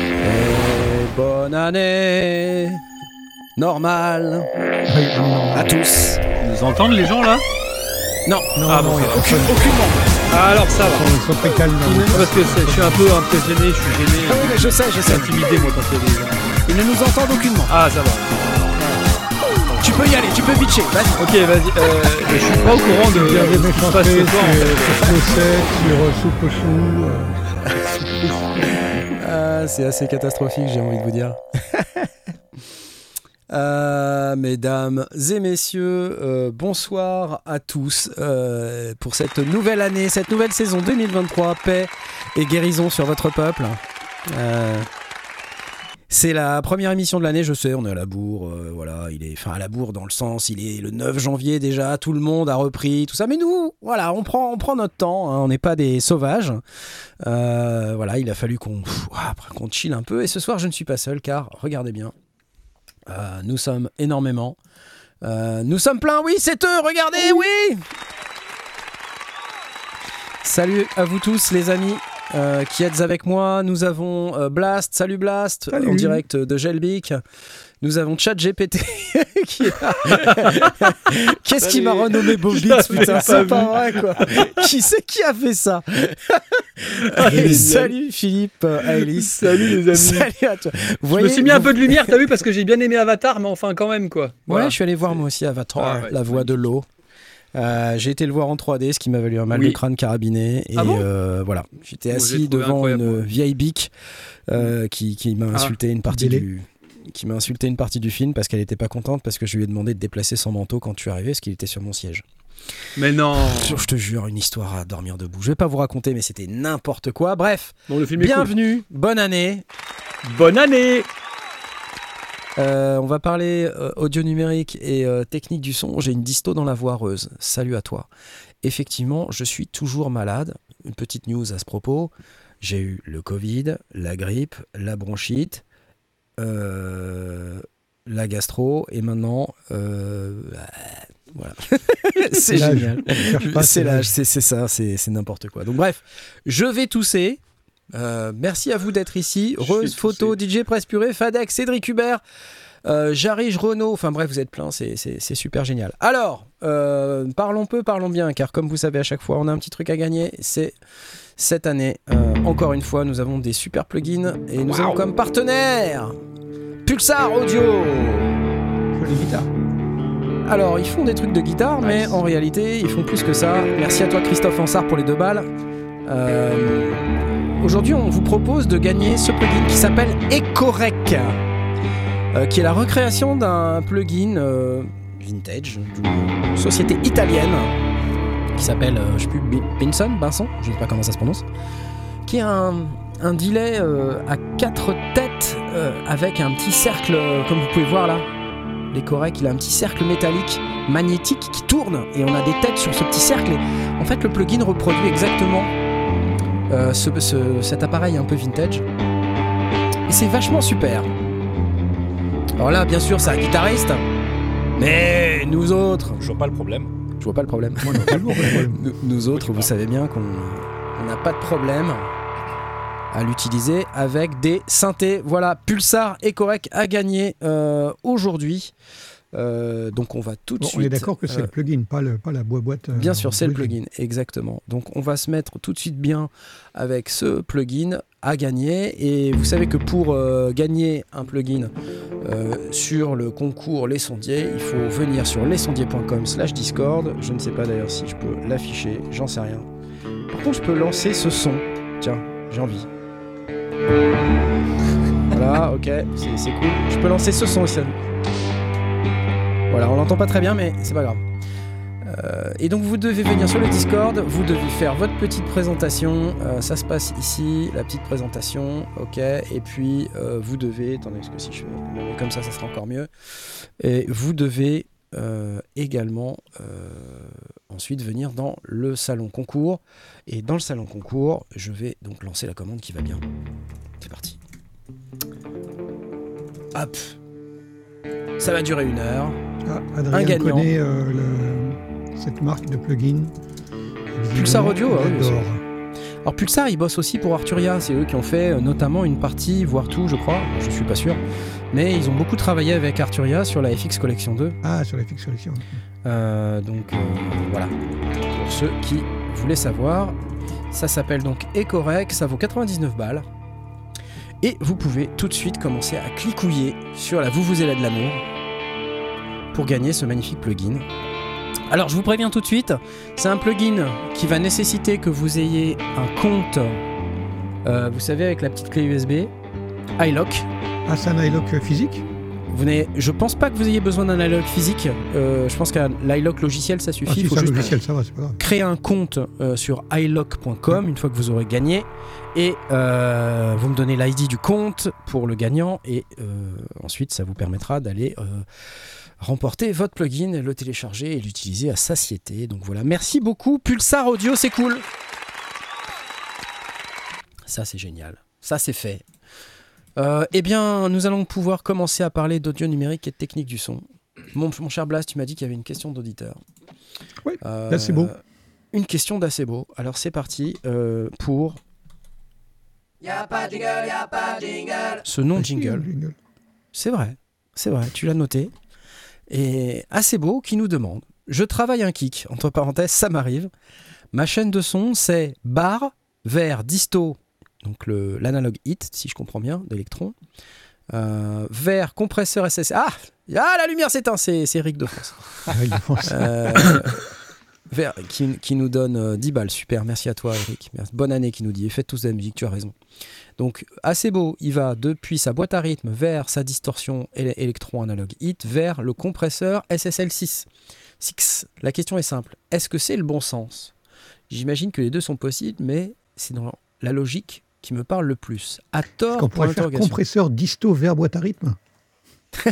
Et bonne année normale Oui, non, à tous. Ils nous entendent les gens là Non, non, Ah, non, bon, il y a aucunement. Ah alors ça va. Ils sont- très calmes. hein. Parce que je suis un peu impressionné, je suis gêné, Ah oui, mais je sais, je sais. intimidé moi quand il y a des gens. Ils ne nous entendent aucunement. Ah ça va. Tu peux y aller, tu peux bitcher. Vas-y. Ok vas-y. Euh, je suis pas au courant de Il y avait ce mes qui se passe chantés ce soir. en sur euh, euh, Ah, c'est assez catastrophique, j'ai envie de vous dire. Euh, mesdames et messieurs, euh, bonsoir à tous euh, pour cette nouvelle année, cette nouvelle saison 2023. Paix et guérison sur votre peuple. C'est la première émission de l'année, je sais, on est à la bourre, euh, voilà, il est, enfin à la bourre dans le sens, il est le 9 janvier déjà, tout le monde a repris, tout ça, mais nous, voilà, on prend, on prend notre temps, hein, on n'est pas des sauvages, Euh, voilà, il a fallu qu'on, après qu'on chill un peu, et ce soir je ne suis pas seul, car regardez bien, euh, nous sommes énormément, nous sommes pleins, oui, c'est eux, regardez, oui. Salut à vous tous les amis euh, qui êtes avec moi. Nous avons euh, Blast, salut Blast, Salut. en direct de Gelbic. Nous avons ChatGPT qui est là. Qu'est-ce qui m'a renommé l'avais putain, c'est pas vrai quoi. qui c'est qui a fait ça. Salut Philippe, euh, Alice. Salut les amis. Salut à toi. Vous Je me suis mis un peu de lumière, t'as vu, parce que j'ai bien aimé Avatar, mais enfin quand même quoi. Ouais, je suis allé voir moi aussi Avatar, Ah ouais, la voix de l'eau. Euh, j'ai été le voir en 3D, ce qui m'a valu un mal Oui. de crâne carabiné. Et Ah bon euh, voilà, j'étais assis devant une vieille bique euh, qui, qui m'a Ah. insulté une partie Délai. du qui m'a insulté une partie du film parce qu'elle était pas contente parce que je lui ai demandé de déplacer son manteau quand tu arrivé parce qu'il était sur mon siège. Mais non. Je te jure, une histoire à dormir debout. Je vais pas vous raconter, mais c'était n'importe quoi. Bref, Bon, le film cool. bienvenue, bonne année. Bonne année. Euh, on va parler euh, audio numérique et euh, technique du son. J'ai une disto dans la voix heureuse. Salut à toi. Effectivement, je suis toujours malade. Une petite news à ce propos. J'ai eu le Covid, la grippe, la bronchite, la gastro et maintenant. euh, voilà. c'est génial. C'est ça, c'est n'importe quoi. Donc bref, je vais tousser. Euh, merci à vous d'être ici. Vais Photo, DJ Presse Purée, Fadex, Cédric Hubert, euh, Jarige, Renault. Enfin bref, vous êtes plein, c'est super génial. Alors, euh, parlons peu, parlons bien, car comme vous savez à chaque fois, on a un petit truc à gagner. C'est cette année, euh, encore une fois, nous avons des super plugins et nous avons comme partenaire Pulsar Audio. Jolie guitare. Alors, ils font des trucs de guitare, mais en réalité, ils font plus que ça. Merci à toi, Christophe Ansart, pour les deux balles. Euh, Aujourd'hui, on vous propose de gagner ce plugin qui s'appelle Ecorec, euh, qui est la recréation d'un plugin euh, vintage d'une société italienne qui s'appelle, euh, je sais plus, Binson, Binson, je ne sais pas comment ça se prononce, qui a un, un delay euh, à quatre têtes avec un petit cercle, comme vous pouvez voir là. L'Ecorec, il a un petit cercle métallique magnétique qui tourne et on a des têtes sur ce petit cercle. Et en fait, le plugin reproduit exactement euh, ce- ce- cet appareil un peu vintage. Et c'est vachement super. Alors là, bien sûr, c'est un guitariste. Mais nous autres, Je vois pas le problème. je vois pas le problème. Moi, non, toujours le problème. Nous, nous autres, vous savez bien qu'on on n'a pas de problème à l'utiliser avec des synthés. Voilà, Pulsar et Correct à gagner euh, aujourd'hui. Euh, donc on va tout de Bon, suite. on est d'accord que c'est euh, le plugin, pas, le, pas la boîte. euh, Bien sûr, c'est le plugin, exactement. Donc on va se mettre tout de suite bien avec ce plugin à gagner. Et vous savez que pour euh, gagner un plugin euh, sur le concours Les Sondiers, il faut venir sur lesondiers.com slash Discord. Je ne sais pas d'ailleurs si je peux l'afficher, j'en sais rien. Par contre, je peux lancer ce son. Tiens, j'ai envie. Voilà, ok, c'est c'est cool. Je peux lancer ce son aussi. Voilà, on l'entend pas très bien, mais c'est pas grave. Euh, et donc vous devez venir sur le Discord, vous devez faire votre petite présentation, euh, ça se passe ici, la petite présentation, ok, et puis euh, vous devez, attendez, parce que si je fais comme ça, ça sera encore mieux, et vous devez également ensuite venir dans le salon concours, et dans le salon concours, je vais donc lancer la commande qui va bien. C'est parti. Hop. Ça va durer une heure. Ah, Un Adrien gagnant. connaît euh, le- cette marque de plugin. Pulsar Audio, ah oui. Alors Pulsar, ils bossent aussi pour Arturia. C'est eux qui ont fait euh, notamment une partie, voire tout, je crois. Je suis pas sûr. Mais ils ont beaucoup travaillé avec Arturia sur la FX Collection 2. Ah, sur la fixe collection. Euh, donc euh, voilà. Pour ceux qui voulaient savoir, ça s'appelle donc Ecorec. Ça vaut 99 balles. Et vous pouvez tout de suite commencer à clicouiller sur la vous vous de l'amour pour gagner ce magnifique plugin. Alors je vous préviens tout de suite, c'est un plugin qui va nécessiter que vous ayez un compte, euh, vous savez avec la petite clé USB, iLock. Ah, c'est un iLock physique? Vous je pense pas que vous ayez besoin d'un iLock physique. Euh, je pense qu'un l'iLock logiciel ça suffit. si Il faut c'est un juste logiciel, ça va, c'est pas grave. créer un compte euh, sur ilock.com une fois que vous aurez gagné et euh, vous me donnez l'ID du compte pour le gagnant et ensuite ça vous permettra d'aller remporter votre plugin, le télécharger et l'utiliser à satiété. Donc voilà, merci beaucoup Pulsar Audio, c'est cool. Ça c'est génial, ça c'est fait. Euh, eh bien, nous allons pouvoir commencer à parler d'audio numérique et de technique du son. Mon, mon cher Blas, tu m'as dit qu'il y avait une question d'auditeur. Oui, Euh, d'Assez beau. Une question d'assez beau. Alors c'est parti euh, pour ce non Ah, jingle. jingle. C'est vrai, c'est vrai, tu l'as noté. Et assez beau qui nous demande Je travaille un kick, entre parenthèses, ça m'arrive. Ma chaîne de son, c'est bar vers disto, donc l'analogue hit, si je comprends bien, d'électron, euh, vers compresseur SS. Ah, ah la lumière s'éteint, c'est Eric de France. Ah. Euh, vers- qui, qui nous donne euh, 10 balles. Super, merci à toi, Eric. Bonne année, qui nous dit. Et faites tous de la musique, tu as raison. Donc, assez beau, il va depuis sa boîte à rythme vers sa distorsion éle- électron analogue hit vers le compresseur SSL6. 6. La question est simple est-ce que c'est le bon sens? J'imagine que les deux sont possibles, mais c'est dans la logique qui me parle le plus. À tort, On pour pourrait faire compresseur disto vers boîte à rythme?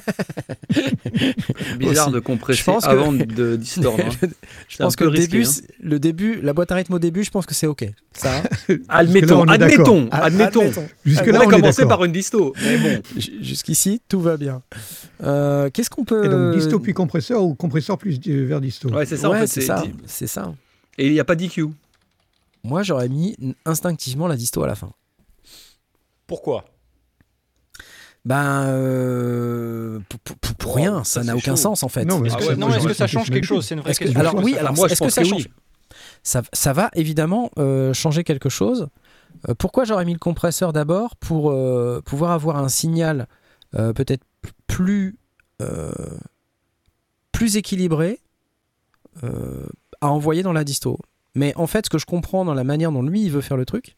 Bizarre Aussi. de compresser Je pense que- avant de distordre. hein. je pense que le risqué, début, hein. le début, la boîte à rythme au début, je pense que c'est ok. Ça, hein Admettons, on est d'accord. admettons, Ah, admettons. Jusque-là, on a on, est commencé par une disto. Mais bon, Jusqu'ici, tout va bien. Euh, Qu'est-ce qu'on peut. Et donc disto puis compresseur ou compresseur plus vers disto? ouais, c'est ça Ouais, en fait. c'est c'est ça. C'est ça. Et il n'y a pas d'IQ. Moi, j'aurais mis instinctivement la disto à la fin. Pourquoi? Ben, euh, pour, pour Oh, rien, ça, n'a aucun chaud. sens en fait. Non, mais Est-ce Ah que, ouais, non, moi, est-ce que ça change quelque chose C'est une vraie que- question. alors oui, alors Moi, je est-ce que ça que change oui. ça, ça va évidemment euh, changer quelque chose. Euh, pourquoi j'aurais mis le compresseur d'abord Pour euh, pouvoir avoir un signal euh, peut-être plus, euh, plus équilibré euh, à envoyer dans la disto? Mais en fait, ce que je comprends dans la manière dont lui il veut faire le truc,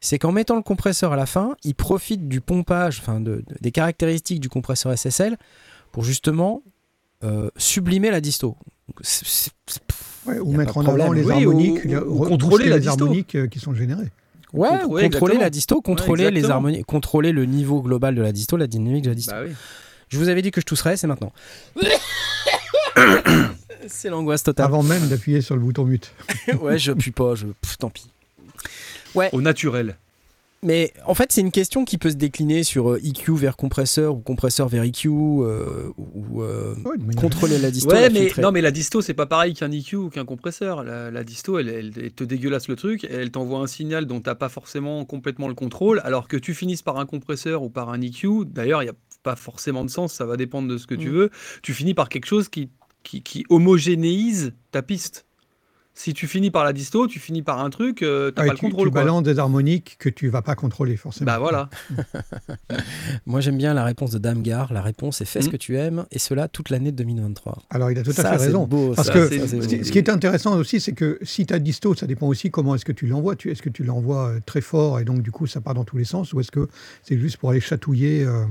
c'est qu'en mettant le compresseur à la fin, il profite du pompage, enfin de- de- des caractéristiques du compresseur SSL pour justement euh, sublimer la disto. Donc, Ouais, ou mettre en avant les Oui, harmoniques, ou- re- contrôler les disto. harmoniques euh, qui sont générées. Ouais, Contrôler, la disto, contrôler les harmonies, contrôler le niveau global de la disto, la dynamique de la disto. Bah oui. Je vous avais dit que je tousserais, c'est maintenant. c'est l'angoisse totale. Avant même d'appuyer sur le bouton mute. ouais, je pue pas, je pff, tant pis. Au naturel. Mais en fait, c'est une question qui peut se décliner sur euh, EQ vers compresseur ou compresseur vers EQ euh, ou euh, Ouais, contrôler la disto. Ouais, la mais non, mais la disto, c'est pas pareil qu'un EQ ou qu'un compresseur. La, la disto, elle, elle- elle te dégueulasse le truc, elle t'envoie un signal dont t'as pas forcément complètement le contrôle, alors que tu finisses par un compresseur ou par un EQ. D'ailleurs, il n'y a pas forcément de sens, ça va dépendre de ce que tu Mm. veux. Tu finis par quelque chose qui, qui, qui homogénéise ta piste. Si tu finis par la disto, tu finis par un truc, euh, t'as Ouais, pas le tu, contrôle. tu quoi. balances des harmoniques que tu vas pas contrôler forcément. Bah voilà. Moi, j'aime bien la réponse de Damgar. La réponse est fais ce Mm. que tu aimes, et cela toute l'année de 2023. Alors il a tout à fait raison. beau, Parce ça, que ça, Ce qui- ce qui est intéressant aussi, c'est que si tu as disto, ça dépend aussi comment est-ce que tu l'envoies. Tu, est-ce que tu l'envoies euh, très fort et donc du coup ça part dans tous les sens ou est-ce que c'est juste pour aller chatouiller euh,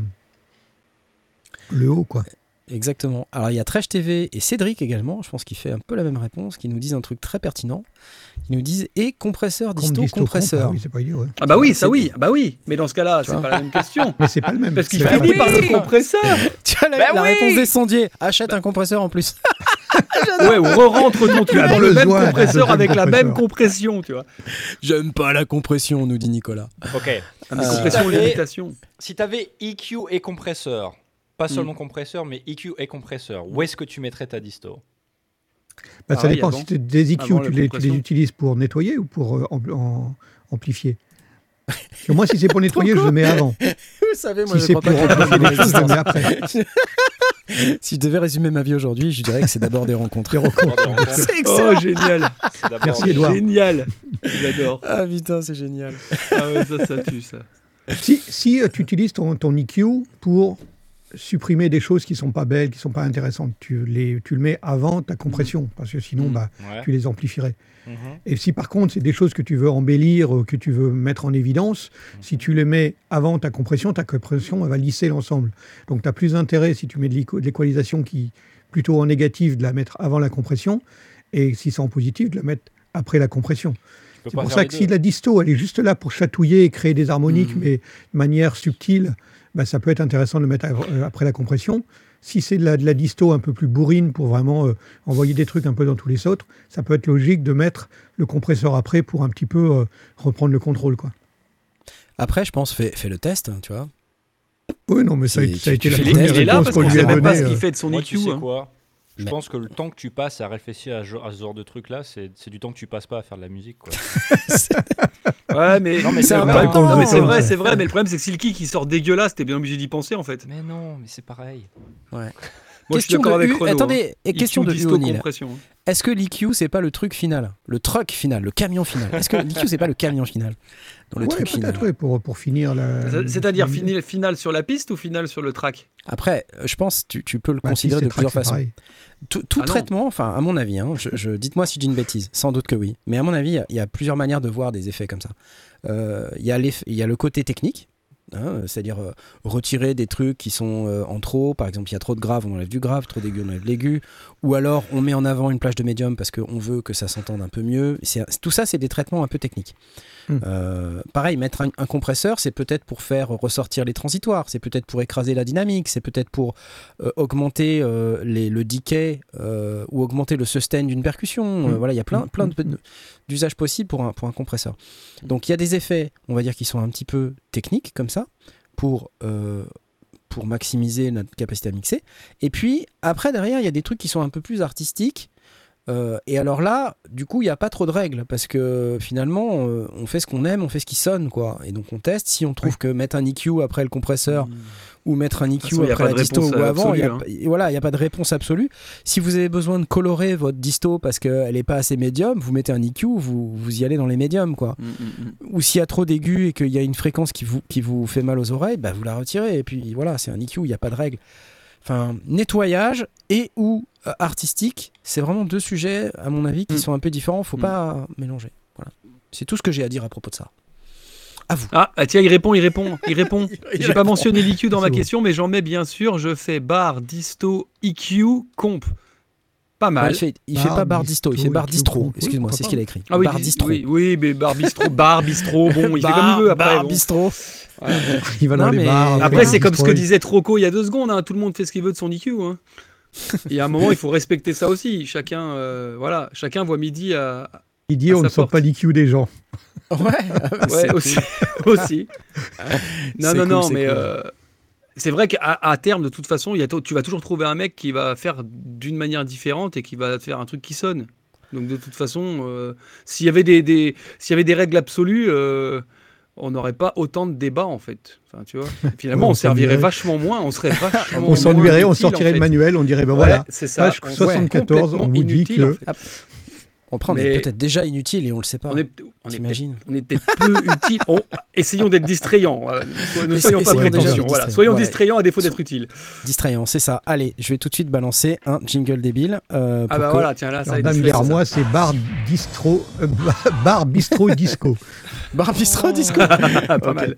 le haut quoi? Exactement. Alors il y a Trèche TV et Cédric également, je pense qu'il fait un peu la même réponse, qui nous disent un truc très pertinent. Ils nous disent et compresseur disto, disto, compresseur. compte, ah oui, c'est pas idiot. ouais. Ah bah oui, ça oui, ah bah oui. Mais dans ce cas-là, c'est pas la même question. Mais c'est pas le même. Parce qu'il finit par le compresseur. Tu as la, Bah la oui réponse des sondiers. Achète un compresseur en plus. Ouais, ou re-rentre Tu dans le même compresseur avec la même compression, tu vois. J'aime pas la compression, nous dit Nicolas. Ok. Ah, Euh, compression, Si t'avais- limitation. Si tu avais EQ et compresseur, pas Hmm. seulement compresseur, mais EQ et compresseur, où est-ce que tu mettrais ta disto? Bah, ça Pareil, dépend. avant. Si tu des EQ, Avant tu les, tu les utilises pour nettoyer ou pour euh, en, en- amplifier? Moi, si c'est pour nettoyer, je le mets avant. Vous savez, moi, Si je c'est pour pas choses, je le mets après. Si je devais résumer ma vie aujourd'hui, je dirais que c'est d'abord des rencontres. C'est Oh, excellent. génial. C'est d'abord- Merci, Edouard. Génial. J'adore. Ah putain, c'est génial. Ah ouais, ça, ça tue, ça. Si, si euh, tu utilises ton, ton EQ pour supprimer des choses qui sont pas belles, qui sont pas intéressantes, tu, les, tu le mets avant ta compression, parce que sinon, Mm. bah, Ouais. tu les amplifierais. Mhm. Et si par contre, c'est des choses que tu veux embellir, que tu veux mettre en évidence, si tu les mets avant ta compression, ta compression elle va lisser l'ensemble. Donc, tu as plus intérêt, si tu mets de l'équalisation qui plutôt en négatif, de la mettre avant la compression, et si c'est en positif, de la mettre après la compression. C'est pour ça que deux. si la disto, elle est juste là pour chatouiller et créer des harmoniques, mais de manière subtile, bah, ça peut être intéressant de le mettre euh, après la compression. Si c'est de la, de la disto un peu plus bourrine pour vraiment euh, envoyer des trucs un peu dans tous les autres, ça peut être logique de mettre le compresseur après pour un petit peu euh, reprendre le contrôle. Quoi. Après, je pense, fais, fais le test, hein, tu vois. Oui, non, mais ça, a- ça a été la première il est là réponse parce qu'on lui sait a même pas donnée. ce qu'il fait de son Moi, EQ. tu sais hein. quoi Je Mais- pense que le temps que tu passes à réfléchir à, ce- à ce genre de truc-là, c'est c'est du temps que tu passes pas à faire de la musique. Quoi. Ouais, mais, Non, mais c'est vrai. c'est vrai, c'est vrai. Mais le problème, c'est que si le kick il sort dégueulasse, t'es bien obligé d'y penser en fait. Mais non, mais c'est pareil. Moi, je suis question d'accord de avec U- Renaud. Attendez, hein. question de hein. Est-ce que l'EQ c'est pas le truc final, le truck final, le camion final Est-ce que l'EQ c'est pas le camion final? Dans le Ouais, truc final ouais, pour, pour finir la. C'est-à-dire final sur la piste ou final sur le track? Après, je pense tu, tu peux le Bah, si considérer de plusieurs c'est façons. pareil. Tout, tout Ah traitement, enfin à mon avis, hein, je, je- dites-moi si je dis une bêtise, sans doute que oui, mais à mon avis, il y a- il y, a plusieurs manières de voir des effets comme ça. Euh, Il y, y a le côté technique, hein, c'est-à-dire euh, retirer des trucs qui sont euh, en trop, par exemple il y a trop de grave, on enlève du grave, trop d'aigu, on enlève de l'aigu, ou alors on met en avant une plage de médium parce qu'on veut que ça s'entende un peu mieux. Tout ça, c'est des traitements un peu techniques. Hmm. Euh, pareil, mettre un, un compresseur, c'est peut-être pour faire ressortir les transitoires, c'est peut-être pour écraser la dynamique, c'est peut-être pour euh, augmenter euh, les- le decay ou augmenter le sustain d'une percussion. Euh, Mm. voilà, il y a plein, Mm, plein d'usages possibles pour un, pour un compresseur. Donc il y a des effets, on va dire, qui sont un petit peu techniques comme ça, pour, euh, pour maximiser notre capacité à mixer. Et puis après, derrière, il y a des trucs qui sont un peu plus artistiques. Euh, et alors là, du coup, il n'y a pas trop de règles parce que finalement, euh, on fait ce qu'on aime, on fait ce qui sonne, quoi. Et donc on teste. Si on trouve que mettre un EQ après le compresseur ou mettre un EQ façon, après la disto ou avant, y a, et voilà, il n'y a pas de réponse absolue. Si vous avez besoin de colorer votre disto parce qu'elle n'est pas assez médium, vous mettez un EQ, vous, vous y allez dans les médiums, quoi. Mm, mm, mm. Ou s'il y a trop d'aigus et qu'il y a une fréquence qui vous, qui vous fait mal aux oreilles, bah vous la retirez. Et puis voilà, c'est un EQ, il n'y a pas de règle. Enfin, nettoyage et ou artistique, c'est vraiment deux sujets, à mon avis, qui Mm. sont un peu différents. Faut Mm. pas mélanger. Voilà. C'est tout ce que j'ai à dire à propos de ça. À vous. Ah, ah, tiens, il répond, il répond, il répond. J'ai pas mentionné l'EQ dans ma question, mais j'en mets bien sûr. Je fais bar, disto, EQ, comp. Pas Ouais, mal. il fait, il fait Bar pas bar disto, il fait bar distro. Excuse-moi, c'est ce qu'il a écrit. Ah oui, bar dis- distro. oui, oui, mais bar bistrot, bar bistrot, bon, il fait comme il veut après. bar bon. bistrot. Il va dans Non, les mais- bars. Après, c'est comme ce que disait Troco il y a deux secondes. hein, Tout le monde fait ce qu'il veut de son EQ. Hein. Il y a un moment, il faut respecter ça aussi. Chacun, euh, voilà, chacun voit midi à. À on sa ne sort porte. pas l'IQ des gens. Ouais, Ouais, aussi, cool. aussi. Non, C'est non, cool, non, c'est mais cool. euh, c'est vrai qu'à à terme, de toute façon, il y a, tu vas toujours trouver un mec qui va faire d'une manière différente et qui va faire un truc qui sonne. Donc de toute façon, euh, s'il y avait des, des- s'il y avait des règles absolues, euh, on n'aurait pas autant de débats en fait. Enfin, tu vois. Finalement, Ouais, on on servirait vachement moins, on serait vachement On s'ennuierait, on sortirait en le manuel, on dirait ben Ouais, voilà. c'est ça. Page on- 74, on complètement vous dit que- en fait. Après, on est Mais- peut-être déjà inutile et on le sait pas. On est, on est T'imagines peut-être- on est peut-être peu utile. On- essayons d'être distrayants. voilà. Ne soyons- pas prétentieux. distrayants. Voilà. Soyons Ouais. distrayants à défaut d'être utiles. Distrayant, c'est ça. Allez, je vais tout de suite balancer un jingle débile. euh, Ah pour bah que- voilà, tiens là, ça Alors, est moi, c'est bar distro, euh, bar bistrot disco. Bar bistrot disco. Ah, pas mal.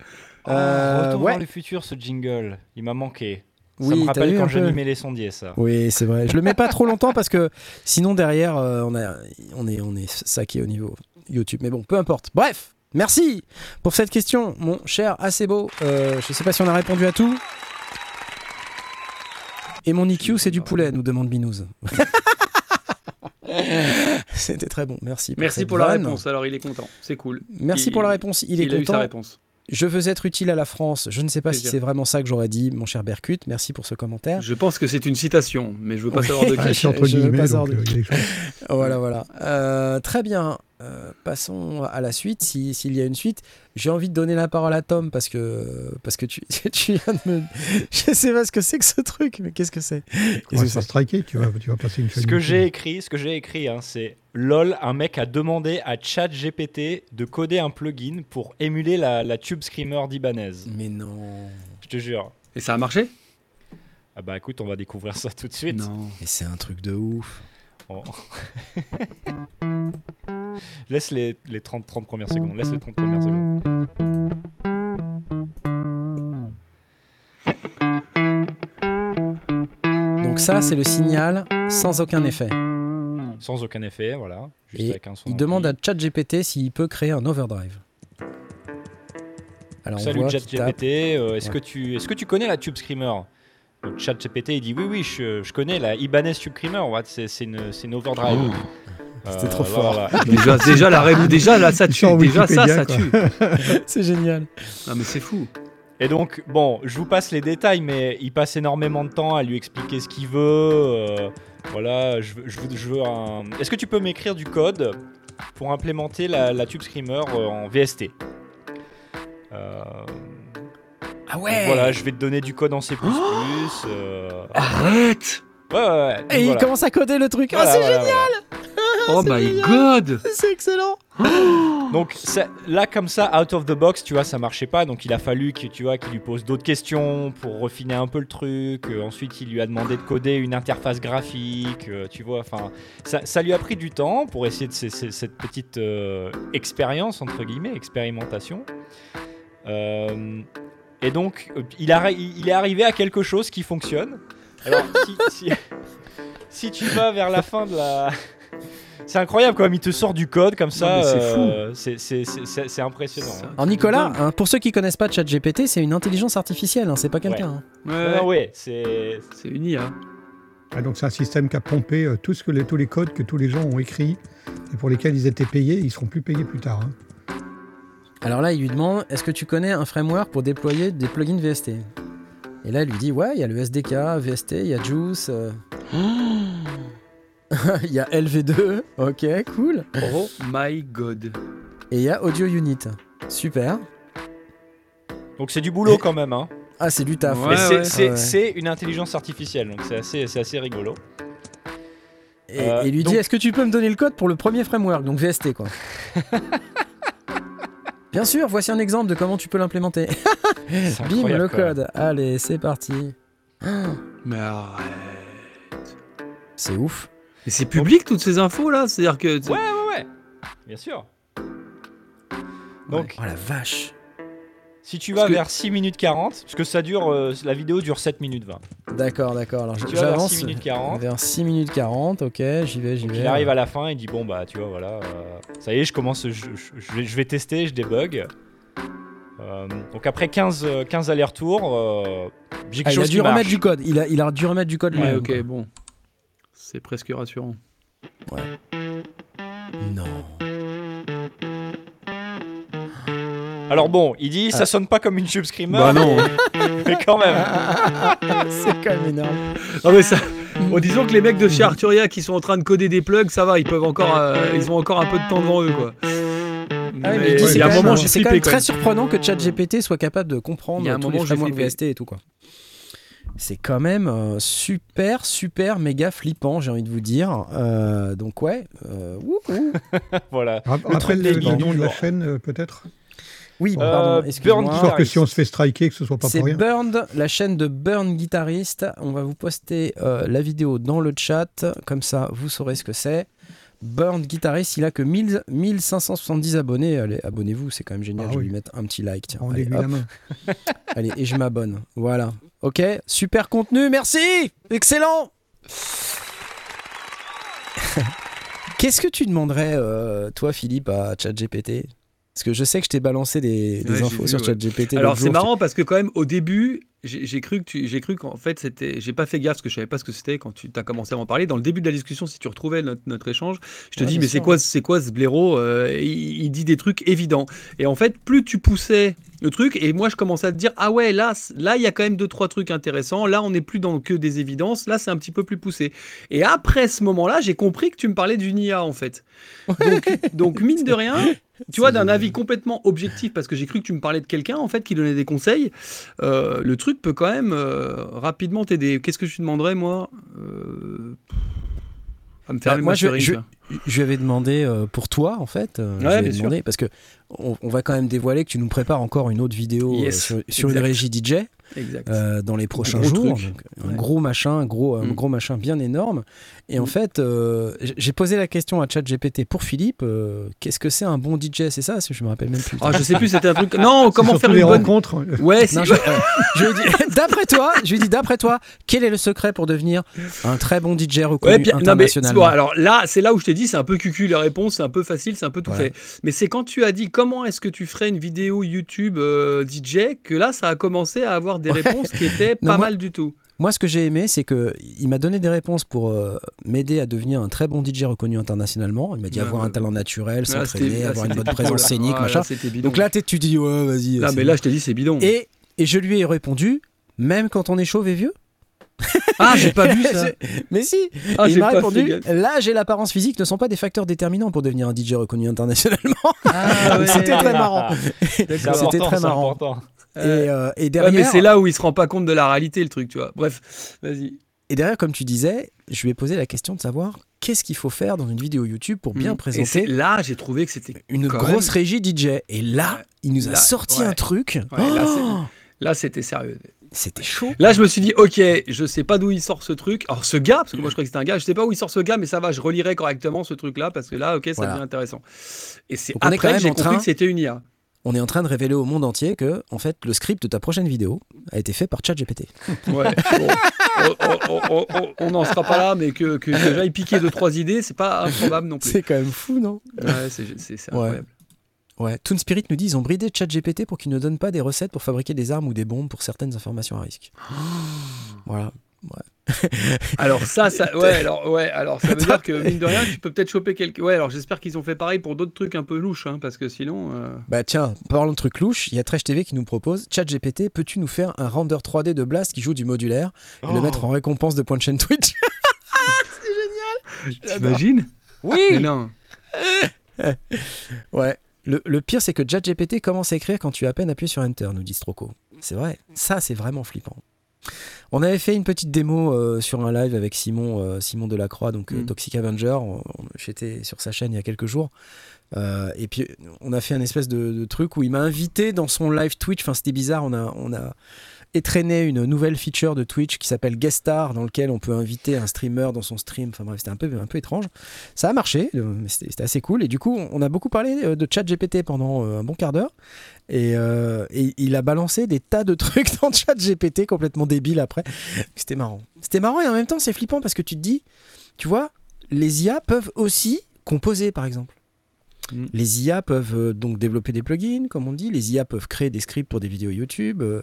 Euh, Retour ouais. vers le futur, ce jingle. Il m'a manqué. Ça Oui, me t'as rappelle quand j'animais les sondiers, ça. Oui, c'est vrai. Je le mets pas trop longtemps parce que sinon derrière euh, on, a, on est on est saqué au niveau YouTube. Mais bon, peu importe. Bref, merci pour cette question, mon cher assez beau. Euh, je sais pas si on a répondu à tout. Et mon IQ, c'est du poulet, nous demande Binous. C'était très bon, merci. Merci pour la vanne. réponse. Alors il est content. C'est cool. Merci Il- pour la réponse. Il, est Il a eu sa content. réponse. Je veux être utile à la France. Je ne sais pas si c'est vraiment ça que j'aurais dit, mon cher Berkut. Merci pour ce commentaire. Je pense que c'est une citation, mais je veux pas Oui. savoir de Ah, qui. c'est entre je veux guillemets, pas donc savoir de- euh. Voilà, voilà. Euh, très bien. Euh, passons à la suite, si- s'il y a une suite. J'ai envie de donner la parole à Tom parce que, parce que tu, tu viens de me. Je sais pas ce que c'est que ce truc, mais qu'est-ce que c'est? Faire c'est striker, tu vas, tu vas passer une Ce chaîne que j'ai écrit, ce que j'ai écrit, hein, c'est lol, un mec a demandé à ChatGPT de coder un plugin pour émuler la, la Tube Screamer d'Ibanez. Mais non. Je te jure. Et ça a marché? Ah bah écoute, on va découvrir ça tout de suite. Non. Mais c'est un truc de ouf. Oh. Laisse les, les 30, 30 premières secondes. Laisse les 30 premières secondes. Donc ça, c'est le signal sans aucun effet. Sans aucun effet, voilà. Juste Et avec un son il demande à ChatGPT s'il peut créer un overdrive. Alors Salut. ChatGPT, euh, est-ce Ouais. que tu est-ce que tu connais la Tube Screamer? Donc ChatGPT il dit oui oui je, je connais la Ibanez Tube Screamer, ouais, c'est une, overdrive. Oh. C'était trop fort. Déjà, déjà, la ré- déjà là, ça tue. Déjà, ça, ça quoi. tue. C'est génial. Non, mais c'est fou. Et donc bon, je vous passe les détails, mais il passe énormément de temps à lui expliquer ce qu'il veut. euh, voilà, je veux, je veux, je veux un. Est-ce que tu peux m'écrire du code pour implémenter la, la Tube Screamer euh, en VST Euh, Ah donc ouais Voilà, je vais te donner du code en C++. euh, Arrête Ouais, ouais, ouais. donc Et il commence à coder le truc. Voilà, ah, c'est voilà, génial Oh my génial. god C'est excellent Donc ça- là comme ça, out of the box, tu vois, ça marchait pas. Donc il a fallu que tu vois qu'il lui pose d'autres questions pour refiner un peu le truc. Euh, ensuite, il lui a demandé de coder une interface graphique. euh, tu vois, enfin, ça, ça lui a pris du temps pour essayer de ces- ces- cette petite euh, expérience entre guillemets, expérimentation. Euh, et donc, il, a, il est arrivé à quelque chose qui fonctionne. Alors, si, si- si tu vas vers la fin de la. C'est incroyable quand même, il te sort du code comme ça. mais c'est euh, c'est- c'est- impressionnant. Hein. Alors Nicolas, hein, pour ceux qui connaissent pas ChatGPT, c'est une intelligence artificielle, hein, c'est pas quelqu'un. hein. Ouais, non, ouais, c'est. C'est une IA. Ah, donc c'est un système qui a pompé euh, tout ce que les- tous les codes que tous les gens ont écrits et pour lesquels ils étaient payés, ils seront plus payés plus tard. hein. Alors là, il lui demande est-ce que tu connais un framework pour déployer des plugins VST Et là, il lui dit ouais, il y a le SDK, VST, il y a Juice, euh, il y a LV2, ok, cool. Oh my god. Et il y a Audio Unit. Super. Donc c'est du boulot quand même. Hein. Ah, c'est du taf. Ouais, c'est- ouais. une intelligence artificielle, donc c'est assez, c'est assez rigolo. Et, Euh, et lui donc- dit est-ce que tu peux me donner le code pour le premier framework, donc VST quoi. Bien sûr, voici un exemple de comment tu peux l'implémenter. Bim, le code. Allez, c'est parti. Mais arrête. C'est ouf. Et c'est public toutes ces infos là C'est-à-dire que. Ouais, ouais, ouais. Bien sûr. Donc, Oh la vache. si tu vas que- vers 6 minutes 40, parce que ça dure, euh, la vidéo dure 7 minutes 20. D'accord, d'accord. Alors Si tu vas vers j'avance 6 minutes 40, vers 6 minutes 40. Ok, j'y vais, j'y vais. il arrive à la fin, il dit bon bah tu vois voilà, euh, ça y est, je commence, je, je- je vais, je vais tester, je débug. Euh, donc après 15, euh, 15 allers-retours, euh, j'ai quelque Ah, il a chose dû qui remettre marche. du code. Il a, il a dû remettre du code Ouais, ok, bon. C'est presque rassurant. quoi. Non. Alors bon, il dit Ah. ça sonne pas comme une tube screamer, Bah non. mais quand même. c'est quand même énorme. Non mais ça. Bon, disons que les mecs de chez Arturia qui sont en train de coder des plugs, ça va, ils peuvent encore, euh, ils ont encore un peu de temps devant eux quoi. Ah ouais, mais Mais il c'est y a quand un même- moment, j'ai c'est quand flippé même quand très surprenant que ChatGPT soit capable de comprendre Il y a un tous moment, les frameworks. VST et tout quoi. C'est quand même euh, super, super, méga flippant, j'ai envie de vous dire. Euh, donc ouais, euh, voilà. Ra- Rappelle le, nom de la chaîne, peut-être Oui, pardon, Histoire que si on se fait striker, que ce soit pas C'est pour rien. Burned, la chaîne de Burn Guitariste. On va vous poster euh, la vidéo dans le chat, comme ça vous saurez ce que c'est. Burn Guitariste, il a que 1000 1570 abonnés. Allez, abonnez-vous, c'est quand même génial. Ah je vais oui. lui mettre un petit like. Tiens, On allez, la main. Allez, et je m'abonne. Voilà. Ok, super contenu, merci Excellent Qu'est-ce que tu demanderais, euh, toi, Philippe, à ChatGPT? Parce que je sais que je t'ai balancé des, des Ouais, j'ai infos vu, sur ouais. ChatGPT. Alors c'est marrant parce que quand même au début, j'ai cru que tu, j'ai cru qu'en fait c'était, j'ai pas fait gaffe parce que je savais pas ce que c'était quand tu as commencé à m'en parler. Dans le début de la discussion, si tu retrouvais notre, notre échange, je te Ouais, dis mais c'est quoi, c'est quoi ce blaireau Euh, il, il dit des trucs évidents. Et en fait, plus tu poussais le truc. Et moi, je commençais à te dire, ah ouais, là, là, il y a quand même deux, trois trucs intéressants. Là, on n'est plus dans que des évidences. Là, c'est un petit peu plus poussé. Et après ce moment-là, j'ai compris que tu me parlais d'une IA, en fait. Donc, donc mine de rien, tu vois, d'un avis complètement objectif, parce que j'ai cru que tu me parlais de quelqu'un, en fait, qui donnait des conseils, euh, le truc peut quand même euh, rapidement t'aider. Qu'est-ce que je te demanderais, moi euh, à me faire Bah, moi, je, lui avais demandé euh, pour toi, en fait. je Ouais, lui avais bien sûr. demandé, parce que on, on va quand même dévoiler que tu nous prépares encore une autre vidéo Yes, sur, sur une régie DJ. Euh, dans les prochains gros jours. truc. Donc, un Ouais. gros machin, un gros, un Mm. gros machin bien énorme. Et en Mm. fait, euh, j'ai posé la question à ChatGPT pour Philippe euh, qu'est-ce que c'est un bon DJ C'est ça? Je me rappelle même plus. Ah, je sais plus, c'était un truc. Non, comment faire les une bonne. rencontres. Ouais, c'est- Non, je, je lui d'après toi, je lui dit, d'après toi, quel est le secret pour devenir un très bon DJ reconnu Ouais, bien- non, mais bon, alors là, c'est là où je t'ai dit, c'est un peu cucu les réponses, c'est un peu facile, c'est un peu tout Ouais. fait. Mais c'est quand tu as dit comment est-ce que tu ferais une vidéo YouTube euh, DJ que là, ça a commencé à avoir des réponses qui étaient Non, pas moi- mal du tout. Moi, ce que j'ai aimé, c'est que il m'a donné des réponses pour euh, m'aider à devenir un très bon DJ reconnu internationalement. Il m'a dit Ouais, avoir ouais. un talent naturel, Là, s'entraîner, avoir une bonne présence scénique, Ah, machin. là, c'était bidon. Donc là, tu dis, ouais, vas-y. Là, c'est mais là, je t'ai dit, c'est bidon. et, et je lui ai répondu, même quand on est chauve et vieux. Ah, j'ai pas vu ça. Mais si Ah, Il m'a répondu, l'âge et l'apparence physique ne sont pas des facteurs déterminants pour devenir un DJ reconnu internationalement. Ah, ouais. C'était très marrant. C'était très marrant. important. Et, Euh, euh, et ouais, derrière, mais c'est là où il se rend pas compte de la réalité, le truc, tu vois. Bref, vas-y. Et derrière, comme tu disais, je lui ai posé la question de savoir qu'est-ce qu'il faut faire dans une vidéo YouTube pour bien Mm. Et présenter c'est- là, j'ai trouvé que c'était une grosse même- régie DJ. Et là, Ouais. il nous a Là, sorti ouais. un truc. Ouais, Oh Là, c'était sérieux. C'était chaud. Là, je me suis dit, ok, je sais pas d'où il sort ce truc. Alors, ce gars, parce que moi, je croyais que c'était un gars, je sais pas où il sort ce gars, mais ça va, je relirai correctement ce truc-là, parce que là, ok, ça Voilà. devient intéressant. Et c'est après que j'ai compris train- que c'était une IA. On est en train de révéler au monde entier que, en fait, le script de ta prochaine vidéo a été fait par ChatGPT. Ouais. Bon, on- on- on- n'en sera pas là, mais que, que j'aille piquer deux, trois idées, c'est pas improbable non plus. C'est quand même fou, non? Ouais, c'est Ouais. incroyable. Ouais. Toon Spirit nous dit ils ont bridé ChatGPT pour qu'il ne donne pas des recettes pour fabriquer des armes ou des bombes pour certaines informations à risque. Voilà. Alors ça, ça, ouais, alors, ouais, alors ça veut dire que mine de rien, tu peux peut-être choper quelques. Ouais, alors j'espère qu'ils ont fait pareil pour d'autres trucs un peu louches, hein, parce que sinon. euh, Bah tiens, parlons de trucs louches, il y a Trash TV qui nous propose ChatGPT, peux-tu nous faire un render 3D de Blast qui joue du modulaire et le Oh. mettre en récompense de points de chaîne Twitch? T'imagines? Mais Oui non. Ouais. Le, le pire, c'est que ChatGPT commence à écrire quand tu as à peine appuyé sur Enter, nous dit Stroco. C'est vrai, ça c'est vraiment flippant. On avait fait une petite démo euh, sur un live avec Simon, euh, Simon Delacroix, donc euh, Mm. Toxic Avenger. J'étais sur sa chaîne il y a quelques jours. Et puis on a fait un espèce de, de truc où il m'a invité dans son live Twitch. Enfin, c'était bizarre. On a, on a étraîné une nouvelle feature de Twitch qui s'appelle Guest Star, dans lequel on peut inviter un streamer dans son stream. Enfin bref, c'était un peu, un peu étrange. Ça a marché, euh, c'était assez cool. Et du coup, on a beaucoup parlé euh, de ChatGPT pendant euh, un bon quart d'heure. Et, et il a balancé des tas de trucs dans ChatGPT complètement débiles après. C'était marrant. C'était marrant et en même temps, c'est flippant parce que tu te dis, tu vois, les IA peuvent aussi composer, par exemple. Mm. Les IA peuvent euh, donc développer des plugins, comme on dit. Les IA peuvent créer des scripts pour des vidéos YouTube. euh,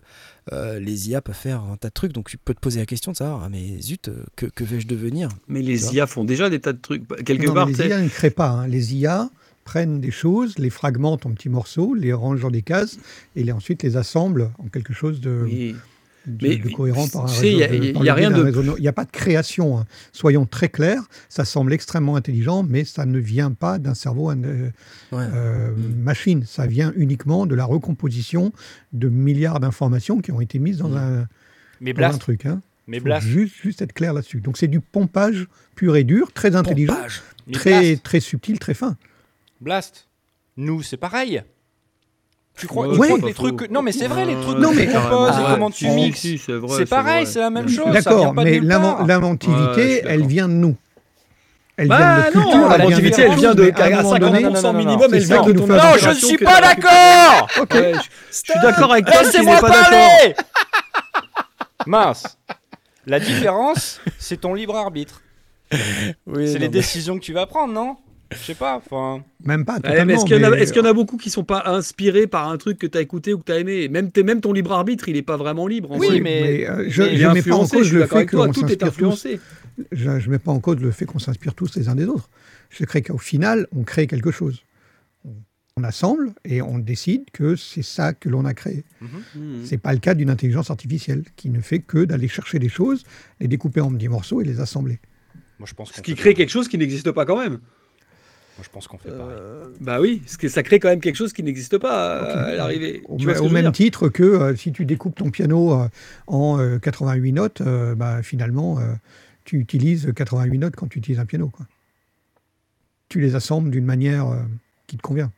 euh, les IA peuvent faire un tas de trucs. Donc tu peux te poser la question de savoir, ah mais zut, que, que vais-je devenir? Mais les. IA font déjà des tas de trucs. Quelque Non, part, les IA ne créent pas. hein. Les IA prennent des choses, les fragmentent en petits morceaux, les rangent dans des cases et les, ensuite les assemblent en quelque chose de, Oui. De- Mais, de cohérent par un réseau. il y a- de- il y a rien de- Il n'y a pas de création. hein. Soyons très clairs, ça semble extrêmement intelligent, mais ça ne vient pas d'un cerveau euh, Ouais. euh, Mm. machine. Ça vient uniquement de la recomposition de milliards d'informations qui ont été mises dans, Mm. un, Mais dans un truc. Hein. mais Faut Blast, juste, juste être clair là-dessus. Donc c'est du pompage pur et dur, très intelligent, Pompage. très, Blast, très subtil, très fin. Blast. Nous, c'est pareil. Tu crois, Ouais, tu Ouais. crois c'est que les trucs. Non, mais c'est vrai, les trucs Non, que mais- tu composes Ah, et comment tu mixes. si, c'est pareil, c'est la même chose. ça D'accord, vient pas de mais l'inventivité, elle vient de nous. Elle Bah vient de non, culture, la elle vient de à un à moment donné, 50% non, non, minimum, elle c'est vient de ton Non, je inspiration suis pas d'accord je, suis d'accord avec toi, Laissez-moi n'es pas d'accord. parler Mince. La différence, c'est ton libre arbitre. Oui, C'est non, les mais- décisions que tu vas prendre, non? Je sais pas. Enfin, Même pas Ouais, est-ce qu'il y, en a- mais- est-ce qu'il y en a beaucoup qui sont pas inspirés par un truc que tu as écouté ou que tu as aimé même, t'es- même ton libre arbitre, il est pas vraiment libre. en Oui, vrai. mais- euh, je mais ne mets pas en cause le fait qu'on tout est s'inspire tous. influencé. Je ne mets pas en cause le fait qu'on s'inspire tous les uns des autres. Je crée qu'au final, on crée quelque chose. on assemble et on décide que c'est ça que l'on a créé. Mhm. C'est pas le cas d'une intelligence artificielle qui ne fait que d'aller chercher des choses, les découper en petits morceaux et les assembler. Moi, je pense Ce qui fait crée quelque chose qui n'existe pas quand même. Moi, je pense qu'on fait pareil. Bah oui, parce que ça crée quand même quelque chose qui n'existe pas euh, à l'arrivée. Au, Tu vois ma- ce que au je veux même dire titre que euh, si tu découpes ton piano euh, en euh, 88 notes, euh, bah, finalement, euh, tu utilises 88 notes quand tu utilises un piano. quoi. Tu les assembles d'une manière euh, qui te convient.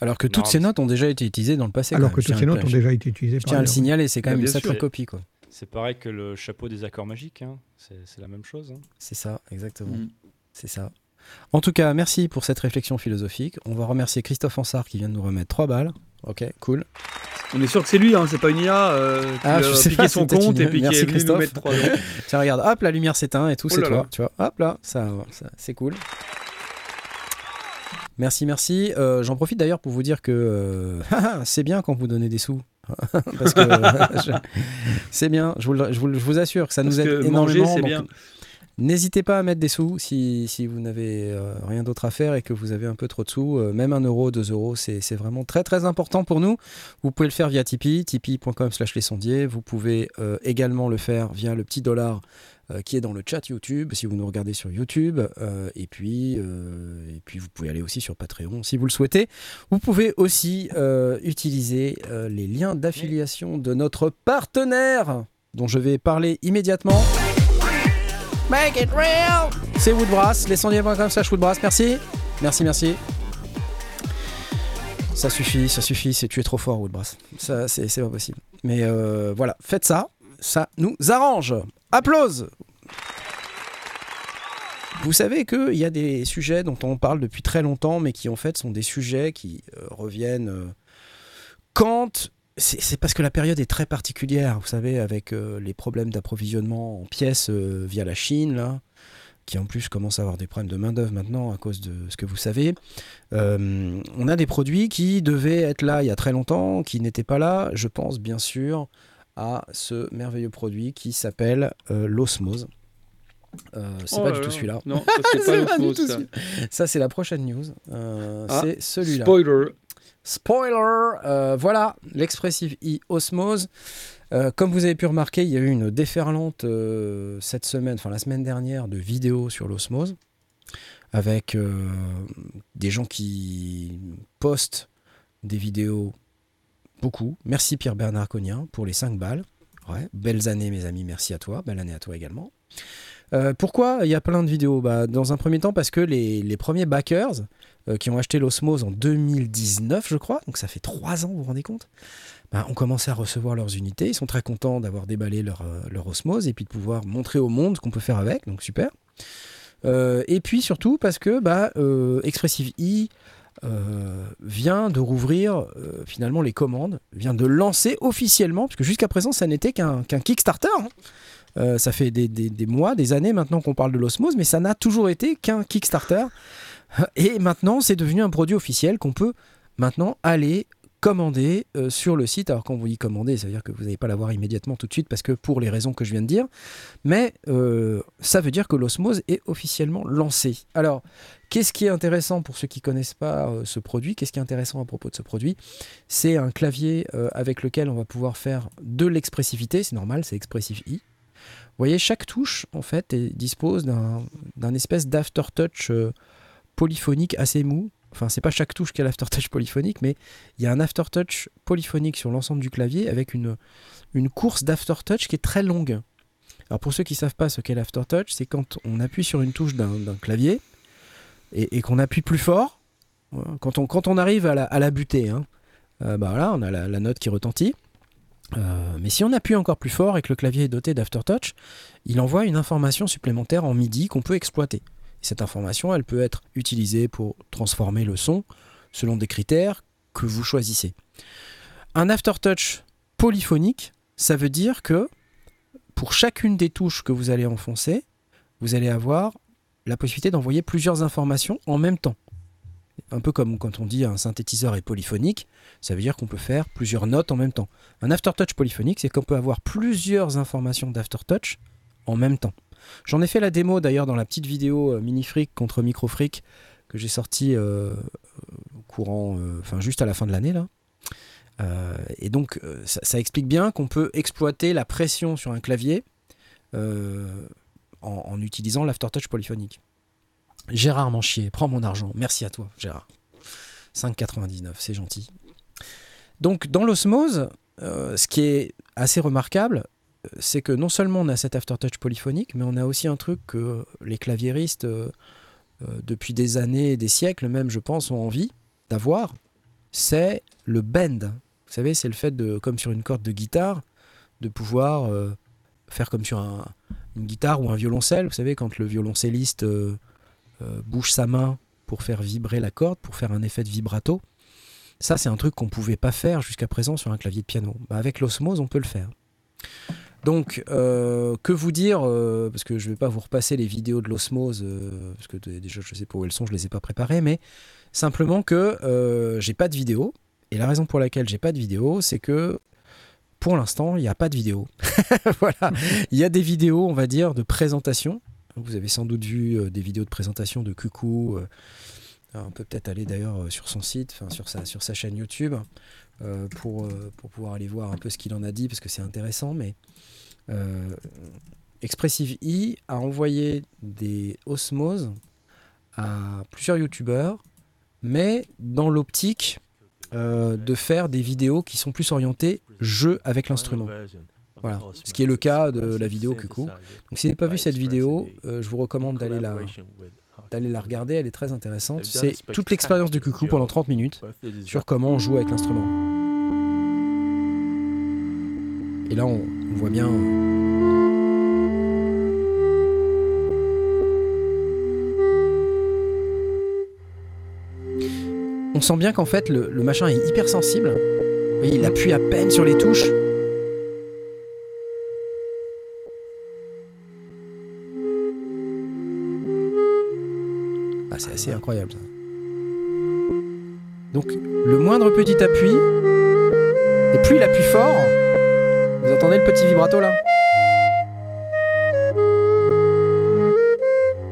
Alors que toutes Non, ces notes ont déjà été utilisées dans le passé. Alors que toutes ces notes ont déjà été utilisées Je tiens à le signaler, c'est quand même une sacrée copie, quoi. C'est pareil que le chapeau des accords magiques. hein. C'est c'est la même chose. hein. C'est ça, exactement. Mm. C'est ça. En tout cas, merci pour cette réflexion philosophique. On va remercier Christophe Ansart qui vient de nous remettre 3 balles. Ok, cool. On est sûr que c'est lui, hein, c'est pas une IA euh, qui Ah, je a sais piqué pas, son compte et puis qui est venu nous mettre 3 euros. Tiens, regarde, hop, la lumière s'éteint et tout, Oh c'est toi. là. Tu vois, hop là, ça, ça c'est cool. Merci, merci. Euh, J'en profite d'ailleurs pour vous dire que euh, c'est bien quand vous donnez des sous. Parce que je- c'est bien, je vous, le- je vous le- je vous assure que ça Parce nous aide que énormément. manger, c'est bien. N'hésitez pas à mettre des sous si, vous n'avez euh, rien d'autre à faire et que vous avez un peu trop de sous. Euh, même un euro, deux euros, c'est vraiment très très important pour nous. Vous pouvez le faire via Tipeee, tipeee.com slash les sondiers. Vous pouvez euh, également le faire via le petit dollar qui est dans le chat YouTube si vous nous regardez sur YouTube. Et, puis, vous pouvez aller aussi sur Patreon si vous le souhaitez. Vous pouvez aussi utiliser les liens d'affiliation de notre partenaire dont je vais parler immédiatement. Make it real C'est Woodbrass, lescendiers.com slash Woodbrass, merci. Merci, merci. Ça suffit, ça suffit, c'est tu es trop fort Woodbrass. Ça, c'est c'est pas possible. Mais euh, voilà, faites ça, ça nous arrange. Applause Vous savez qu'il y a des sujets dont on parle depuis très longtemps, mais qui en fait sont des sujets qui euh, reviennent euh, quand c'est parce que la période est très particulière, vous savez, avec euh, les problèmes d'approvisionnement en pièces euh, via la Chine, là, qui en plus commence à avoir des problèmes de main-d'œuvre maintenant à cause de ce que vous savez. Euh, on a des produits qui devaient être là il y a très longtemps, qui n'étaient pas là. Je pense bien sûr à ce merveilleux produit qui s'appelle l'osmose. C'est Oh pas là du tout là. celui-là. Non, c'est pas pas du tout ça. c'est la prochaine news. Ah, c'est celui-là. Spoiler. Spoiler euh, Voilà, l'expressive i osmose. Euh, comme vous avez pu remarquer, il y a eu une déferlante euh, cette semaine, enfin la semaine dernière, de vidéos sur l'osmose, avec des gens qui postent des vidéos beaucoup. Merci Pierre-Bernard Cognien pour les 5 balles. Belles années mes amis, merci à toi, belle année à toi également. Euh, pourquoi il y a plein de vidéos? Bah, Dans un premier temps parce que les, premiers backers euh, qui ont acheté l'Osmose en 2019 je crois, donc ça fait 3 ans, vous vous rendez compte bah, ont commencé à recevoir leurs unités, ils sont très contents d'avoir déballé leur, euh, leur Osmose et puis de pouvoir montrer au monde ce qu'on peut faire avec, donc super. Et puis surtout parce que bah, Expressive E vient de rouvrir finalement les commandes, vient de lancer officiellement, parce que jusqu'à présent ça n'était qu'un qu'un Kickstarter. hein. Euh, ça fait des, mois, des années maintenant qu'on parle de l'osmose, mais ça n'a toujours été qu'un Kickstarter. Et maintenant c'est devenu un produit officiel qu'on peut maintenant aller commander euh, sur le site. Alors quand vous y commandez, ça veut dire que vous n'allez pas l'avoir immédiatement tout de suite parce que pour les raisons que je viens de dire, mais euh, ça veut dire que l'osmose est officiellement lancé. Alors Qu'est-ce qui est intéressant pour ceux qui ne connaissent pas ce produit? Qu'est-ce qui est intéressant à propos de ce produit? C'est un clavier avec lequel on va pouvoir faire de l'expressivité, c'est normal, c'est Expressive I. Vous voyez, chaque touche, en fait, dispose d'un espèce d'aftertouch euh, polyphonique assez mou. Enfin, c'est pas chaque touche qui a l'aftertouch polyphonique, mais il y a un aftertouch polyphonique sur l'ensemble du clavier avec une, une course d'aftertouch qui est très longue. Alors pour ceux qui ne savent pas ce qu'est l'aftertouch, c'est quand on appuie sur une touche d'un clavier et, qu'on appuie plus fort, voilà, quand on, quand on arrive à la, à la butée, hein, euh, bah on a la note qui retentit. Euh, mais si on appuie encore plus fort et que le clavier est doté d'aftertouch, il envoie une information supplémentaire en MIDI qu'on peut exploiter. Cette information, elle peut être utilisée pour transformer le son selon des critères que vous choisissez. Un aftertouch polyphonique, ça veut dire que pour chacune des touches que vous allez enfoncer, vous allez avoir la possibilité d'envoyer plusieurs informations en même temps. Un peu comme quand on dit un synthétiseur est polyphonique, ça veut dire qu'on peut faire plusieurs notes en même temps. Un aftertouch polyphonique, c'est qu'on peut avoir plusieurs informations d'aftertouch en même temps. J'en ai fait la démo d'ailleurs dans la petite vidéo euh, mini fric contre micro fric que j'ai sorti courant, enfin juste à la fin de l'année et donc ça, explique bien qu'on peut exploiter la pression sur un clavier en, utilisant l'aftertouch polyphonique. Gérard Manchier, prends mon argent. Merci à toi, Gérard. 5,99, c'est gentil. Donc, dans l'osmose, euh, ce qui est assez remarquable, euh, c'est que non seulement on a cet aftertouch polyphonique, mais on a aussi un truc que les claviéristes, euh, depuis des années des siècles même, je pense, ont envie d'avoir, c'est le bend. Vous savez, c'est le fait de, comme sur une corde de guitare, de pouvoir faire comme sur une guitare ou un violoncelle. Vous savez, quand le violoncelliste bouge sa main pour faire vibrer la corde, pour faire un effet de vibrato, ça c'est un truc qu'on ne pouvait pas faire jusqu'à présent sur un clavier de piano. Bah, avec l'osmose, on peut le faire. Donc, euh, que vous dire Parce que je ne vais pas vous repasser les vidéos de l'osmose, parce que déjà je sais pas où elles sont, je ne les ai pas préparées, mais simplement que j'ai pas de vidéo. Et la raison pour laquelle j'ai pas de vidéo, c'est que pour l'instant, il n'y a pas de vidéo. voilà. Il y a des vidéos, on va dire, de présentation. Vous avez sans doute vu euh, des vidéos de présentation de Coucou. Euh, on peut peut-être aller d'ailleurs euh, sur son site, sur sa, sur sa chaîne YouTube, pour, pouvoir aller voir un peu ce qu'il en a dit, parce que c'est intéressant. Mais Expressive E a envoyé des osmoses à plusieurs YouTubeurs, mais dans l'optique euh, de faire des vidéos qui sont plus orientées jeu avec l'instrument. Voilà, ce qui est le cas de la vidéo Cuckoo. Donc si vous n'avez pas vu cette vidéo, euh, je vous recommande d'aller la, d'aller la regarder, elle est très intéressante. C'est toute l'expérience du Cuckoo pendant 30 minutes sur comment on joue avec l'instrument. Et là, on, on voit bien on sent bien qu'en fait le, machin est hyper sensible. il appuie à peine sur les touches. C'est assez incroyable ça. Donc le moindre petit appui, et plus il appuie fort, vous entendez le petit vibrato là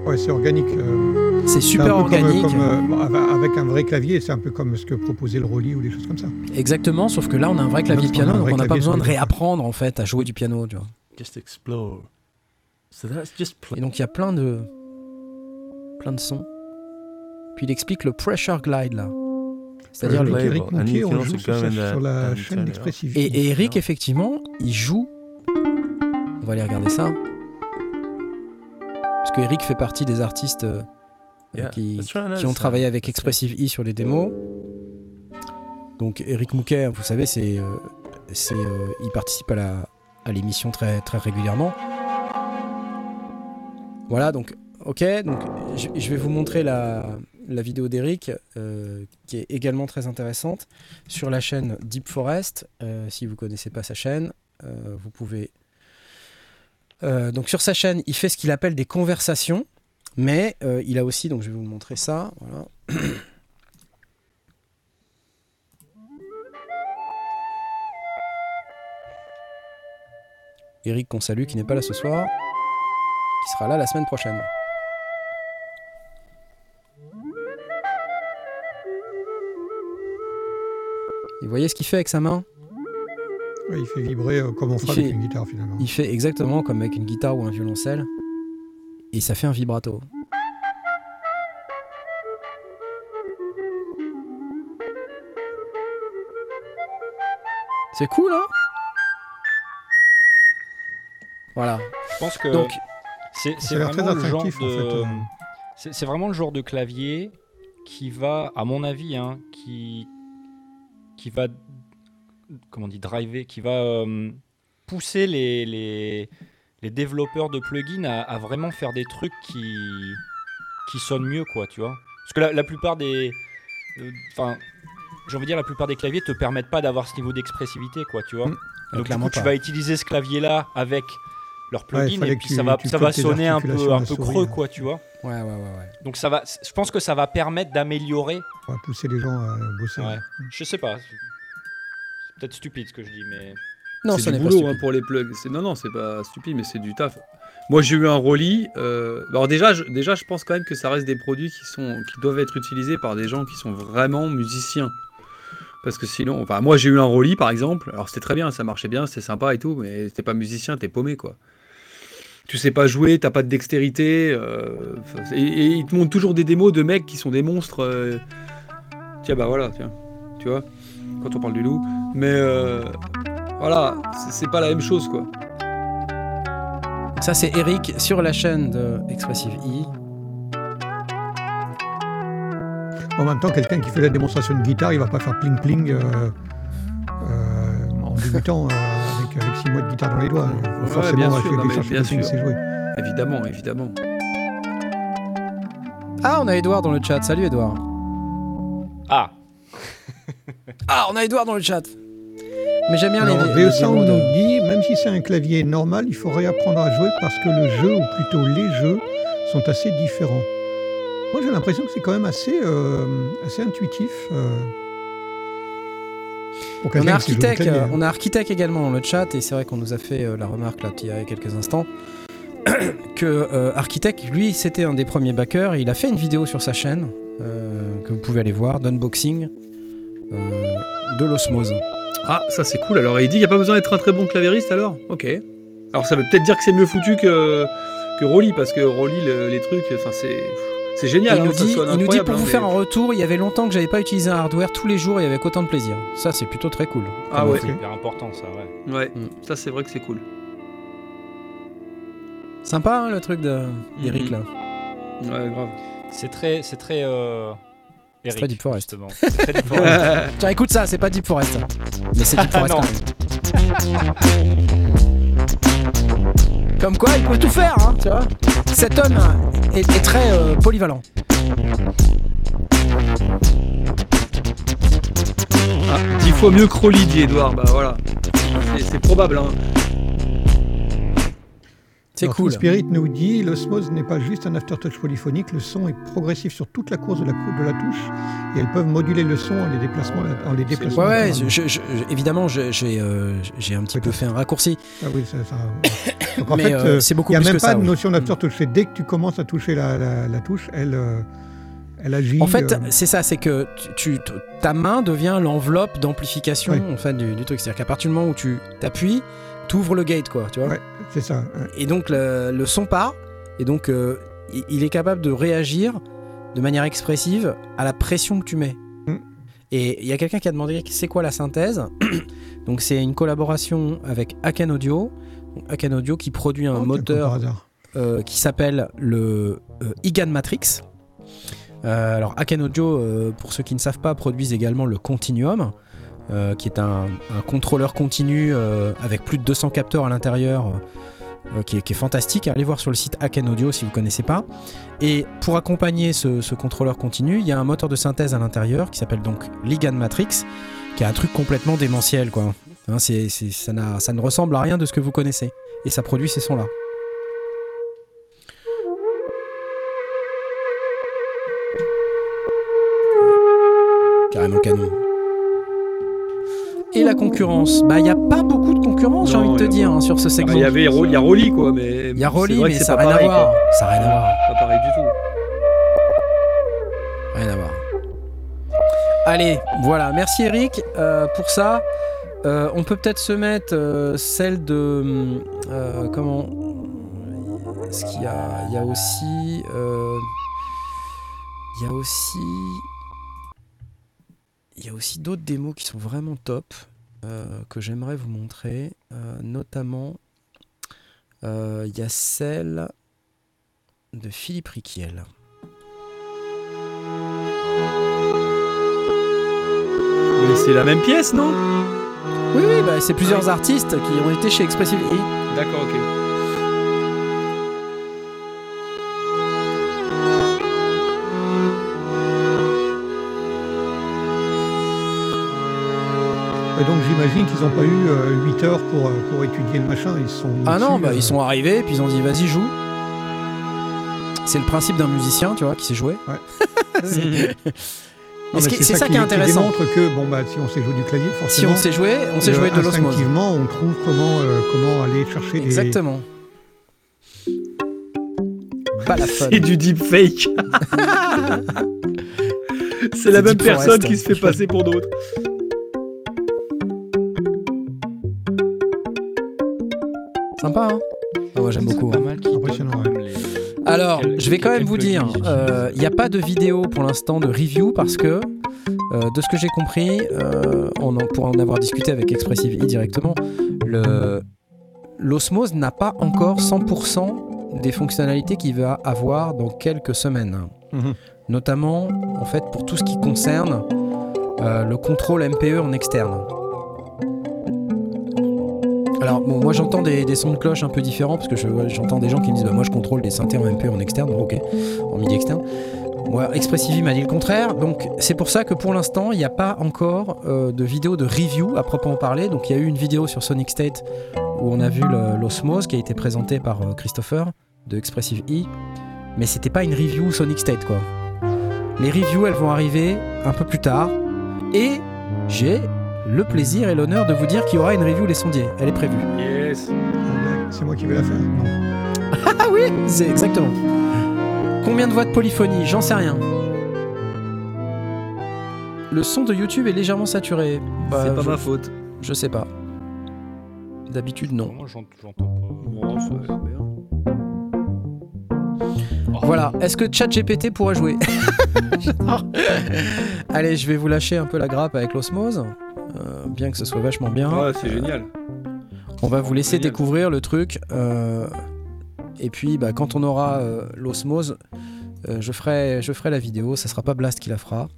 Ouais, c'est organique. Euh, c'est super organique. Euh, avec un vrai clavier, c'est un peu comme ce que proposait le Rolly ou des choses comme ça. Exactement, sauf que là on a un vrai clavier de piano, donc on n'a pas besoin de réapprendre en fait à jouer du piano. Tu vois. Et donc il y a plein de plein de sons. Puis il explique le pressure glide là. C'est-à-dire le Eric on joue sur, la chaîne d'Expressive. Et, et Eric effectivement, il joue. On va aller regarder ça. Parce que Eric fait partie des artistes euh, qui, ont travaillé avec Expressive E sur les démos. Donc Eric Mouquet, vous savez, c'est, euh, c'est, euh, il participe à, la, à l'émission très, très régulièrement. Voilà, donc ok, donc je, vais vous montrer la, la vidéo d'Eric, qui est également très intéressante, sur la chaîne Deep Forest. si vous connaissez pas sa chaîne, vous pouvez euh, donc sur sa chaîne, il fait ce qu'il appelle des conversations, mais euh, il a aussi, donc je vais vous montrer ça. Voilà. Eric qu'on salue, qui n'est pas là ce soir, qui sera là la semaine prochaine. Et vous voyez ce qu'il fait avec sa main? Il fait vibrer euh, comme on ferait avec une guitare finalement. Il fait exactement comme avec une guitare ou un violoncelle. Et ça fait un vibrato. C'est cool, hein? Voilà. Je pense que Donc, c'est vraiment le genre de. C'est vraiment le genre de clavier qui va, à mon avis, hein, qui qui va comment on dit, driver, qui va euh, pousser les, les, développeurs de plugins à, vraiment faire des trucs qui, qui sonnent mieux, quoi, tu vois. Parce que la, plupart des. Euh, enfin. j'ai envie de dire, la plupart des claviers te permettent pas d'avoir ce niveau d'expressivité, quoi, tu vois. Mmh. Donc, du coup, tu vas utiliser ce clavier-là avec leur plugin et puis ça va, ça va sonner un peu, un peu creux, quoi, tu vois. Ouais, ouais, ouais, ouais. Donc, ça va, je pense que ça va permettre d'améliorer. On va pousser les gens à bosser. Ouais. Je sais pas peut-être stupide ce que je dis, mais. Non, c'est du boulot hein, pour les plugs. Non, non, c'est pas stupide, mais c'est du taf. Moi, j'ai eu un Rolly. euh, alors déjà, je, déjà, je pense quand même que ça reste des produits qui sont, qui doivent être utilisés par des gens qui sont vraiment musiciens. Parce que sinon, enfin, moi, j'ai eu un Rolly, par exemple. Alors, c'était très bien, ça marchait bien, c'était sympa et tout, mais t'es pas musicien, t'es paumé, quoi. Tu sais pas jouer, t'as pas de dextérité. euh, et, et ils te montrent toujours des démos de mecs qui sont des monstres. euh, Tiens, bah voilà, tiens. Tu vois, quand on parle du loup. Mais euh, voilà, c'est- pas la même chose, quoi. Ça, c'est Eric sur la chaîne de Expressive E. En même temps, quelqu'un qui fait la démonstration de guitare, il va pas faire pling pling euh, euh, en débutant euh, six mois de guitare dans les doigts. Ouais, forcément bien sûr, non, mais bien sûr. Évidemment, évidemment. Ah, on a Edouard dans le chat. Salut Edouard. Ah, Ah, on a Edouard dans le chat. Mais j'aime bien Alors, les, les VE Sound démos de- nous dit, même si c'est un clavier normal, il faut réapprendre à jouer parce que le jeu, ou plutôt les jeux, sont assez différents. Moi, j'ai l'impression que c'est quand même assez, euh, assez intuitif. euh, On a qui sait jouer du Architect, clavier, euh, hein. on a Architect également dans le chat et c'est vrai qu'on nous a fait euh, la remarque là il y a quelques instants que euh, Architect lui c'était un des premiers backers et il a fait une vidéo sur sa chaîne euh, que vous pouvez aller voir d'unboxing euh, de l'osmose. Ah, ça c'est cool. Alors, il dit qu'il n'y a pas besoin d'être un très bon claviériste alors? Ok. Alors, ça veut peut-être dire que c'est mieux foutu que, que Rolly, parce que Rolly, le- les trucs, enfin, c'est. C'est génial, il hein, nous dit, sonne il nous dit incroyable, pour hein, vous mais- faire un retour, il y avait longtemps que j'avais pas utilisé un hardware tous les jours et avec autant de plaisir. Ça c'est plutôt très cool. Ah ouais. c'est hyper important ça, ouais. Ouais, Mm. ça c'est vrai que c'est cool. Sympa hein, le truc de- d'Eric Mhm. là. Ouais, grave. C'est très, c'est très. Euh... Très Deep Forest. C'est très Deep Forest. Tiens écoute ça, c'est pas Deep Forest. hein. Mais c'est Deep Forest quand même. Comme quoi il peut tout faire, hein, tu vois. Cet homme est, est très euh, polyvalent. Ah, dix fois mieux que Rolly, dit Edouard. Bah voilà. C'est- C'est probable, hein. C'est cool. Spirit nous dit l'osmose n'est pas juste un aftertouch polyphonique, le son est progressif sur toute la course de la, cou- de la touche et elles peuvent moduler le son en les déplacements. En les déplacements Ouais, ouais, latéralement. je- je- je- évidemment, j'ai euh, un petit peu fait un raccourci. Ah oui, ça, ça- ouais. Donc, en Mais fait, euh, euh, c'est beaucoup il n'y a même pas ça. de notion d'aftertouch. C'est dès que tu commences à toucher la, la- la touche, elle, euh, elle agit. En fait, euh, c'est ça, c'est que tu, tu- ta main devient l'enveloppe d'amplification Ouais. en fait, du, du truc. C'est-à-dire qu'à partir du moment où tu t'appuies, tu ouvres le gate, quoi, tu vois. Ouais. c'est ça. ouais. Et donc le, le son part, et donc euh, il- est capable de réagir de manière expressive à la pression que tu mets. Mm. Et il y a quelqu'un qui a demandé c'est quoi la synthèse. donc c'est une collaboration avec Aken Audio. Aken Audio qui produit un Oh, moteur euh, qui s'appelle le euh, IGAN Matrix. Alors Aken Audio, pour ceux qui ne savent pas, produisent également le Continuum, euh, qui est un, contrôleur continu euh, avec plus de 200 capteurs à l'intérieur, euh, qui, est, fantastique. Allez voir sur le site Aken Audio si vous ne connaissez pas. Et pour accompagner ce, contrôleur continu, il y a un moteur de synthèse à l'intérieur qui s'appelle donc l'IGAN Matrix, qui est un truc complètement démentiel, quoi. Hein, ça ne ressemble à rien de ce que vous connaissez. Et ça produit ces sons-là. Carrément canon. Et la concurrence Bah, il n'y a pas beaucoup de concurrence, j'ai envie de te dire, hein, sur ce Ah, segment. Il y avait il y a Rolly, quoi, mais. Il y a Rolly, mais ça n'a rien à voir. Ça n'a rien à voir. Pas pareil du tout. Rien à voir. Allez, voilà. Merci Eric euh, pour ça. Euh, on peut peut-être se mettre euh, celle de comment Est-ce qu'il y a Il y a aussi il y a aussi il y a aussi d'autres démos qui sont vraiment top euh, que j'aimerais vous montrer, Euh, notamment euh, il y a celle de Philippe Riquiel. Mais c'est la même pièce, non? Oui, oui, bah, c'est plusieurs artistes qui ont été chez Expressive E. D'accord, ok. J'imagine qu'ils n'ont pas eu euh, 8 heures pour, euh, pour étudier le machin. Ils sont Ah non, bah, euh, ils sont arrivés, puis ils ont dit vas-y, joue. C'est le principe d'un musicien, tu vois, qui sait jouer. Ouais. C'est- Mhm. ce c'est ça qui est intéressant. démontre que bon, bah, si on sait jouer du clavier, Si forcément. on sait jouer, on sait euh, jouer de l'osmose. Instinctivement, on trouve comment, euh, comment aller chercher des. Exactement. Balafon. Et du deepfake. C'est la même personne qui se fait passer pour d'autres. Sympa, hein Ah, Moi j'aime C'est beaucoup. pas mal Impressionnant, les- Alors, Quel- je vais quand même vous dire, euh, il n'y a pas de vidéo pour l'instant de review parce que, euh, de ce que j'ai compris, euh, on en, pour en avoir discuté avec Expressive E directement, le- l'Osmose n'a pas encore 100% des fonctionnalités qu'il va avoir dans quelques semaines. Mhm. Notamment, en fait, pour tout ce qui concerne euh, le contrôle MPE en externe. Alors, moi j'entends des, sons de cloche un peu différents parce que je- j'entends des gens qui me disent bah, Moi je contrôle des synthés en MP en externe, Bon, ok, en MIDI externe. Moi, Expressive m'a dit le contraire, donc c'est pour ça que pour l'instant il n'y a pas encore euh, de vidéo de review à proprement parler. Donc il y a eu une vidéo sur Sonic State où on a vu l'Osmose qui a été présenté par euh, Christopher de Expressive E, mais c'était pas une review Sonic State quoi. Les reviews elles vont arriver un peu plus tard et j'ai le plaisir et l'honneur de vous dire qu'il y aura une review Les Sondiers. Elle est prévue. Yes. C'est moi qui vais la faire. Non. Ah oui, c'est exactement. Combien de voix de polyphonie? J'en sais rien. Le son de YouTube est légèrement saturé. Bah, C'est pas je, ma faute. je sais pas. D'habitude, non. Moi, j'ent- j'entends pas. Bon, c'est bien. Voilà. Est-ce que ChatGPT pourrait jouer? J'adore. Allez, je vais vous lâcher un peu la grappe avec l'osmose. Euh, bien que ce soit vachement bien. Ouais, c'est génial. On va vous laisser Génial. découvrir le truc. euh, et puis, bah, quand on aura euh, l'osmose, euh, je, ferai, je ferai la vidéo. Ça sera pas Blast qui la fera.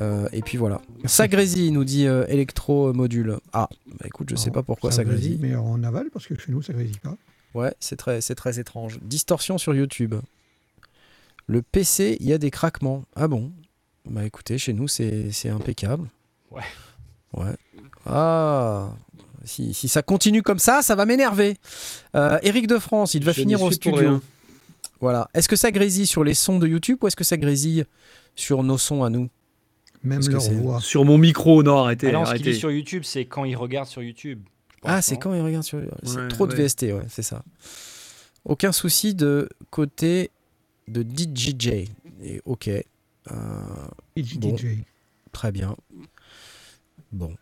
Euh, et puis voilà. Ça grésille, nous dit euh, Electro Module. Ah, bah écoute, je sais Alors, pas pourquoi ça, grésille. Mais en aval, parce que chez nous, ça grésille pas. Ouais, c'est très, c'est très étrange. Distorsion sur YouTube. Le PC, il y a des craquements. Ah bon? Bah écoutez, chez nous, c'est c'est impeccable. Ouais. Ouais. Ah si, si ça continue comme ça, ça va m'énerver. Euh, Eric de France, il va Je finir au studio. Voilà. Est-ce que ça grésille sur les sons de YouTube ou est-ce que ça grésille sur nos sons à nous? Même leur voix. Sur mon micro, non, arrêtez. Ah non, ce qu'il arrêtez. dit sur YouTube, c'est quand il regarde sur YouTube. pense, Ah, c'est quand il regarde sur. C'est Ouais, trop de. VST, ouais, c'est ça. Aucun souci de côté de DJJ. Et ok. Euh, DJ. Bon. très bien. Bon.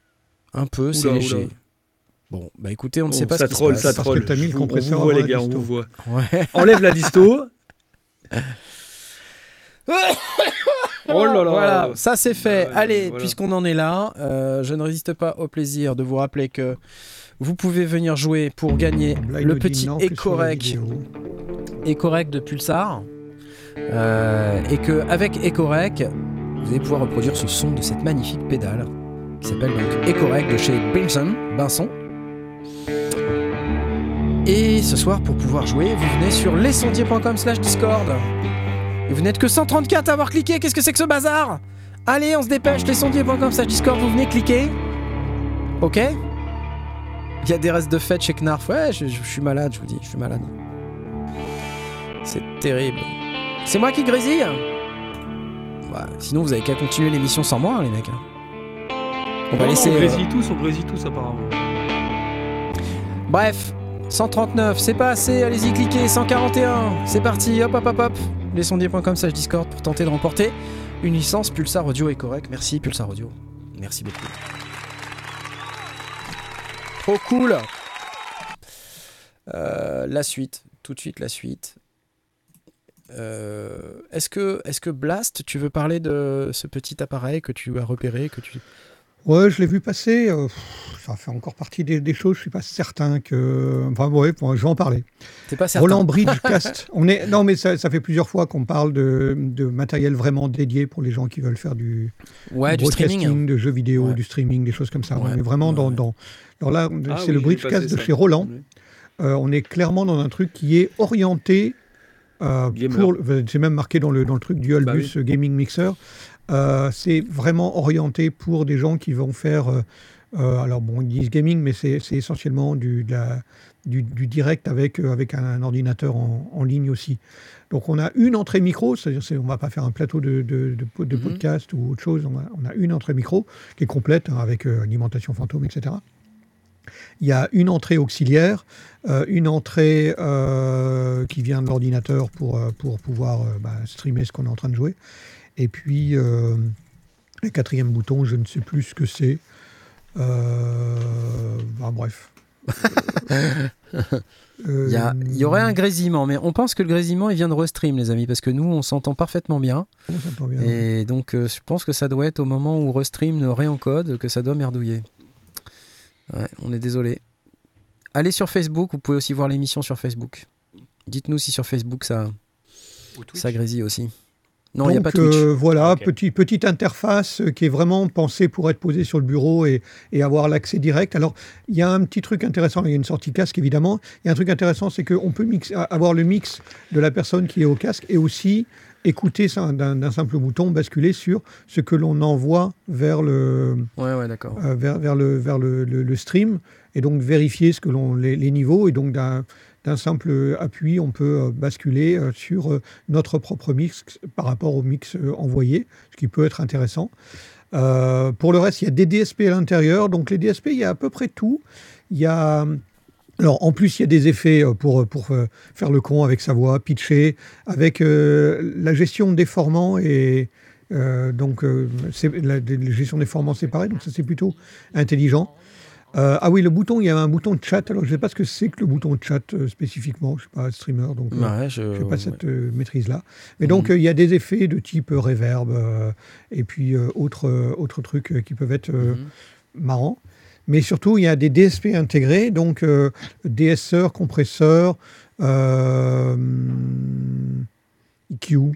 Un peu, c'est léger. oula. Bon, bah écoutez, on ne Oh, sait pas ça ce qui troll, se ça passe. Troll. que t'as mis le compresseur On vous voit, les gars, on vous voit. Ouais. Enlève la disto. Oh là là. Voilà, ça c'est fait. Ouais, Allez, voilà. puisqu'on en est là, euh, je ne résiste pas au plaisir de vous rappeler que vous pouvez venir jouer pour gagner Blind le petit Ecorec. Ecorec de Pulsar. Euh, et que avec Ecorec, vous allez pouvoir reproduire ce son de cette magnifique pédale qui s'appelle donc Ecorec de chez Binson, Binson. Et ce soir, pour pouvoir jouer, vous venez sur lesondiers.com slash Discord. Et vous n'êtes que 134 à avoir cliqué, qu'est-ce que c'est que ce bazar? Allez, on se dépêche, lesondiers.com slash Discord, vous venez cliquer. Ok? Il y a des restes de fête chez Knarf. Ouais, je, suis malade, je vous dis, je suis malade. C'est terrible. C'est moi qui grésille? Sinon, vous avez qu'à continuer l'émission sans moi, hein, les mecs. On va laisser. On euh, grésille tous, on grésille tous apparemment. Bref, 139, c'est pas assez, allez-y, cliquez. 141, c'est parti, hop, hop, hop, hop. Lesondiers.com slash Discord pour tenter de remporter une licence Pulsar Audio et correct. Merci Pulsar Audio. Merci beaucoup. Trop cool. Euh, la suite, tout de suite la suite. Euh, est-ce que, est que Blast, tu veux parler de ce petit appareil que tu as repéré, que tu... Ouais, je l'ai vu passer. euh, ça fait encore partie des, des choses. Je suis pas certain que. Enfin, ouais, bon, je vais en parler. T'es pas certain Roland Bridgecast. On est non, mais ça, ça fait plusieurs fois qu'on parle de, de matériel vraiment dédié pour les gens qui veulent faire du Ouais, du streaming. de jeux vidéo, Ouais. du streaming, des choses comme ça. Ouais, on est vraiment dans, ouais. dans. Alors là, Ah c'est oui, le Bridgecast de ça. chez Roland. Oui. Euh, on est clairement dans un truc qui est orienté. euh, c'est même marqué dans le, dans le truc du Bah Albus Gaming Mixer. Euh, c'est vraiment orienté pour des gens qui vont faire. euh, euh, alors bon, ils disent gaming, mais c'est essentiellement du, de la- du, du direct avec, avec un, ordinateur en, en ligne aussi. Donc on a une entrée micro, c'est-à-dire c'est- on ne va pas faire un plateau de, Mhm. podcast ou autre chose, on a, on a une entrée micro qui est complète hein, avec alimentation fantôme, etc. Il y a une entrée auxiliaire, une entrée qui vient de l'ordinateur pour, pour pouvoir bah, streamer ce qu'on est en train de jouer. Et puis, le quatrième bouton, je ne sais plus ce que c'est. Bah, bref. Il y, aurait un grésillement, mais on pense que le grésillement il vient de Restream, les amis, parce que nous on s'entend parfaitement bien. Et donc euh, je pense que ça doit être au moment où Restream ne réencode que ça doit merdouiller. on est désolé. Allez sur Facebook, vous pouvez aussi voir l'émission sur Facebook. Dites-nous si sur Facebook ça, ça grésille aussi. Non, il n'y a pas de euh, voilà, petite interface qui est vraiment pensée pour être posée sur le bureau et, avoir l'accès direct. Alors, il y a un petit truc intéressant, il y a une sortie casque évidemment. Il y a un truc intéressant, c'est qu'on peut avoir le mix de la personne qui est au casque et aussi écouter d'un simple bouton, basculer sur ce que l'on envoie vers le, euh, vers, vers, le, vers le, stream et donc vérifier ce que l'on les, les, niveaux et donc d'un simple appui, on peut euh, basculer euh, sur euh, notre propre mix par rapport au mix envoyé, ce qui peut être intéressant. pour le reste, il y a des DSP à l'intérieur. Donc les DSP, il y a à peu près tout. En plus, il y a des effets pour, pour faire le con avec sa voix, pitcher, avec la gestion des formants et donc la, la, gestion des formants séparés. Donc, ça, c'est plutôt intelligent. Euh, ah oui, le bouton, il y a un bouton de chat. Alors, je ne sais pas ce que c'est que le bouton de chat euh, spécifiquement. Je ne suis pas streamer, donc euh, je n'ai pas cette maîtrise-là. Mais donc, mhm. il y a des effets de type reverb et puis autres, trucs qui peuvent être mhm. marrants. Mais surtout, il y a des DSP intégrés, donc DSR, compresseur, EQ,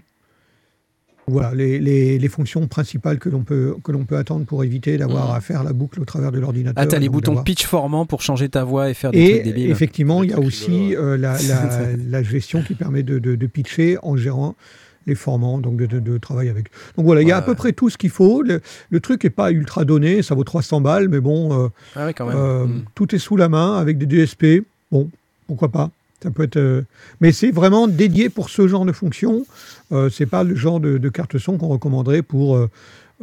voilà, les, fonctions principales que l'on peut, que peut attendre pour éviter d'avoir mmh. à faire la boucle au travers de l'ordinateur. Ah, tu as les boutons pitch formant pour changer ta voix et faire des et trucs débiles. effectivement, il y a aussi euh, la, gestion qui permet de, pitcher en gérant les formants, donc de, de, travailler avec. Donc voilà, il y a à peu près tout ce qu'il faut. Le, truc n'est pas ultra donné, ça vaut 300 balles, mais bon, euh, ah euh, mmh. tout est sous la main avec des DSP. Bon, pourquoi pas ça peut être, euh, mais c'est vraiment dédié pour ce genre de fonction. Euh, c'est pas le genre de, carte son qu'on recommanderait pour, euh,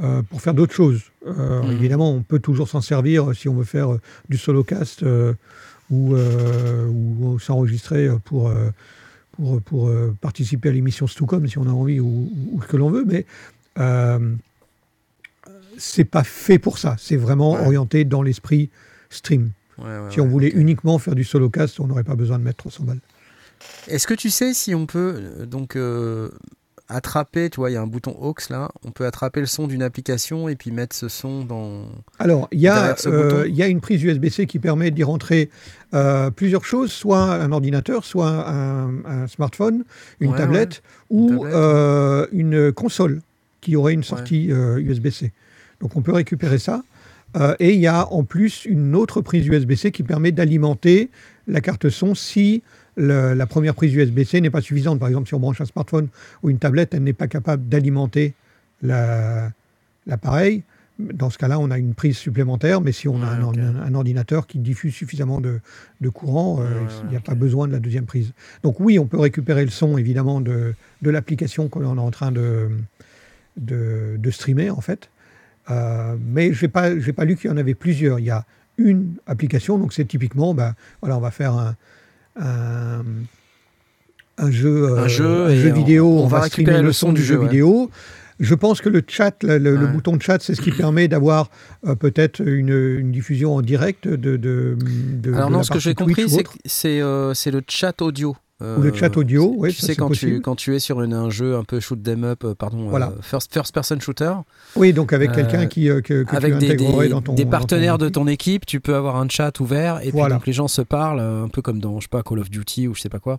euh, pour faire d'autres choses. Mhm. Évidemment, on peut toujours s'en servir si on veut faire du solocast ou, ou s'enregistrer pour, pour, pour participer à l'émission Stucom si on a envie ou, ou ce que l'on veut, mais c'est pas fait pour ça. C'est vraiment orienté dans l'esprit stream si on voulait uniquement faire du solo cast, on n'aurait pas besoin de mettre 300 balles. Est-ce que tu sais si on peut euh, donc euh, attraper, tu vois, il y a un bouton aux là, on peut attraper le son d'une application et puis mettre ce son dans. Alors, il y, a, euh, il y a une prise USB-C qui permet d'y rentrer plusieurs choses, soit un ordinateur, soit un, smartphone, une tablette ou une console qui aurait une sortie USB-C. Donc, on peut récupérer ça. Euh, et il y a en plus une autre prise USB-C qui permet d'alimenter la carte son si la première prise USB-C n'est pas suffisante. Par exemple, si on branche un smartphone ou une tablette, elle n'est pas capable d'alimenter l'appareil. Dans ce cas-là, on a une prise supplémentaire, mais si on a un, ordinateur qui diffuse suffisamment de, courant, euh, il n'y a pas besoin de la deuxième prise. Donc oui, on peut récupérer le son, évidemment, de, l'application qu'on est en train de, de, streamer, en fait. Euh, mais je n'ai pas, pas lu qu'il y en avait plusieurs. Il y a une application, donc c'est typiquement, ben, voilà, on va faire un, un, jeu, un jeu, vidéo, on, va, récupérer le son du jeu, vidéo. Je pense que le chat, le, bouton de chat, c'est ce qui permet d'avoir euh, peut-être une, diffusion en direct de. de, Alors non, ce que j'ai compris, c'est euh, c'est le chat audio. Ou le chat audio, oui. Tu sais, quand tu, quand tu es sur un jeu un peu shoot them up, euh, pardon, euh, first, first person shooter. Oui, donc avec quelqu'un qui, que, que avec tu des, des, dans ton. Des partenaires de ton équipe, tu peux avoir un chat ouvert et puis donc les gens se parlent, un peu comme dans, je sais pas, Call of Duty ou je sais pas quoi.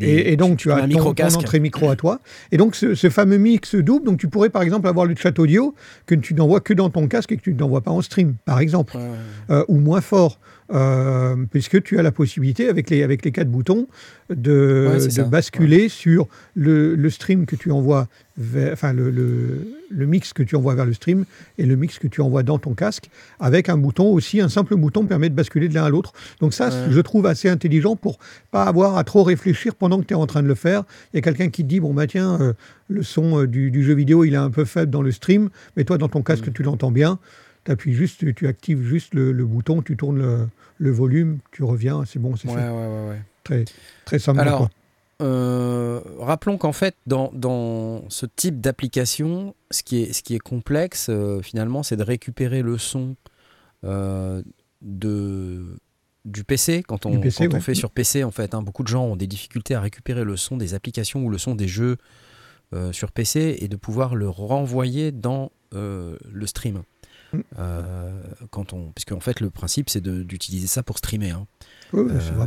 et, donc tu, as un ton, ton, entrée micro à toi. Et donc ce, fameux mix double, donc tu pourrais par exemple avoir le chat audio que tu n'envoies que dans ton casque et que tu n'envoies pas en stream, par exemple, euh, ou moins fort. Euh, puisque tu as la possibilité, avec les, avec les quatre boutons, de, de basculer sur le, le, stream que tu envoies, vers, enfin le, le, mix que tu envoies vers le stream et le mix que tu envoies dans ton casque, avec un bouton aussi, un simple bouton permet de basculer de l'un à l'autre. Donc ça, je trouve assez intelligent pour pas avoir à trop réfléchir pendant que tu es en train de le faire. Il y a quelqu'un qui te dit, bon bah tiens, euh, le son euh, du, du, jeu vidéo, il est un peu faible dans le stream, mais toi dans ton casque, mm. tu l'entends bien appuies juste, tu, actives juste le, bouton, tu tournes le, volume, tu reviens, c'est bon, c'est ouais, fait. Très, très simple. Alors, euh, rappelons qu'en fait, dans, dans, ce type d'application, ce, qui est, ce qui est complexe, euh, finalement, c'est de récupérer le son euh, de, du PC. Quand on, quand on fait sur PC, en fait, hein, beaucoup de gens ont des difficultés à récupérer le son des applications ou le son des jeux sur PC et de pouvoir le renvoyer dans le stream. Mm. quand on, puisque en fait, le principe, c'est d'utiliser ça pour streamer. Hein.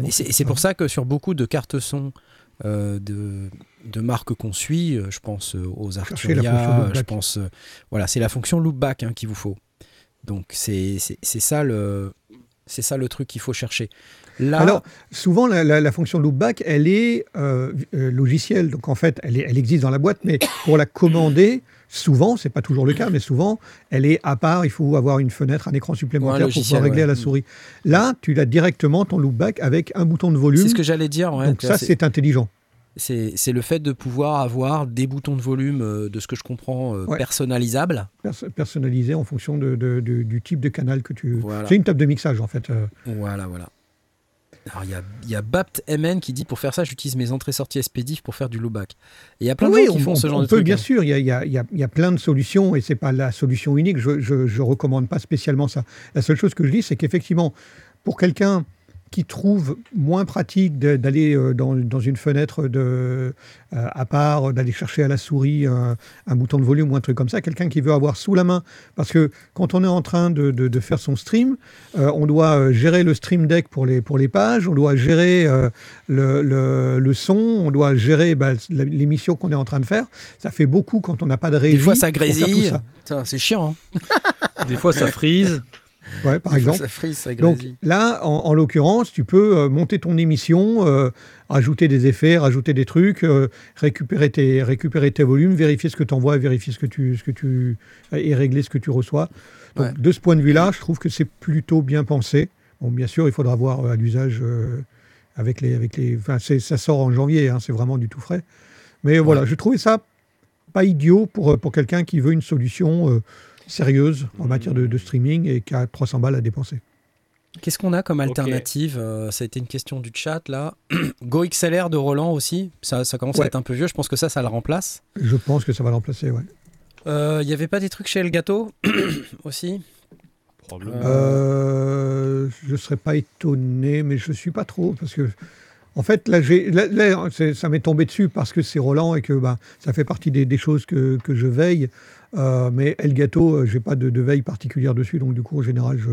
et c'est pour ça que sur beaucoup de cartes son euh, de, de, marques qu'on suit. Euh, je pense euh, aux Arturia, je pense. voilà, c'est la fonction loopback hein, qu'il vous faut. Donc c'est ça le c'est ça le truc qu'il faut chercher. Là, Alors, souvent, la, la, fonction loopback, elle est logicielle. Donc, en fait, elle, est, elle, existe dans la boîte, mais pour la commander, souvent, c'est pas toujours le cas, mais souvent, elle est à part. Il faut avoir une fenêtre, un écran supplémentaire pour pouvoir régler à la souris. Là, tu l'as directement, ton loopback, avec un bouton de volume. C'est ce que j'allais dire. Donc, ça, c'est intelligent c'est le fait de pouvoir avoir des boutons de volume, euh, de ce que je comprends, euh, personnalisables. personnalisés en fonction de, du type de canal que tu. C'est une table de mixage en fait. Euh. Voilà, voilà. Alors il y a, y a Bapt MN qui dit pour faire ça, j'utilise mes entrées-sorties SPDIF pour faire du lowback. Il y a plein de gens qui font ce genre on de peut, Bien hein. sûr, il y, a, y, a, y a, plein de solutions et c'est pas la solution unique. Je ne recommande pas spécialement ça. La seule chose que je dis, c'est qu'effectivement, pour quelqu'un qui trouve moins pratique d'aller euh, dans, dans, une fenêtre de, euh, à part, d'aller chercher à la souris un, bouton de volume ou un truc comme ça, quelqu'un qui veut avoir sous la main, parce que quand on est en train de, de, faire son stream, euh, on doit gérer le stream deck pour les, pour les pages, on doit gérer le, le, le, son, on doit gérer bah, l'émission qu'on est en train de faire. Ça fait beaucoup quand on n'a pas de régie. Des fois ça grésille, c'est chiant. Hein. Des fois ça frise. Ouais, par exemple. Ça Donc là, en, l'occurrence, tu peux euh, monter ton émission, euh, rajouter des effets, rajouter des trucs, euh, récupérer, tes, récupérer tes volumes, vérifier ce que tu envoies, vérifier ce que tu, ce que tu et régler ce que tu reçois. Donc, de ce point de vue-là, je trouve que c'est plutôt bien pensé. Bon, bien sûr, il faudra voir à l'usage avec les, avec les. Enfin, ça sort en janvier, hein, c'est vraiment du tout frais. Mais voilà, je trouvais ça pas idiot pour, pour quelqu'un qui veut une solution sérieuse en matière de, streaming et qui a 300 balles à dépenser. Qu'est-ce qu'on a comme alternative euh, Ça a été une question du chat là. Go XLR de Roland aussi, ça, ça commence à être un peu vieux. Je pense que ça, ça le remplace. Je pense que ça va le remplacer, ouais. Il euh, n'y avait pas des trucs chez El Gato aussi? Euh, Je ne serais pas étonné, mais je ne suis pas trop parce que. En fait, là, là, ça m'est tombé dessus parce que c'est Roland et que bah, ça fait partie des, des choses que, que, je veille. Euh, mais El Gato, euh, j'ai pas de, veille particulière dessus, donc du coup, en général, je,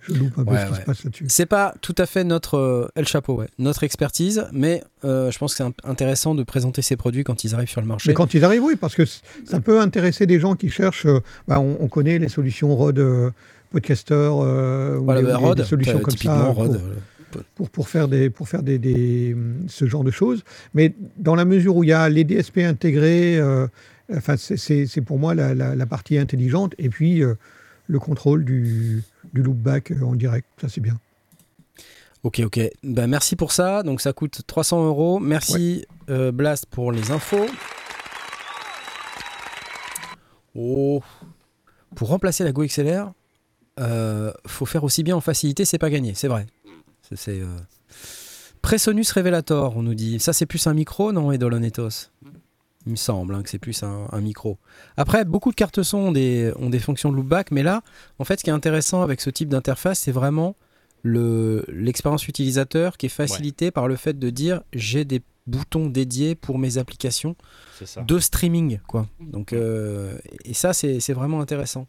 je loupe un peu ce qui se passe là-dessus. C'est pas tout à fait notre euh, El Chapeau, ouais, notre expertise, mais je pense que c'est intéressant de présenter ces produits quand ils arrivent sur le marché. Mais quand ils arrivent, oui, parce que ça peut intéresser des gens qui cherchent. Bah, on, connaît les solutions Rode Podcaster ou bah, des, solutions comme ça. Pour, pour, faire, des, pour faire des, des, ce genre de choses. Mais dans la mesure où il y a les DSP intégrés, Enfin, c'est pour moi la, partie intelligente. Et puis, euh, le contrôle du, du loopback en direct. Ça, c'est bien. Ok, ok. Ben, merci pour ça. Donc, ça coûte 300 euros. Merci, euh, Blast, pour les infos. Oh. Pour remplacer la Go XLR, euh, faut faire aussi bien en facilité, c'est pas gagné, c'est vrai. C'est euh... Presonus Revelator, on nous dit. Ça, c'est plus un micro, non, Edolonetos il me semble hein, que c'est plus un, micro. Après, beaucoup de cartes son ont des, ont des fonctions de loopback, mais là, en fait, ce qui est intéressant avec ce type d'interface, c'est vraiment l'expérience utilisateur qui est facilitée par le fait de dire j'ai des boutons dédiés pour mes applications de streaming. Quoi. Donc, euh, et ça, c'est vraiment intéressant.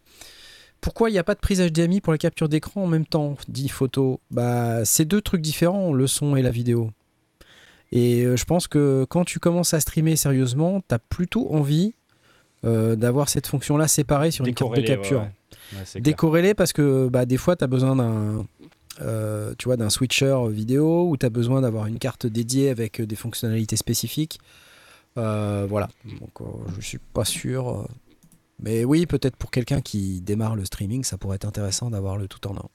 Pourquoi il n'y a pas de prise HDMI pour la capture d'écran en même temps, dit photo? Bah, C'est deux trucs différents, le son et la vidéo. Et euh, je pense que quand tu commences à streamer sérieusement, tu as plutôt envie euh, d'avoir cette fonction-là séparée sur une carte de capture. Décorrélée parce que bah, des fois, tu as besoin d'un. Euh, tu vois, d'un switcher vidéo ou tu as besoin d'avoir une carte dédiée avec des fonctionnalités spécifiques. voilà, donc je suis pas sûr. Mais oui, peut-être pour quelqu'un qui démarre le streaming, ça pourrait être intéressant d'avoir le tout en un.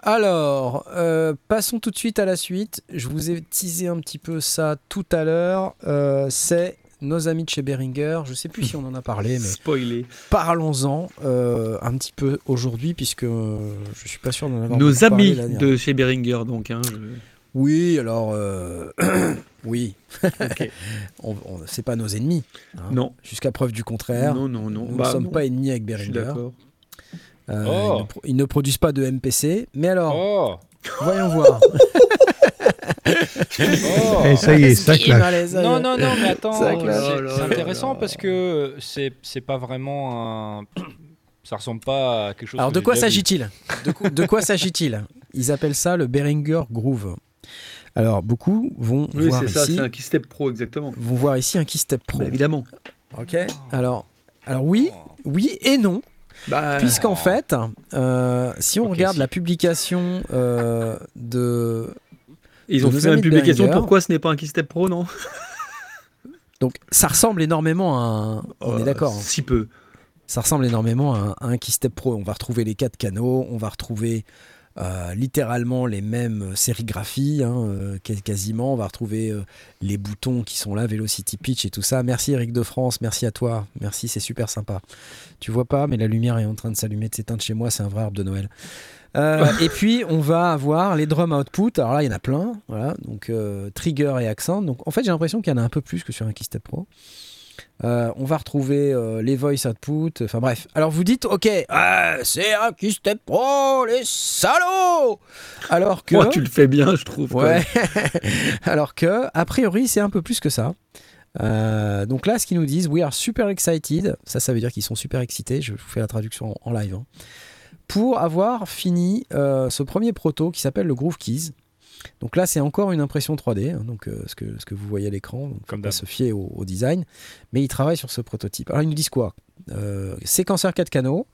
Alors, euh, passons tout de suite à la suite. Je vous ai teasé un petit peu ça tout à l'heure. Euh, c'est nos amis de chez Behringer. Je sais plus si on en a parlé, mais Spoilé. parlons-en euh, un petit peu aujourd'hui, puisque je suis pas sûr d'en avoir Nos parlé amis de chez Beringer, donc. Hein, je- Oui, alors euh, oui, Ok. on, on- c'est pas nos ennemis. hein. Non. Jusqu'à preuve du contraire. Non, non, non. Nous ne Bah, sommes non. pas ennemis avec Je suis Behringer. d'accord. Euh, Oh. ils, ne pro- ils ne produisent pas de MPC. Mais alors, Oh, voyons voir. oh. Et ça y est, ça y Non, non, non, mais attends, Ça c'est clash. Oh intéressant parce que c'est c'est pas vraiment un. Ça ressemble pas à quelque chose. Alors que de quoi s'agit-il? De, quoi- de quoi s'agit-il? Ils appellent ça le Behringer Groove. Alors beaucoup vont Oui, voir c'est ça, ici, c'est un Keystep Pro, exactement. vont voir ici un Keystep Pro. Bah, évidemment. Ok. Alors, alors oui, oui et non, Bah, puisqu'en fait, euh, si on regarde si. la publication euh, de, ils ont de fait une publication. Pourquoi ce n'est pas un Keystep Pro, non? Donc ça ressemble énormément à un, on Euh, est d'accord. hein. Si peu. Ça ressemble énormément à un, à un Keystep Pro. On va retrouver les quatre canaux, on va retrouver euh, littéralement les mêmes sérigraphies, hein, euh, quas- quasiment. On va retrouver euh, les boutons qui sont là, Velocity Pitch et tout ça. Merci Eric de France, merci à toi. Merci, c'est super sympa. Tu vois pas, mais la lumière est en train de s'allumer, de s'éteindre chez moi, c'est un vrai arbre de Noël. Euh, et puis on va avoir les drum output. Alors là, il y en a plein. Voilà, donc euh, trigger et accent. Donc en fait, j'ai l'impression qu'il y en a un peu plus que sur un Keystep Pro. Euh, on va retrouver euh, les voice output. Enfin bref. Alors vous dites, ok, euh, c'est un Keystep Pro, les salauds. Alors que, Moi, tu le fais bien, je trouve. ouais. Alors que, a priori, c'est un peu plus que ça. Euh, donc là, ce qu'ils nous disent, we are super excited. Ça, ça veut dire qu'ils sont super excités. Je vous fais la traduction en, en live. hein. Pour avoir fini ce premier proto qui s'appelle le Groove Keys. Donc là, c'est encore une impression 3D, hein, donc euh, ce, que, ce que vous voyez à l'écran. Comme pas se fier au, au design. Mais ils travaillent sur ce prototype. Alors, ils nous disent quoi? Euh, Séquenceur 4 canaux,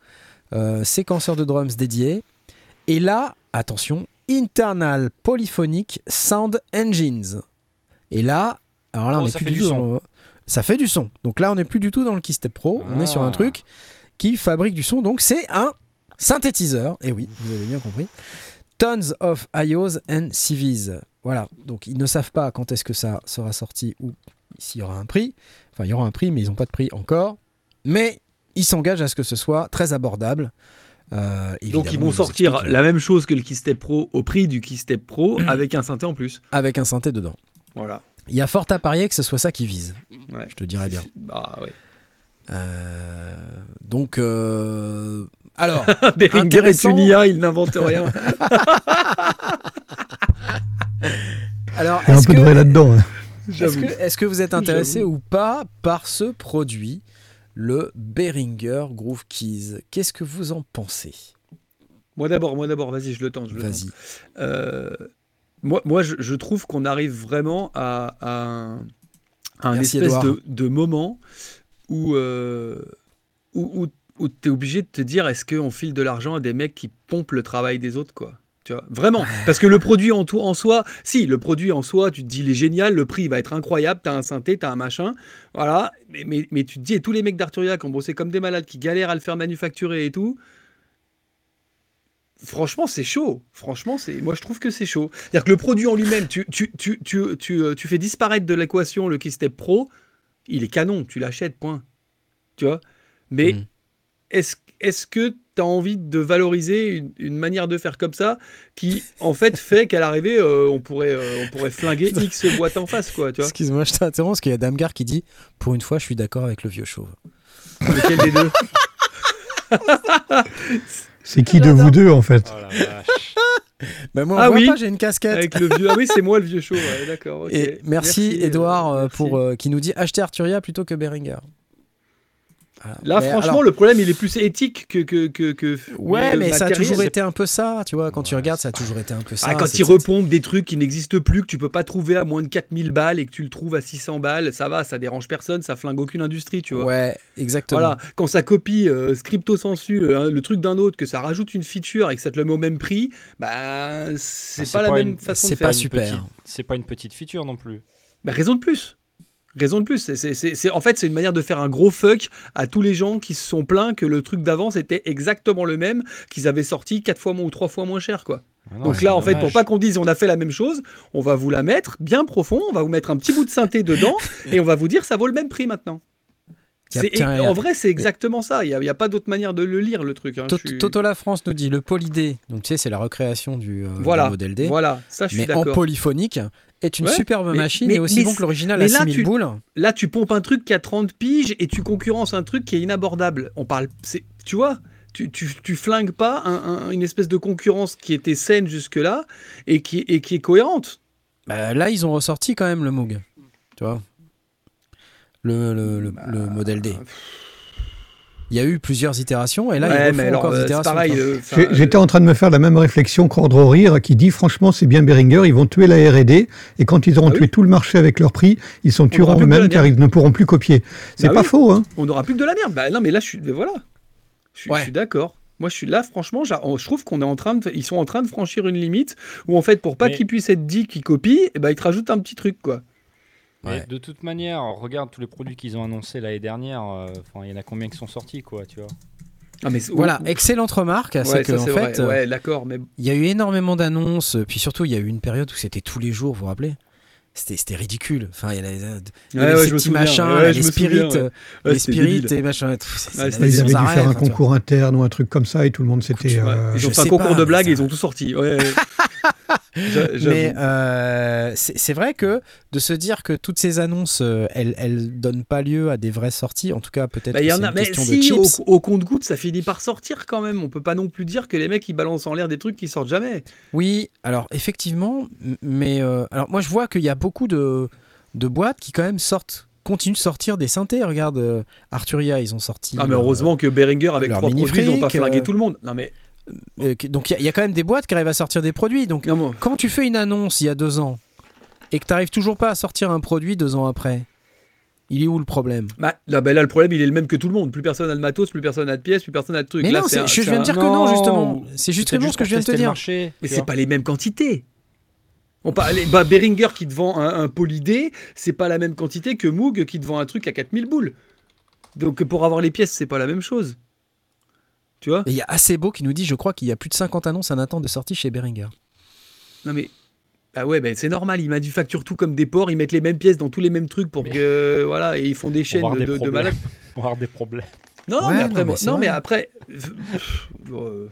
euh, séquenceur de drums dédié. Et là, attention, Internal Polyphonic Sound Engines. Et là, alors là, Oh, on est ça plus fait du du tout son. dans le- Ça fait du son. Donc là, on n'est plus du tout dans le Keystep Pro. On est sur un Ah. truc qui fabrique du son. Donc c'est un synthétiseur. Et oui, vous avez bien compris. Tons of IOs and CVs. Voilà. Donc ils ne savent pas quand est-ce que ça sera sorti ou s'il y aura un prix. Enfin, il y aura un prix, mais ils n'ont pas de prix encore. Mais ils s'engagent à ce que ce soit très abordable. Euh, Donc, ils vont sortir la même chose que le Keystep Pro au prix du Keystep Pro avec un synthé en plus. avec un synthé dedans. Voilà. Il y a fort à parier que ce soit ça qui vise. Ouais. Je te dirais bien. Bah ouais. Euh, donc, euh, alors, Behringer est une IA, il n'invente rien. alors, Il y a un est-ce peu que, de vrai là-dedans. hein. est-ce que, vous êtes intéressé ou pas par ce produit, le Behringer Groove Keys? Qu'est-ce que vous en pensez? Moi d'abord, moi d'abord, vas-y, je le tente. je le tente. Vas-y. Euh, moi, moi je, je trouve qu'on arrive vraiment à, à un, à un Merci, espèce de, de moment où, euh, où, où, tu es obligé de te dire est-ce qu'on file de l'argent à des mecs qui pompent le travail des autres quoi? Tu vois, vraiment. Parce que le produit en, tout, en soi, si, le produit en soi, tu te dis, il est génial, le prix il va être incroyable, t'as un synthé, t'as un machin, voilà. Mais, mais, mais tu te dis, et tous les mecs d'Arturia qui ont bossé comme des malades, qui galèrent à le faire manufacturer et tout, Franchement, c'est chaud. Franchement, c'est moi je trouve que c'est chaud. C'est-à-dire que le produit en lui-même, tu, tu, tu, tu, tu, euh, tu fais disparaître de l'équation le Keystep Pro, il est canon, tu l'achètes, point. Tu vois? Mais Mm. Est-ce est que tu as envie de valoriser une, une manière de faire comme ça qui, en fait, fait qu'à l'arrivée, euh, on, pourrait, euh, on pourrait flinguer X boîte en face, quoi, tu vois Excuse-moi, je t'interromps parce qu'il y a Damgar qui dit Pour une fois, je suis d'accord avec le vieux chauve. Lequel des deux? C'est qui de vous deux, en fait? Oh la vache. Ben moi, Ah oui. j'ai une casquette. Avec le vieux. Ah oui, c'est moi le vieux ouais, d'accord. Et merci, Edouard euh, merci. pour euh, qui nous dit acheter Arturia plutôt que Behringer. Là, Mais franchement, alors- le problème, il est plus éthique que. que, que, que Ouais, mais ça a toujours été un peu ça, tu vois. Quand tu regardes, ça a toujours été un peu ça. Ah, quand c'est- ils c'est- repompent des trucs qui n'existent plus, que tu peux pas trouver à moins de 4000 balles et que tu le trouves à 600 balles, ça va, ça dérange personne, ça flingue aucune industrie, tu vois. Ouais, exactement. Voilà, quand ça copie euh, scripto sensu euh, le truc d'un autre, que ça rajoute une feature et que ça te le met au même prix, bah c'est Ah, pas, c'est la pas même une- façon c'est de faire. pas Une super. petite- C'est pas une petite feature non plus. Bah, raison de plus. Raison de plus. C'est, en fait, c'est une manière de faire un gros fuck à tous les gens qui se sont plaints que le truc d'avant c'était exactement le même, qu'ils avaient sorti quatre fois moins ou trois fois moins cher, quoi. Ah non, Donc là, en fait, pour pas qu'on dise on a fait la même chose, on va vous la mettre bien profond, on va vous mettre un petit bout de synthé dedans et on va vous dire ça vaut le même prix maintenant. En vrai, c'est exactement ça. Il n'y a, pas d'autre manière de le lire, le truc. hein. Suis- Toto La France nous dit le polydé, donc tu sais, c'est la recréation du, euh, Voilà, du modèle D, Voilà, ça, je suis mais en d'accord. polyphonique, est une Ouais, superbe mais- machine mais- et aussi mais bon que l'original à là, 6000 tu- boules. Là, tu pompes un truc qui a 30 piges et tu concurrences un truc qui est inabordable. On parle, c'est- tu vois, tu, tu, tu flingues pas un- un- une espèce de concurrence qui était saine jusque-là et qui, et qui est cohérente. Bah, là, ils ont ressorti quand même le Moog, tu vois. Le, le, le- Bah, le modèle D. Il y a eu plusieurs itérations et là, Ouais, mais alors, encore des euh, itérations. pareil. euh, enfin, J'ai- J'étais euh, en train de me faire la même réflexion qu'Andro Rire qui dit franchement c'est bien Behringer, ils vont tuer la R&D et quand ils auront Ah oui. tué tout le marché avec leur prix, ils aura tueront eux-mêmes car ils ne pourront plus copier. C'est Bah pas oui. faux hein. on n'aura plus que de la merde. Bah non, mais là, je suis, voilà. Je suis, Ouais. je suis d'accord. Moi, je suis là, franchement, je trouve qu'on est en train de, ils sont en train de franchir une limite où, en fait, pour pas Mais- qu'ils puissent être dit qu'ils copient, eh ben, ils te rajoutent un petit truc, quoi. Mais Ouais. de toute manière, regarde tous les produits qu'ils ont annoncés l'année dernière. euh, Enfin, il y en a combien qui sont sortis, quoi, tu vois. Ah, mais Voilà, excellente remarque. Ouais, c'est ça, que en c'est fait, vrai. euh, Ouais, d'accord, mais il y a eu énormément d'annonces, puis surtout, il y a eu une période où c'était tous les jours, vous vous rappelez? C'était c'était ridicule. Enfin, il y a, les- Ouais, ouais, me petits machins, Ouais, les souviens, euh, Ouais, les spirits débile. et machin. c'est- c'est Ils avaient dû arrêt, faire un concours interne ou un truc comme ça et tout le monde s'était. Ouais, euh, Ils ont fait un concours pas, de blagues et ils ont tout sorti. Mais euh, c'est vrai que de se dire que toutes ces annonces, euh, elles, elles donnent pas lieu à des vraies sorties, en tout cas peut-être Bah, y en a, une mais de si, au, compte-goutte, ça finit par sortir quand même. On peut pas non plus dire que les mecs ils balancent en l'air des trucs qui sortent jamais. Oui, alors effectivement, mais euh, alors moi je vois qu'il y a beaucoup de, de boîtes qui quand même sortent, continuent de sortir des synthés. Regarde, euh, Arturia, ils ont sorti. Ah, mais euh, heureusement que Behringer avec trois produits, ils ont pas flingué euh, tout le monde. Non mais euh, qui- donc il y a- il y, a quand même des boîtes qui arrivent à sortir des produits. Donc non, quand tu fais une annonce il y a deux ans et que tu n'arrives toujours pas à sortir un produit deux ans après, il est où le problème? Bah, là, bah, là, le problème, il est le même que tout le monde. Plus personne n'a de matos, plus personne n'a de pièces, plus personne n'a de trucs. Mais Là, non, c'est c'est- un- je c'est viens de un- dire que non, justement. C'est justement Peut-être ce que je viens de te dire. marché, Mais c'est pas les mêmes quantités. On parle, bah, Behringer qui te vend un, un polydé, c'est pas la même quantité que Moog qui te vend un truc à 4000 boules. Donc pour avoir les pièces, c'est pas la même chose. Tu vois Et il y a assez beau qui nous dit, je crois qu'il y a plus de 50 annonces en attente de sortie chez Behringer. Non mais. Ah ouais, ben c'est normal, ils manufacturent tout comme des porcs, ils mettent les mêmes pièces dans tous les mêmes trucs pour que. Voilà, et ils font des chaînes avoir de, des de- malades. Avoir des problèmes. Non, Ouais, mais non, après, mais non, mais après. euh,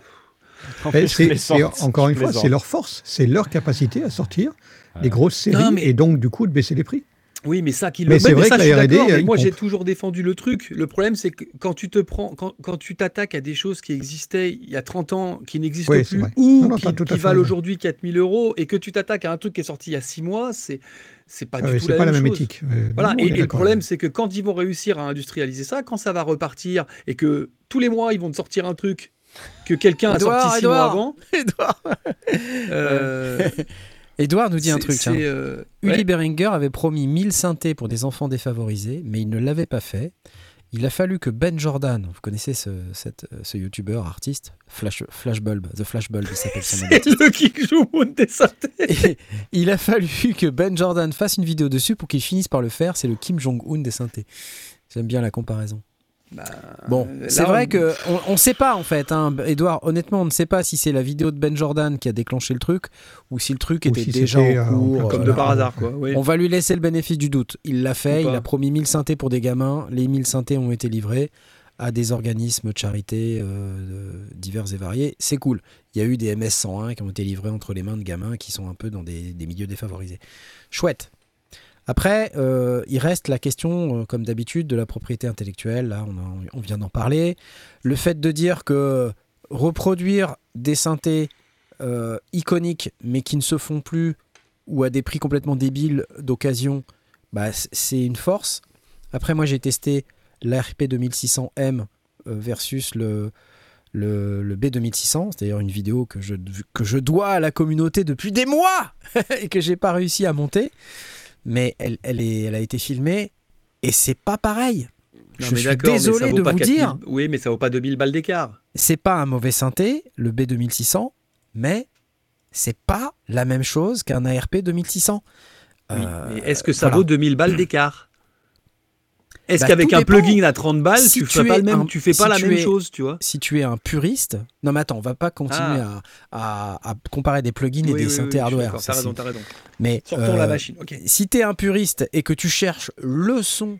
et encore une fois, c'est leur force, c'est leur capacité à sortir Ouais. des grosses séries Non, mais- et donc du coup de baisser les prix. Oui, mais ça, qui Mais le. c'est ouais, vrai ça, que je la suis R&D, mais moi, j'ai toujours défendu le truc. Le problème, c'est que quand tu te prends, quand, quand tu t'attaques à des choses qui existaient il y a 30 ans, qui n'existent Oui, c'est plus, ou Non, non, qui, valent aujourd'hui 4000 euros, et que tu t'attaques à un truc qui est sorti il y a 6 mois, c'est c'est pas Ah du tout c'est la pas la même, même chose. éthique. Voilà, non, et, le problème, c'est que quand ils vont réussir à industrialiser ça, quand ça va repartir, et que tous les mois, ils vont te sortir un truc que quelqu'un a sorti 6 mois avant. Edouard euh, Edouard nous dit un truc. c'est, euh, Uli ouais. Beringer avait promis 1000 synthés pour des enfants défavorisés, mais il ne l'avait pas fait. Il a fallu que Ben Jordan, vous connaissez ce, cette- ce youtubeur artiste, Flash, Flashbulb, The Flashbulb, il s'appelle son nom C'est le qui joue Moon des synthés. Il a fallu que Ben Jordan fasse une vidéo dessus pour qu'il finisse par le faire. C'est le Kim Jong-un des synthés. J'aime bien la comparaison. Bah, Bon, c'est vrai on- que on ne sait pas en fait, hein, Edouard. Honnêtement, on ne sait pas si c'est la vidéo de Ben Jordan qui a déclenché le truc ou si le truc Ou était si déjà en euh, cours. Comme euh, de par hasard, quoi. oui. On va lui laisser le bénéfice du doute. Il l'a fait, il a promis 1000 synthés pour des gamins. Les 1000 synthés ont été livrés à des organismes de charité euh, divers et variés. C'est cool. Il y a eu des MS-101 qui ont été livrés entre les mains de gamins qui sont un peu dans des, des milieux défavorisés. Chouette. Après, euh, il reste la question, euh, comme d'habitude, de la propriété intellectuelle. Là, on, en- on vient d'en parler. Le fait de dire que reproduire des synthés euh, iconiques, mais qui ne se font plus, ou à des prix complètement débiles d'occasion, bah, c'est une force. Après, moi, j'ai testé l'ARP 2600M euh, versus le, le, le B2600. C'est d'ailleurs une vidéo que je, que je dois à la communauté depuis des mois et que j'ai pas réussi à monter. Mais elle, elle, est, elle a été filmée et c'est pas pareil. Non, je suis d'accord, mais ça désolé de vous 4000 dire, Oui, mais ça vaut pas 2000 balles d'écart. c'est pas un mauvais synthé, le B2600, mais c'est pas la même chose qu'un ARP 2600. Oui, Euh, est-ce que ça voilà. vaut 2000 balles d'écart? Est-ce Bah, qu'avec un plugin à 30 balles, Si tu tu fais pas es le même, un- tu fais pas si la même es- chose, tu vois? si tu es un puriste, non mais attends, on va pas continuer à, à- à comparer des plugins et des oui, synthés oui, hardware. T'as raison, t'as raison. Mais euh, la machine. Ok. si tu es un puriste et que tu cherches le son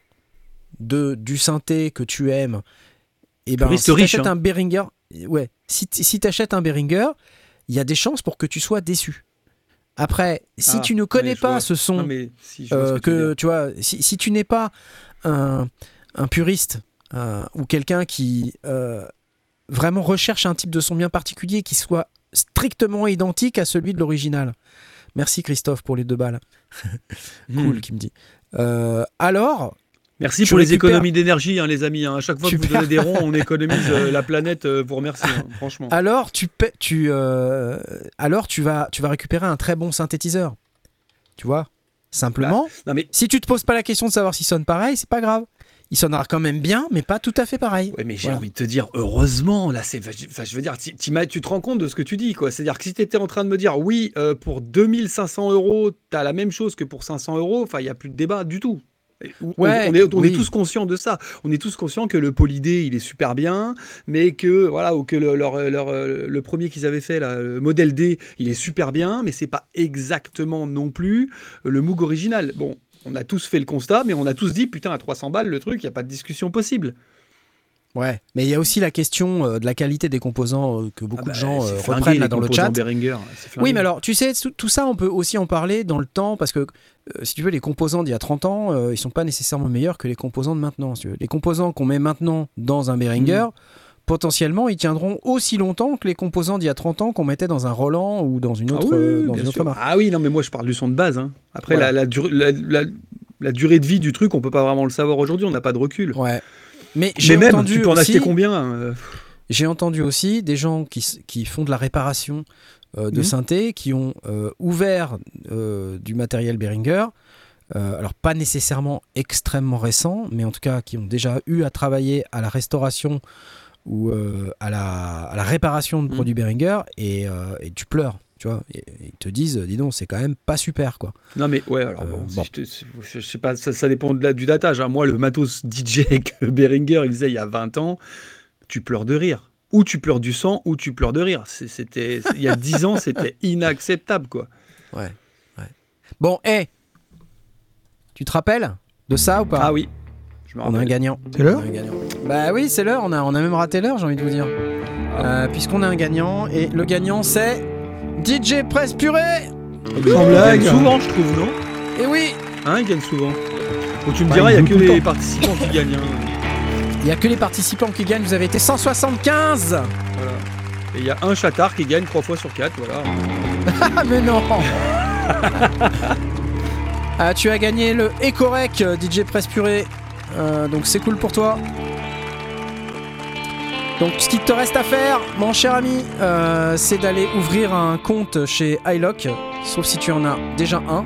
de, du synthé que tu aimes, et ben, Puriste si t'achètes hein. un Behringer, ouais, si, t- si tu achètes un Behringer, il y a des chances pour que tu sois déçu. Après, si Ah, tu ne connais pas vois. ce son, Non, si, euh, que tu que vois, si, si tu n'es pas un, un puriste euh, ou quelqu'un qui euh, vraiment recherche un type de son bien particulier qui soit strictement identique à celui de l'original. Merci Christophe pour les deux balles. Cool, Hmm. qui me dit. Euh, alors, Merci pour les économies d'énergie, hein, les amis. hein. À chaque fois Tu que vous perds- donnez des ronds, on économise la planète. vous remercie, hein, franchement. alors tu, tu, alors tu vas, tu vas récupérer un très bon synthétiseur. Tu vois? Simplement, Non mais si tu te poses pas la question de savoir s'il sonne pareil, c'est pas grave. Il sonnera quand même bien, mais pas tout à fait pareil. Ouais, mais j'ai Voilà. envie de te dire, heureusement, là, c'est, enfin, je veux dire, tu te rends compte de ce que tu dis, quoi. C'est-à-dire que si tu étais en train de me dire, oui, euh, pour 2500 euros, tu as la même chose que pour 500 euros, enfin, il n'y a plus de débat du tout. On- Ouais, on, est, on est oui. tous conscients de ça. On est tous conscients que le Polydé, il est super bien, mais que voilà, ou que le, leur- leur, euh, le premier qu'ils avaient fait, là, le modèle D, il est super bien, mais c'est pas exactement non plus le Moog original. Bon, on a tous fait le constat, mais on a tous dit, putain, à 300 balles, le truc, il n'y a pas de discussion possible. Ouais, mais il y a aussi la question euh, de la qualité des composants euh, que beaucoup Ah bah, de gens c'est euh, reprennent là dans le chat. Flingué. Oui, mais alors, tu sais, tout, ça, on peut aussi en parler dans le temps, parce que, euh, si tu veux, les composants d'il y a 30 ans, euh, ils sont pas nécessairement meilleurs que les composants de maintenant. si tu veux. Les composants qu'on met maintenant dans un Behringer, Mm. potentiellement, ils tiendront aussi longtemps que les composants d'il y a 30 ans qu'on mettait dans un Roland ou dans une Ah autre, oui, euh, oui, dans bien une autre sûr. marque. Ah oui, non, mais moi je parle du son de base. hein. Après, Voilà. la, la, dur- la- la- la durée de vie du truc, on peut pas vraiment le savoir aujourd'hui, on n'a pas de recul. Ouais. Mais j'ai même, entendu tu peux en aussi- acheter combien euh, J'ai entendu aussi des gens qui, qui font de la réparation euh, de Mhm. synthé, qui ont euh, ouvert euh, du matériel Behringer, alors pas nécessairement extrêmement récent, mais en tout cas qui ont déjà eu à travailler à la restauration ou à, la, à la réparation de Mhm. produits Behringer, et, et tu pleures. Tu vois, ils te disent, dis donc, c'est quand même pas super, quoi. Non, mais ouais, alors Euh, bon, je, te- si- je sais pas, ça, ça dépend de la- du datage. hein. Moi, le matos DJ que Behringer il faisait il y a 20 ans, tu pleures de rire. Ou tu pleures du sang, ou tu pleures de rire. C'était, il y a 10 ans, c'était inacceptable, quoi. Ouais. ouais. Bon, hé Tu te rappelles de ça ou pas? Ah oui, je me On a un gagnant. C'est l'heure. Bah oui, c'est l'heure. On a, on a même raté l'heure, j'ai envie de vous dire. Euh, Puisqu'on a un gagnant. Et le gagnant, c'est DJ Presse Purée. Il Sans blague. gagne souvent, je trouve, non Et oui, Hein, il gagne souvent. Donc tu me diras, il n'y a que les temps. participants qui gagnent. hein. il y a que les participants qui gagnent. Vous avez été 175. Voilà. Et il y a un chatard qui gagne 3 fois sur 4, voilà. Ah mais non. ah, tu as gagné le Ecorec euh, DJ Presse Purée. Euh, donc c'est cool pour toi. Donc ce qu'il te reste à faire, mon cher ami, euh, c'est d'aller ouvrir un compte chez iLock, sauf si tu en as déjà un,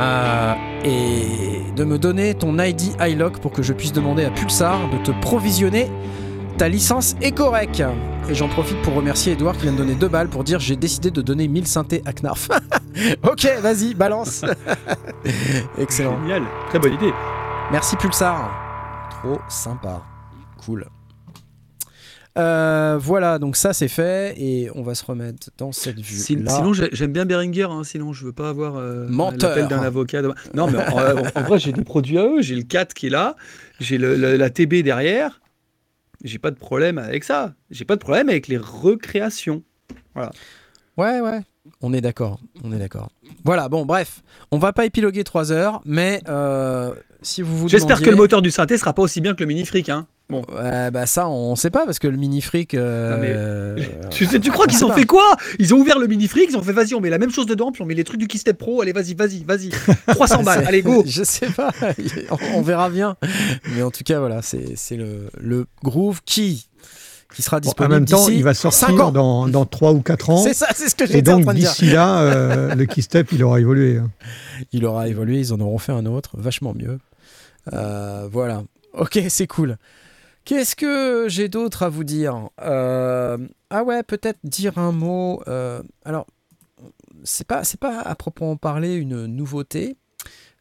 euh, et de me donner ton ID iLock pour que je puisse demander à Pulsar de te provisionner ta licence Ecorec. Et j'en profite pour remercier Edouard qui vient de donner deux balles pour dire j'ai décidé de donner 1000 synthés à Knarf. ok, vas-y, balance. Excellent. Génial, très bonne idée. Merci Pulsar. Trop sympa. Cool. Euh, voilà, donc ça c'est fait et on va se remettre dans cette vue. Là. Sinon, j'ai- j'aime bien Beringer, hein, sinon je veux pas avoir euh, l'appel d'un avocat. Non, mais en, en- vrai, j'ai des produits à eux. J'ai le 4 qui est là, j'ai la TB derrière. J'ai pas de problème avec ça. J'ai pas de problème avec les recréations. Ouais, ouais. On est d'accord. On est d'accord. Voilà, bon, bref. On va pas épiloguer 3 heures, mais euh, si vous vous J'espère que le moteur du synthé sera pas aussi bien que le mini fric. Hein. Bon. Bah ça, on sait pas parce que le mini fric. euh, mais- euh, Tu, sais- tu crois qu'ils ont pas. fait quoi? Ils ont ouvert le mini fric, ils ont fait vas-y, on met la même chose dedans, puis on met les trucs du Keystep Pro. Allez, vas-y, vas-y, vas-y. 300 balles, allez, go Je sais pas, on, on verra bien. Mais en tout cas, voilà, c'est c'est le, le groove qui, qui sera Bon, en disponible. même temps, d'ici il va cinq sortir ans. dans, dans 3 ou 4 ans. C'est ça, c'est ce que Et j'étais en donc, train de dire. d'ici là, euh, le keystep, il aura évolué. hein. Il aura évolué, ils en auront fait un autre, vachement mieux. Euh, voilà. Ok, c'est cool. Qu'est-ce que j'ai d'autre à vous dire? Euh, Ah ouais, peut-être dire un mot. euh, alors, c'est pas, c'est pas à proprement parler une nouveauté.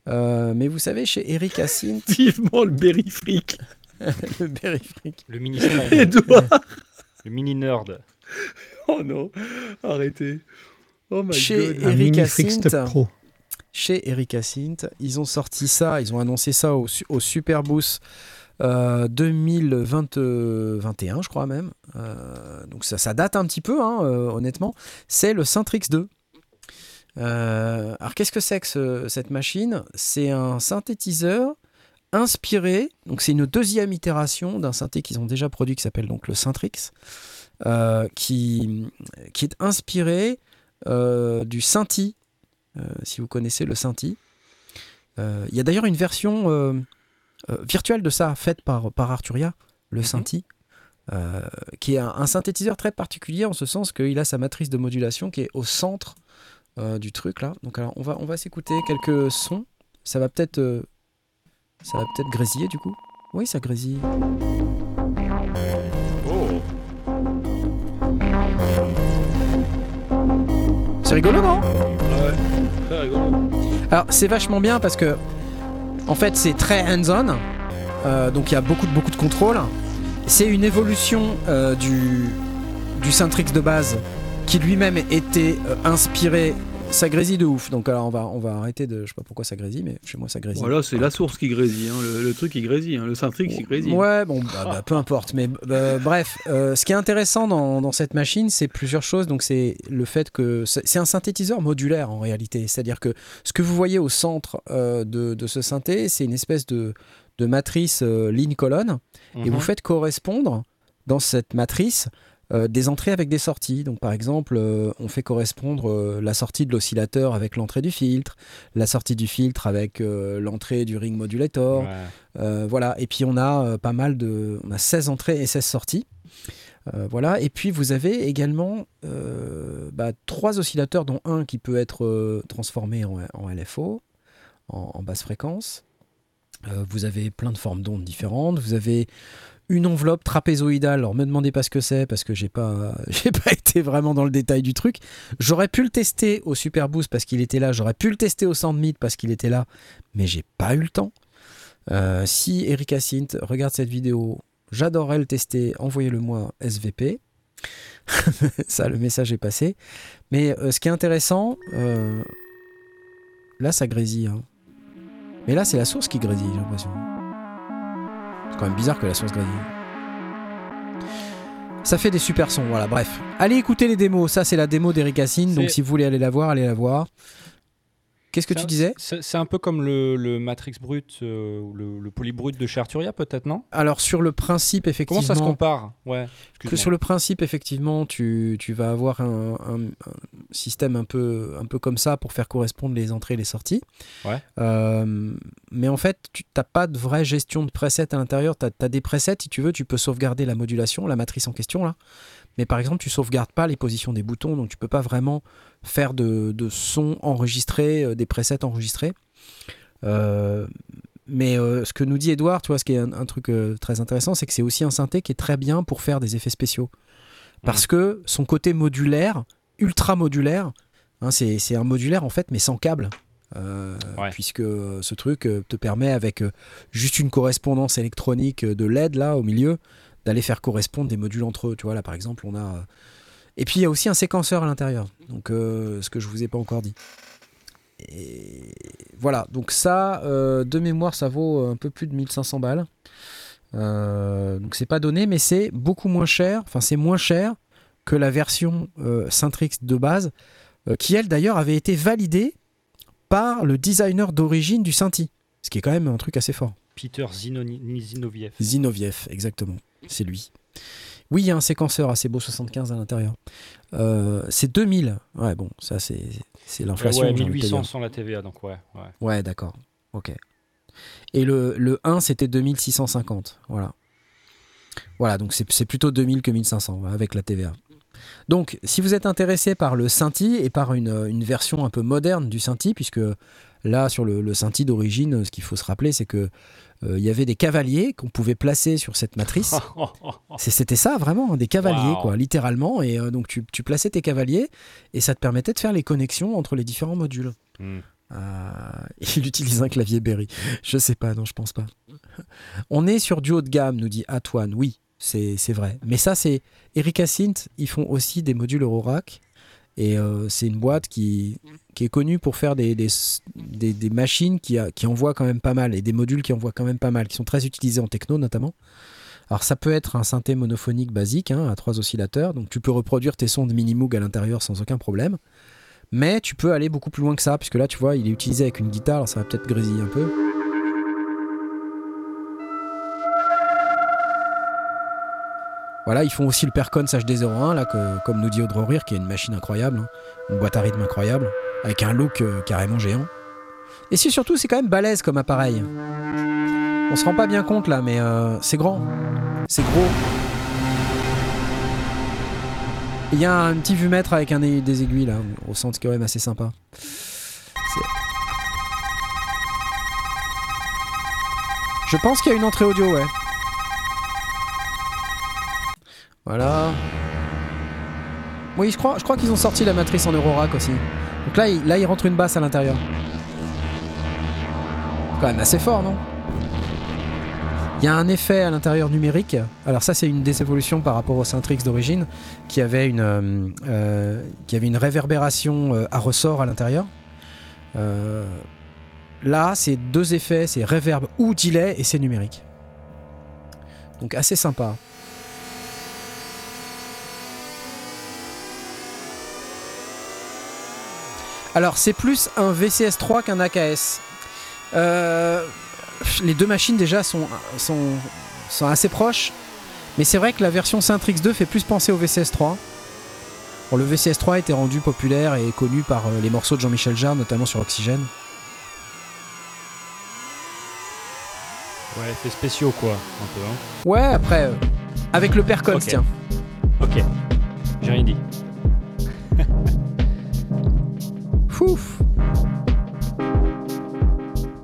Euh, mais vous savez, chez Eric Hyacinthe, Vivement le Berry Freak. le Berry Freak. Le mini le mini nerd. Oh non, arrêtez. Oh my Chez god. Un Eric. Step Pro. chez Eric Hyacinthe. Ils ont sorti ça, ils ont annoncé ça au, au Super Boost euh, 2021, je crois même. Euh, donc ça, date un petit peu, hein, euh, honnêtement. C'est le Syntrix 2. Euh, alors qu'est-ce que c'est que ce- cette machine? C'est un synthétiseur inspiré, donc c'est une deuxième itération d'un synthé qu'ils ont déjà produit qui s'appelle donc le Syntrix, euh, qui, qui est inspiré euh, du Synthi euh, si vous connaissez le Synthi. Euh, Il y a d'ailleurs une version euh, virtuelle de ça faite par, par Arturia, le Synthi, euh, qui est un, un synthétiseur très particulier en ce sens qu'il a sa matrice de modulation qui est au centre euh, du truc là. Donc alors on va, on va s'écouter quelques sons. Ça va peut-être ça va peut-être grésiller du coup. Oui, ça grésille. Oh. C'est rigolo, non? Ouais, très rigolo. Alors c'est vachement bien parce que en fait c'est très hands-on, Euh, donc il y a beaucoup de beaucoup de contrôle. C'est une évolution euh, du du Syntrix de base qui lui-même était euh, inspiré. Ça grésille de ouf. Donc alors on va on va arrêter de je sais pas pourquoi ça grésille mais chez moi ça grésille. Voilà, c'est la source qui grésille, hein, le, le truc qui grésille, hein, le Syntrix qui grésille. Ouais, bon, bah, bah, peu importe. Mais euh, bref, euh, ce qui est intéressant dans, dans cette machine, c'est plusieurs choses. Donc, c'est le fait que c'est un synthétiseur modulaire en réalité. C'est-à-dire que ce que vous voyez au centre euh, de, de ce synthé, c'est une espèce de, de matrice euh, ligne-colonne. Et Mhm. vous faites correspondre dans cette matrice euh, des entrées avec des sorties. Donc par exemple, euh, on fait correspondre euh, la sortie de l'oscillateur avec l'entrée du filtre, la sortie du filtre avec l'entrée du ring modulator. Ouais. Voilà. Et puis on a pas mal de, on a 16 entrées et 16 sorties. Voilà. Et puis vous avez également bah, trois oscillateurs, dont un qui peut être transformé en, en LFO, en, en basse fréquence. Vous avez plein de formes d'ondes différentes. Vous avez une enveloppe trapézoïdale. Alors, me demandez pas ce que c'est parce que j'ai pas, pas été vraiment dans le détail du truc. J'aurais pu le tester au Super Boost parce qu'il était là. J'aurais pu le tester au Sandmeet parce qu'il était là, mais j'ai pas eu le temps. Euh, si Eric Hyacinthe regarde cette vidéo, j'adorerais le tester. Envoyez-le moi SVP. ça, le message est passé. Mais euh, ce qui est intéressant, euh, là, ça grésille. hein. Mais là, c'est la source qui grésille, j'ai l'impression. C'est quand même bizarre que la source grésille. Ça fait des super sons, voilà, bref. Allez écouter les démos, ça c'est la démo d'Eric Hassine, donc si vous voulez aller la voir, allez la voir. Qu'est-ce que tu un- disais C'est un peu comme le, le Matrix brut, euh, le, le poly brut de chez Arturia, peut-être, non? Alors sur le principe, effectivement... Comment ça se compare? Ouais. que sur le principe, effectivement, tu, tu vas avoir un, un- un système un peu, un peu comme ça pour faire correspondre les entrées et les sorties. Ouais. Euh, mais en fait, tu n'as pas de vraie gestion de presets à l'intérieur. Tu as, des presets, si tu veux, tu peux sauvegarder la modulation, la matrice en question. là. Mais par exemple, tu sauvegardes pas les positions des boutons, donc tu peux pas vraiment faire de, de sons enregistrés, euh, des presets enregistrés. Euh, mais euh, ce que nous dit Edouard, tu vois, ce qui est un, un truc euh, très intéressant, c'est que c'est aussi un synthé qui est très bien pour faire des effets spéciaux. Parce que son côté modulaire, ultra modulaire, hein, c'est un modulaire en fait, mais sans câble. Euh, Ouais. Puisque ce truc te permet, avec juste une correspondance électronique de LED là au milieu, d'aller faire correspondre des modules entre eux. Tu vois, là par exemple, on a. euh, Et puis il y a aussi un séquenceur à l'intérieur. Donc, euh, ce que je vous ai pas encore dit. Et voilà, donc ça, euh, de mémoire, ça vaut un peu plus de 1500 balles. Euh, donc c'est pas donné, mais c'est beaucoup moins cher. Enfin, c'est moins cher que la version Syntrix de base, qui elle d'ailleurs avait été validée par le designer d'origine du Synthi. Ce qui est quand même un truc assez fort. Peter Zinoviev. Zinoviev, exactement. C'est lui. Oui, il y a un séquenceur assez beau 75 à l'intérieur. Euh, c'est 2000. Ouais, bon, ça c'est c'est l'inflation. ouais, te 1800 dire. sans la TVA, donc ouais. ouais. Ouais, d'accord. Ok. Et le, le 1, c'était 2650. Voilà. Voilà, donc c'est c'est plutôt 2000 que 1500 ouais, avec la TVA. Donc, si vous êtes intéressé par le Synthi et par une, une version un peu moderne du Synthi, puisque là, sur le, le d'origine, ce qu'il faut se rappeler, c'est que il y avait des cavaliers qu'on pouvait placer sur cette matrice. C'était ça vraiment, hein, des cavaliers, Wow. quoi, littéralement. Et euh, donc tu, tu plaçais tes cavaliers et ça te permettait de faire les connexions entre les différents modules. Hmm. il utilise un clavier Berry. Je sais pas, non, je pense pas. On est sur du haut de gamme, nous dit Antoine. Oui, c'est vrai. Mais ça, c'est Erika Synth. Ils font aussi des modules Eurorack. Et euh, c'est une boîte qui, est connue pour faire des, machines qui, envoient quand même pas mal et des modules qui envoient quand même pas mal, qui sont très utilisés en techno notamment. Alors ça peut être un synthé monophonique basique hein, à trois oscillateurs, donc tu peux reproduire tes sons de mini-moog à l'intérieur sans aucun problème. Mais tu peux aller beaucoup plus loin que ça, puisque là tu vois, il est utilisé avec une guitare, ça va peut-être grésiller un peu. Voilà, ils font aussi le Percon HD01, là, que, comme nous dit Audrey Rire, qui est une machine incroyable, hein. une boîte à rythme incroyable, avec un look euh, carrément géant. Et si surtout, c'est quand même balèze comme appareil. On se rend pas bien compte là, mais euh, c'est grand, c'est gros. Il y a un petit vue-mètre avec des aiguilles là, au centre quand même assez sympa. Je pense qu'il y a une entrée audio, ouais. Voilà. Oui, je crois, qu'ils ont sorti la matrice en Eurorack aussi. Donc là, il, rentre une basse à l'intérieur. Quand même assez fort, non? Il y a un effet à l'intérieur numérique. Alors ça, c'est une des évolutions par rapport au Syntrix d'origine, qui avait une, euh, euh, qui avait une réverbération euh, à ressort à l'intérieur. là, c'est deux effets, c'est reverb ou delay, et c'est numérique. Donc assez sympa. Alors, c'est plus un VCS3 qu'un AKS. Euh, les deux machines déjà sont, sont, sont assez proches. Mais c'est vrai que la version Syntrix 2 fait plus penser au VCS3. Bon, le VCS3 a été rendu populaire et connu par euh, les morceaux de Jean-Michel Jarre, notamment sur Oxygène. Ouais, fait spéciaux quoi, un peu. Hein. Ouais, après, euh, avec le Percon, tiens. Ok, j'ai rien dit.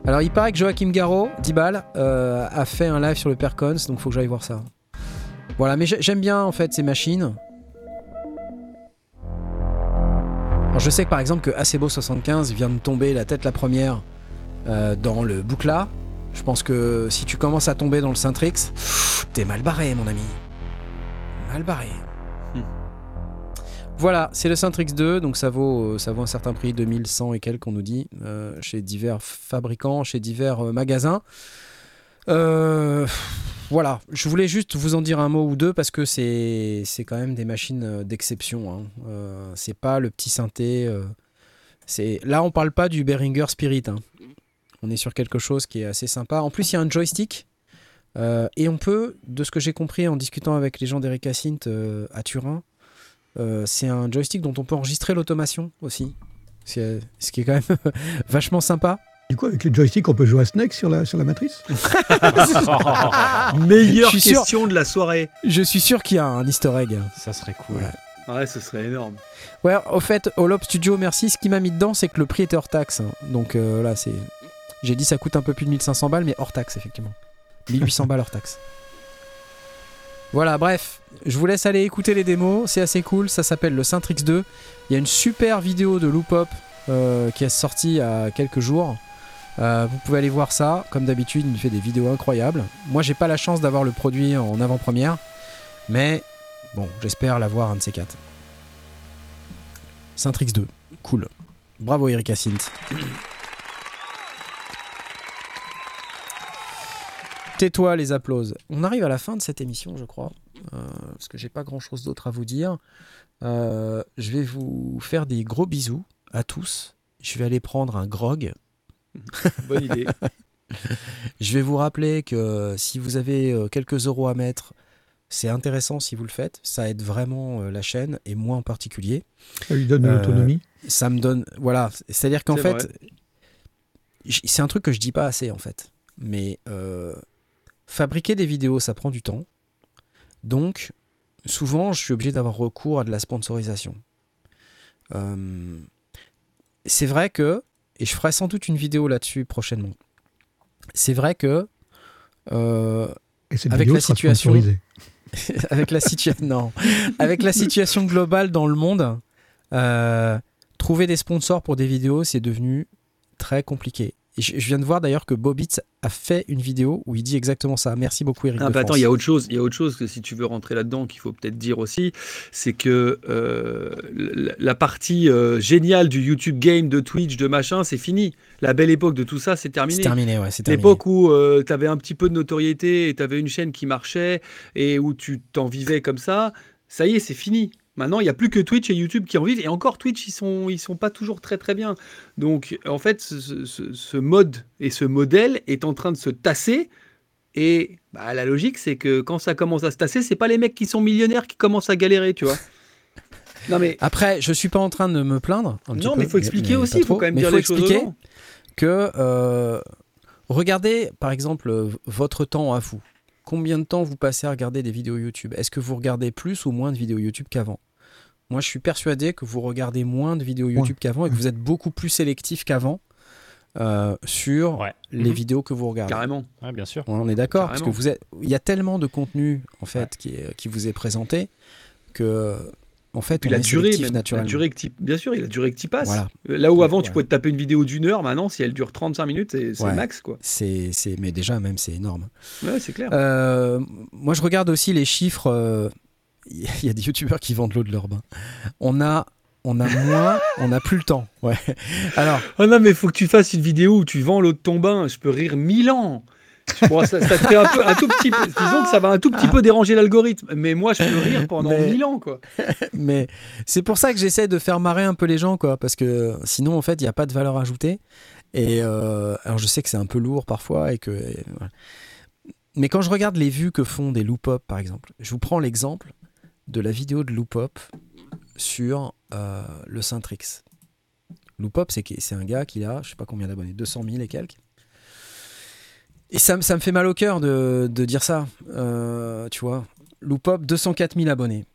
Alors il paraît que Joachim Garraud, 10 balles, euh, a fait un live sur le Percons, donc faut que j'aille voir ça. Voilà, mais j'aime bien en fait ces machines. Alors, je sais que par exemple que Acebo 75 vient de tomber la tête la première euh, dans le boucla. Je pense que si tu commences à tomber dans le Syntrix, t'es mal barré mon ami. Mal barré. Voilà, c'est le Syntrix 2, donc ça vaut, ça vaut un certain prix, 2100 et quelques, on nous dit, euh, chez divers fabricants, chez divers euh, magasins. Euh, voilà, je voulais juste vous en dire un mot ou deux parce que c'est quand même des machines d'exception. Hein. c'est pas le petit synthé. c'est là, on parle pas du Behringer Spirit. Hein. On est sur quelque chose qui est assez sympa. En plus, il y a un joystick. et on peut, de ce que j'ai compris en discutant avec les gens d'Erika Synth à Turin, euh, c'est un joystick dont on peut enregistrer l'automation aussi. Ce qui est quand même vachement sympa. Du coup, avec le joystick, on peut jouer à Snake sur la, sur la matrice Meilleure question de la soirée. Je suis sûr qu'il y a un easter egg. Ça serait cool. Ouais, ce serait énorme. Ouais, au fait, Holop Studio, merci. Ce qui m'a mis dedans, c'est que le prix était hors taxe. Donc euh, là, c'est. J'ai dit ça coûte un peu plus de 1500 balles, mais hors taxe, effectivement. 1800 balles hors taxe. Voilà, bref, je vous laisse aller écouter les démos, c'est assez cool, ça s'appelle le Syntrix 2. Il y a une super vidéo de Loopop euh, qui est sortie il y a quelques jours. Euh, vous pouvez aller voir ça, comme d'habitude, il fait des vidéos incroyables. Moi, j'ai pas la chance d'avoir le produit en avant-première, mais bon, j'espère l'avoir un de ces quatre. Syntrix 2, cool. Bravo Erika Sint. Tais-toi, les applauses. On arrive à la fin de cette émission, je crois, euh, parce que j'ai pas grand-chose d'autre à vous dire. Euh, je vais vous faire des gros bisous à tous. Je vais aller prendre un grog. Bonne idée. je vais vous rappeler que si vous avez euh, quelques euros à mettre, c'est intéressant si vous le faites. Ça aide vraiment la chaîne et moi en particulier. Ça lui donne de l'autonomie. Ça me donne. Voilà. C'est-à-dire qu'en fait, c'est un truc que je dis pas assez en fait. Mais Fabriquer des vidéos, ça prend du temps. Donc, souvent, je suis obligé d'avoir recours à de la sponsorisation. Euh, c'est vrai que, et je ferai sans doute une vidéo là-dessus prochainement, c'est vrai que euh, avec la situation, avec la situation, non, avec la situation globale dans le monde, euh, trouver des sponsors pour des vidéos, c'est devenu très compliqué. Je, viens de voir d'ailleurs que Bobitz a fait une vidéo où il dit exactement ça. Merci beaucoup Eric. Ah, bah attends, il y a autre chose. Il y a autre chose que si tu veux rentrer là-dedans qu'il faut peut-être dire aussi, c'est que euh, la partie euh, géniale du YouTube Game, de Twitch, de machin, c'est fini. La belle époque de tout ça, c'est terminé. C'est terminé, ouais. C'est L'époque où tu avais un petit peu de notoriété et tu avais une chaîne qui marchait et où tu t'en vivais comme ça, ça y est, c'est fini. Maintenant, il n'y a plus que Twitch et YouTube qui en vivent. Et encore, Twitch, ils sont, ils sont pas toujours très très bien. Donc, en fait, ce, mode et ce modèle est en train de se tasser. Et bah, la logique, c'est que quand ça commence à se tasser, c'est pas les mecs qui sont millionnaires qui commencent à galérer, tu vois. Non mais après, je suis pas en train de me plaindre. non, mais il faut expliquer aussi. Il faut quand même dire les expliquer choses que euh, regardez, par exemple, votre temps à vous combien de temps vous passez à regarder des vidéos YouTube? Est-ce que vous regardez plus ou moins de vidéos YouTube qu'avant? Moi, je suis persuadé que vous regardez moins de vidéos YouTube qu'avant et que vous êtes beaucoup plus sélectif qu'avant euh, sur les mhm. vidéos que vous regardez. Carrément. bien sûr. on est d'accord parce que vous êtes, il y a tellement de contenu en fait qui, qui vous est présenté que en fait, il a duré, naturellement. duré que bien sûr, il a duré que tu passes. Là où avant, tu pouvais te taper une vidéo d'une heure, maintenant, si elle dure 35 minutes, c'est max. quoi. C'est, mais déjà, même, c'est énorme. Ouais, c'est clair. Euh, moi, je regarde aussi les chiffres. Euh, il y a des youtubeurs qui vendent l'eau de leur bain. On a on a moins, on n'a plus le temps. Ouais. Alors. Oh non, mais il faut que tu fasses une vidéo où tu vends l'eau de ton bain. Je peux rire mille ans ça, fait un, peu, un tout petit peu, disons que ça va un tout petit peu déranger l'algorithme, mais moi je peux rire pendant mille ans quoi. mais c'est pour ça que j'essaie de faire marrer un peu les gens quoi, parce que sinon en fait il n'y a pas de valeur ajoutée. Et euh, alors je sais que c'est un peu lourd parfois et que. Mais quand je regarde les vues que font des loop-up par exemple, je vous prends l'exemple de la vidéo de loop-up sur euh, le Syntrix. Loop-up c'est un gars qui a, je sais pas combien d'abonnés, 200 000 et quelques. Et ça, ça, me fait mal au cœur de, de dire ça. Euh, tu vois, Loopop, 204 000 abonnés.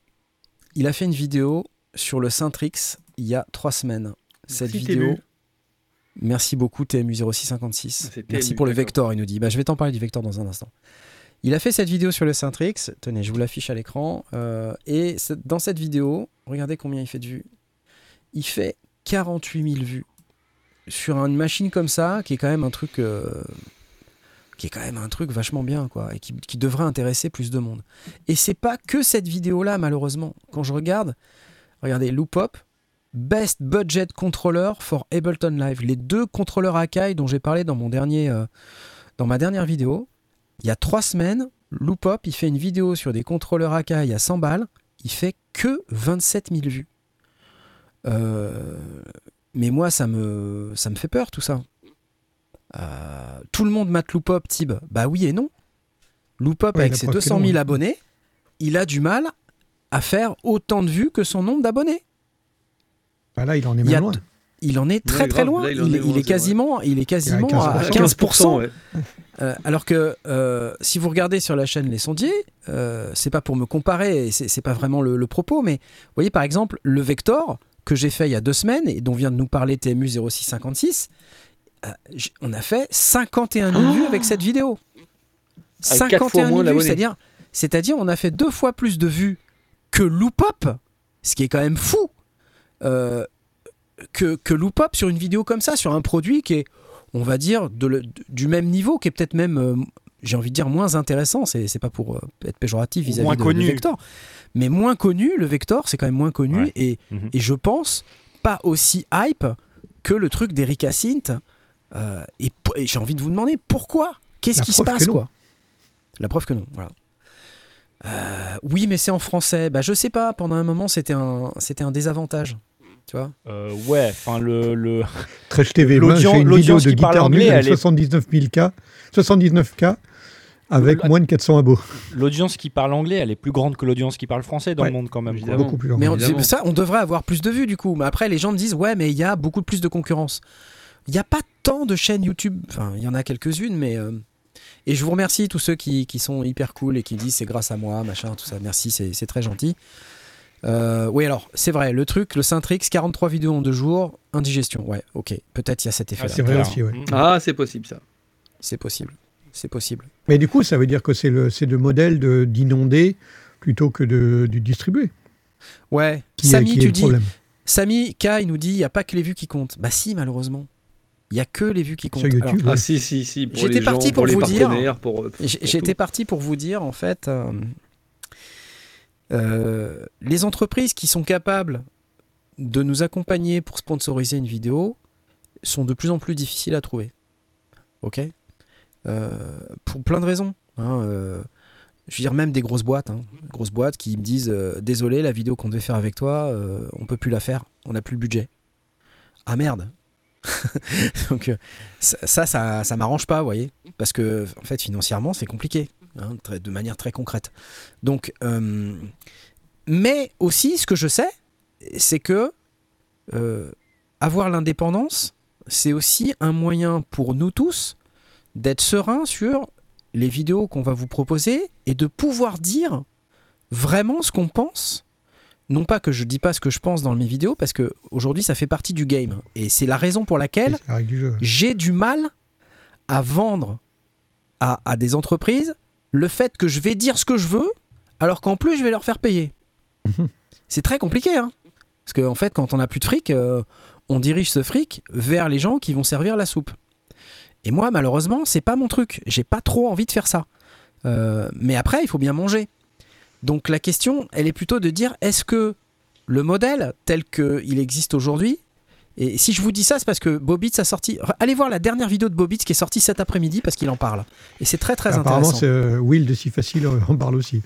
Il a fait une vidéo sur le Syntrix il y a trois semaines. Cette vidéo. Merci beaucoup, TMU0656. Ah, Merci pour le Vector, il nous dit. Bah, je vais t'en parler du Vector dans un instant. Il a fait cette vidéo sur le Syntrix. Tenez, je vous l'affiche à l'écran. Euh, et dans cette vidéo, regardez combien il fait de vues. Il fait 48 000 vues. Sur une machine comme ça, qui est quand même un truc. Euh, qui est quand même un truc vachement bien, et qui, devrait intéresser plus de monde. Et c'est pas que cette vidéo-là, malheureusement. Quand je regarde, regardez, Loopop, Best Budget Controller for Ableton Live. Les deux contrôleurs Akai dont j'ai parlé dans, mon dernier, euh, dans ma dernière vidéo, il y a trois semaines, Loopop, il fait une vidéo sur des contrôleurs Akai à 100 balles, il fait que 27 000 vues. Euh, mais moi, ça me, ça me fait peur tout ça. Euh, tout le monde mate Loopop, Tib Bah oui et non. Loopop, avec ses 200 000 abonnés, il a du mal à faire autant de vues que son nombre d'abonnés. Bah là, il en est même loin. Il en est très très loin. il, est, quasiment, il est quasiment à 15%. Euh, alors que euh, si vous regardez sur la chaîne Les Sondiers, c'est pas pour me comparer, c'est pas vraiment le, le, propos, mais vous voyez par exemple le Vector que j'ai fait il y a deux semaines et dont vient de nous parler TMU 0656, euh, on a fait 51 000 vues avec cette vidéo. 51 000 vues, c'est-à-dire, c'est-à-dire on a fait deux fois plus de vues que Loopop, ce qui est quand même fou, euh, que, que Loopop sur une vidéo comme ça, sur un produit qui est, on va dire, de du même niveau, qui est peut-être même, euh, j'ai envie de dire, moins intéressant, c'est, c'est pas pour être péjoratif vis-à-vis de, connu. Vector, mais moins connu, le Vector, c'est quand même moins connu, et, mhm. et, je pense pas aussi hype que le truc d'Erika Sint, euh, et, j'ai envie de vous demander pourquoi? Qu'est-ce qui se passe quoi? La preuve que non. Voilà. Euh, oui, mais c'est en français. Bah, je sais pas. Pendant un moment, c'était un, c'était un désavantage. Tu vois euh, Ouais. Enfin, le, le... Trash TV. L'audience qui parle anglais, elle 79 000 k 79 k avec moins de 400 abos. L'audience qui parle anglais, elle est plus grande que l'audience qui parle français dans le monde quand même. Beaucoup plus grande. Mais on, ça, on devrait avoir plus de vues du coup. Mais après, les gens me disent ouais, mais il y a beaucoup plus de concurrence. Il n'y a pas tant de chaînes YouTube. Enfin, il y en a quelques-unes, mais. Euh, et je vous remercie tous ceux qui, qui, sont hyper cool et qui disent c'est grâce à moi, machin, tout ça. Merci, c'est très gentil. Euh, oui, alors, c'est vrai, le truc, le Syntrix, 43 vidéos en deux jours, indigestion. Ouais, ok. Peut-être il y a cet effet. Ah, c'est vrai aussi, ouais. Ah, c'est possible ça. C'est possible. C'est possible. Mais du coup, ça veut dire que c'est le, le modèle d'inonder plutôt que de, de distribuer. Ouais. Samy, tu dis. Samy K, il nous dit il n'y a pas que les vues qui comptent. Bah si, malheureusement. Il y a que les vues qui comptent. Sur YouTube, Alors, ouais. Ah si si si. pour J'étais parti pour vous dire- pour, pour J'étais parti pour vous dire, en fait, euh, euh, les entreprises qui sont capables de nous accompagner pour sponsoriser une vidéo sont de plus en plus difficiles à trouver. Ok? Euh, Pour plein de raisons. hein, euh, je veux dire, même des grosses boîtes, hein, grosses boîtes qui me disent euh, Désolé, la vidéo qu'on devait faire avec toi, euh, on peut plus la faire, on n'a plus le budget. Ah merde Donc, euh, ça, ça, ça, m'arrange pas, vous voyez Parce que, en fait, financièrement, c'est compliqué, hein, de manière très concrète. Donc, euh, mais aussi, ce que je sais, c'est que euh, avoir l'indépendance, c'est aussi un moyen pour nous tous d'être sereins sur les vidéos qu'on va vous proposer et de pouvoir dire vraiment ce qu'on pense. Non pas que je dis pas ce que je pense dans mes vidéos, parce que aujourd'hui ça fait partie du game. Et c'est la raison pour laquelle j'ai du mal à vendre à, à des entreprises le fait que je vais dire ce que je veux, alors qu'en plus je vais leur faire payer. C'est très compliqué, hein Parce qu'en fait, quand on n'a plus de fric, euh, on dirige ce fric vers les gens qui vont servir la soupe. Et moi, malheureusement, c'est pas mon truc. J'ai pas trop envie de faire ça. Euh, mais après, il faut bien manger. Donc la question, elle est plutôt de dire est-ce que le modèle tel qu'il existe aujourd'hui, et si je vous dis ça, c'est parce que Bobitz a sorti. Allez voir la dernière vidéo de Bobitz qui est sortie cet après-midi parce qu'il en parle. Et c'est très très Apparemment, intéressant. c'est euh, Will de Si Facile en parle aussi.